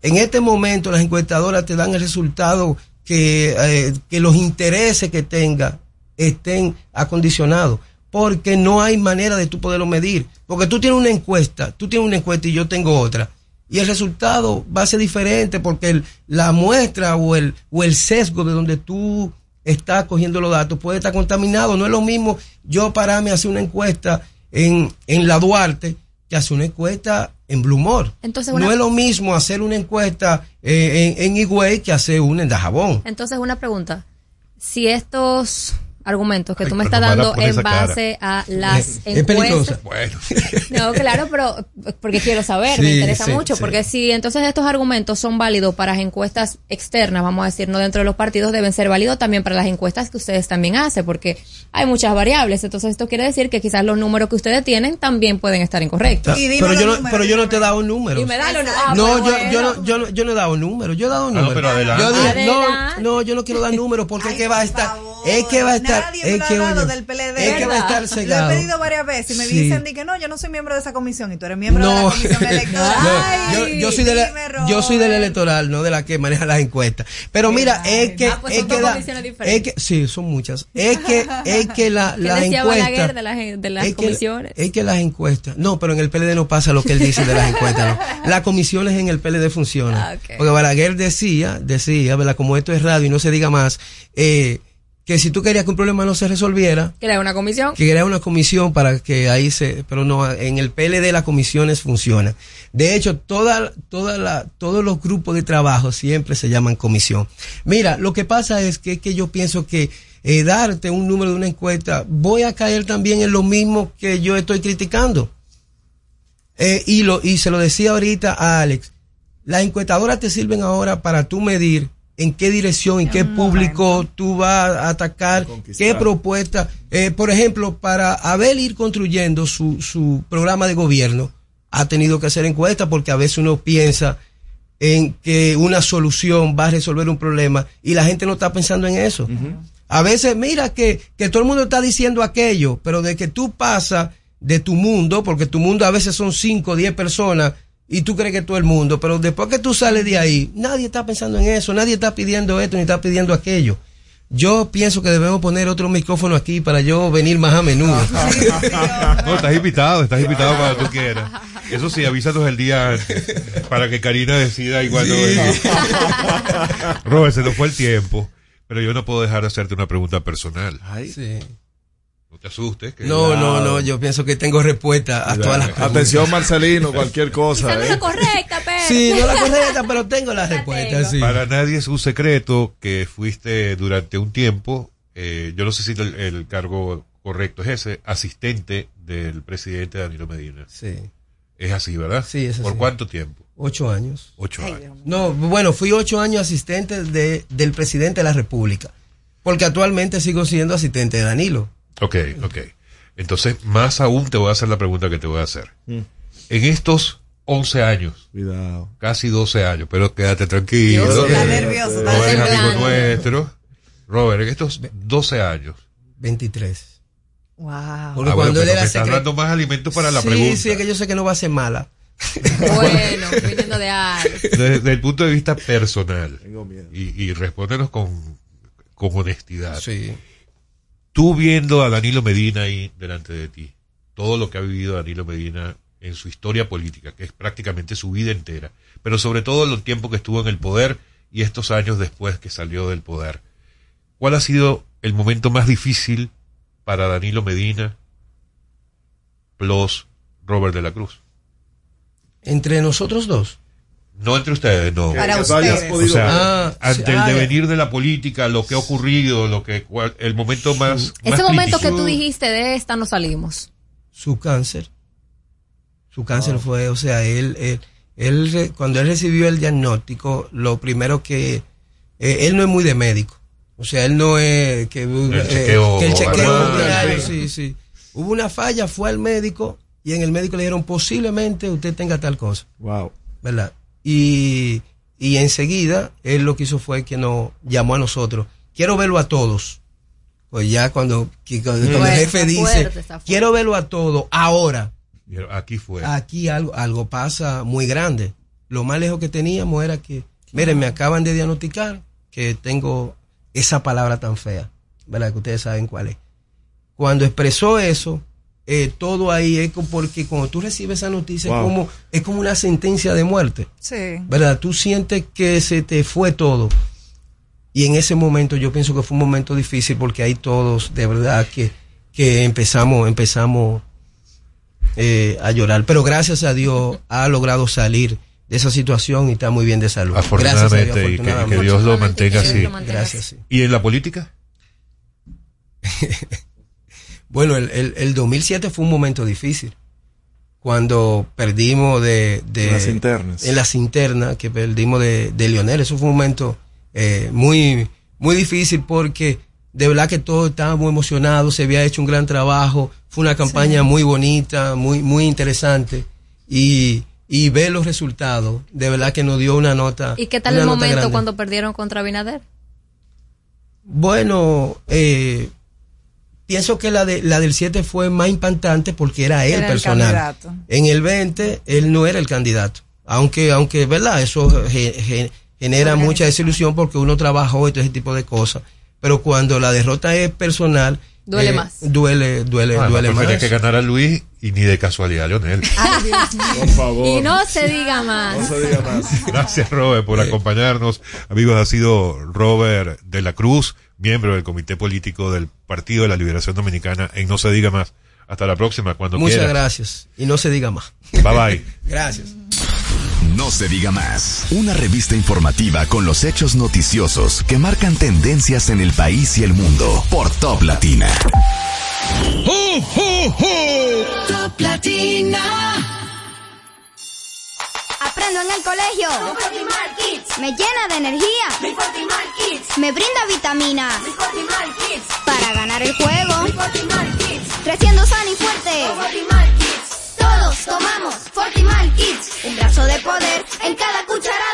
En este momento las encuestadoras te dan el resultado que, eh, que los intereses que tenga estén acondicionados. Porque no hay manera de tú poderlo medir. Porque tú tienes una encuesta, tú tienes una encuesta y yo tengo otra. Y el resultado va a ser diferente porque el- la muestra o el, o el sesgo de donde tú estás cogiendo los datos puede estar contaminado. No es lo mismo yo pararme a hacer una encuesta en, en la Duarte que hacer una encuesta en Blumor. Entonces, una- No es lo mismo hacer una encuesta eh, en, en Higüey que hacer una en Dajabón. Entonces, una pregunta. Si estos argumentos que tú me estás no dando en cara. base a las es encuestas... [LAUGHS] No, claro, pero porque quiero saber, me interesa sí, mucho, sí. porque si entonces estos argumentos son válidos para las encuestas externas, vamos a decir, no dentro de los partidos, deben ser válidos también para las encuestas que ustedes también hacen, porque hay muchas variables. Entonces esto quiere decir que quizás los números que ustedes tienen también pueden estar incorrectos. pero, yo no, pero yo no te he dado números. Y me da los nu- ah, no, pues yo, bueno. yo, no, yo, no, yo no he dado números, yo he dado no, números. pero adelante. Yo dije, no, Adelante. no, yo no quiero dar números porque es que va a estar, es que va a estar, Nadie me es lo que, ha dado del PLD. es que va a estar Lo cegado. he pedido varias veces y me Sí. dicen di que no, yo no soy miembro de esa comisión y tú eres miembro de No. la comisión [LAUGHS] electoral. No, yo, yo soy de la, yo soy del electoral, no de la que maneja las encuestas. Pero mira, es que, Ah, pues es son que, dos la- comisiones es diferentes. que, sí, son muchas. Es que, es que la, [LAUGHS] ¿Qué las encuestas, Balaguer de las, de las es que- comisiones? es que las encuestas, no, pero en el PLD no pasa lo que él dice de las encuestas, no. [LAUGHS] Las comisiones en el PLD funcionan. Ah. Porque Balaguer decía, decía, ¿verdad? Como esto es radio y no se diga más, eh, que si tú querías que un problema no se resolviera, ¿Crear una comisión? que una comisión para que ahí se, pero no, en el PLD las comisiones funcionan. De hecho, toda, toda la, todos los grupos de trabajo siempre se llaman comisión. Mira, lo que pasa es que, que yo pienso que eh, darte un número de una encuesta, voy a caer también en lo mismo que yo estoy criticando. Eh, y, lo, y se lo decía ahorita a Alex, las encuestadoras te sirven ahora para tú medir en qué dirección, en qué público tú vas a atacar, qué propuesta. Eh, por ejemplo, para Abel ir construyendo su, su programa de gobierno, ha tenido que hacer encuestas porque a veces uno piensa en que una solución va a resolver un problema y la gente no está pensando en eso. A veces, mira que, que todo el mundo está diciendo aquello, pero de que tú pasas de tu mundo, porque tu mundo a veces son 5 o 10 personas, y tú crees que todo el mundo, pero después que tú sales de ahí, nadie está pensando en eso, nadie está pidiendo esto ni está pidiendo aquello. Yo pienso que debemos poner otro micrófono aquí para yo venir más a menudo. [LAUGHS] No, estás invitado, estás invitado cuando tú quieras. Eso sí, avísanos el día antes para que Karina decida igual no venir. Robert, se nos fue el tiempo, pero yo no puedo dejar de hacerte una pregunta personal. Sí. Te asustes. Que No, no, no, yo pienso que tengo respuesta a todas las preguntas. Atención, Marcelino, cualquier cosa. No es ¿eh? la correcta, pero. Sí, no la correcta, pero tengo la respuesta, sí. Para nadie es un secreto que fuiste durante un tiempo, eh, yo no sé si el, el cargo correcto es ese, asistente del presidente Danilo Medina. Sí. Es así, ¿verdad? Sí, es ¿Por así. cuánto tiempo? Ocho años. Ocho años. No, bueno, fui ocho años asistente de, del presidente de la República. Porque actualmente sigo siendo asistente de Danilo. Ok, ok. Entonces, más aún te voy a hacer la pregunta que te voy a hacer. Mm. En estos 11 años, Cuidado. casi 12 años, pero quédate tranquilo. Dios, está que nervioso, está Robert es amigo nuestro. Robert, en estos 12 años. 23. Wow. Porque Ah, bueno, cuando él era secre- dando más alimentos para la sí, pregunta. Sí, es que yo sé que no va a ser mala. Bueno, viniendo de. [LAUGHS] Desde, desde el punto de vista personal. Tengo miedo. Y, y respóndenos con, con honestidad. Sí. Tú viendo a Danilo Medina ahí delante de ti, todo lo que ha vivido Danilo Medina en su historia política, que es prácticamente su vida entera, pero sobre todo el tiempo que estuvo en el poder y estos años después que salió del poder. ¿Cuál ha sido el momento más difícil para Danilo Medina plus Robert de la Cruz? Entre nosotros dos. No entre ustedes, no. Para ustedes. O podido- sea, Ah, ante sí, el ah, devenir de la política, lo que ha ocurrido, lo que cual- el momento más, Ese más momento que tú dijiste de esta no salimos. su cáncer. Su cáncer fue, o sea, él, él, él cuando él recibió el diagnóstico, lo primero que, eh, él no es muy de médico. O sea, él no es que, eh, chequeo que el chequeo sí, sí. Hubo una falla, fue al médico y en el médico le dijeron posiblemente usted tenga tal cosa, Wow. ¿verdad? Y, y enseguida él lo que hizo fue que nos llamó a nosotros. Quiero verlo a todos. Pues ya cuando, cuando- el jefe dice, fuerte, quiero verlo a todos ahora. Pero Aquí fue. Aquí algo, algo pasa muy grande. Lo más lejos que teníamos era que, miren, me acaban de diagnosticar que tengo esa palabra tan fea, ¿verdad? Que ustedes saben cuál es. Cuando expresó eso, eh, todo ahí es como porque cuando tú recibes esa noticia Wow. es, como, es como una sentencia de muerte, Sí. ¿verdad? Tú sientes que se te fue todo. Y en ese momento yo pienso que fue un momento difícil porque ahí todos, de verdad, que, que empezamos, empezamos eh, a llorar. Pero gracias a Dios ha logrado salir de esa situación y está muy bien de salud. Gracias a Dios, Afortunadamente, y que, y que afortunadamente. Dios lo mantenga así. Gracias, sí. ¿Y en la política? [LAUGHS] Bueno, el, el, el 2007 fue un momento difícil. Cuando perdimos de... de En las internas. En las internas, que perdimos de, de Lionel. Eso fue un momento eh, muy, muy difícil porque de verdad que todos estábamos emocionados, se había hecho un gran trabajo, fue una campaña muy bonita, muy, muy interesante. Y, y ver los resultados, de verdad que nos dio una nota. ¿Y qué tal el nota momento grande. cuando perdieron contra Binader? Bueno, eh, pienso que la, de, la del 7 fue más impactante porque era él Era el personal. candidato. en el 20, él no era el candidato. Aunque, aunque ¿verdad? Eso ge- ge- genera mucha desilusión porque uno trabajó y todo ese tipo de cosas. Pero cuando la derrota es personal, Duele eh, más. Duele, duele, Ah, duele no más. que ganara Luis y ni de casualidad Leonel. Por favor. Y no se diga más. No se diga más. [LAUGHS] Gracias, Robert, por acompañarnos. Amigos, ha sido Robert de la Cruz, miembro del Comité Político del Partido de la Liberación Dominicana en No Se Diga Más. Hasta la próxima, cuando Muchas quiera. gracias. Y no se diga más. Bye bye. [LAUGHS] Gracias. No se diga más. Una revista informativa con los hechos noticiosos que marcan tendencias en el país y el mundo por Top Latina. Top Latina. Aprendo en el colegio. Con Fortimal Kids. Me llena de energía. Mi Fortimal Kids. Me brinda vitamina. Mi Fortimal Kids. Para ganar el juego. Mi Fortimal Kids. Creciendo sano y fuerte. Con Fortimal Kids. Todos tomamos Fortimal Kids. Un brazo de poder en cada cucharada.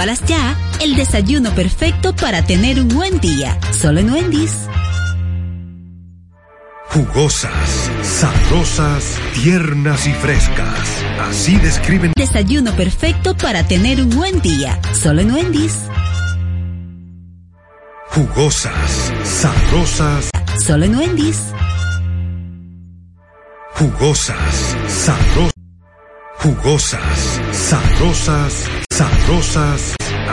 Pruébalas ya. El desayuno perfecto para tener un buen día. Solo en Wendy's. Jugosas, sabrosas, tiernas y frescas. Así describen Desayuno perfecto para tener un buen día. Solo en Wendy's. jugosas, sabrosas, Solo en Wendy's. jugosas, sabrosas, jugosas, sabrosas, sabrosas.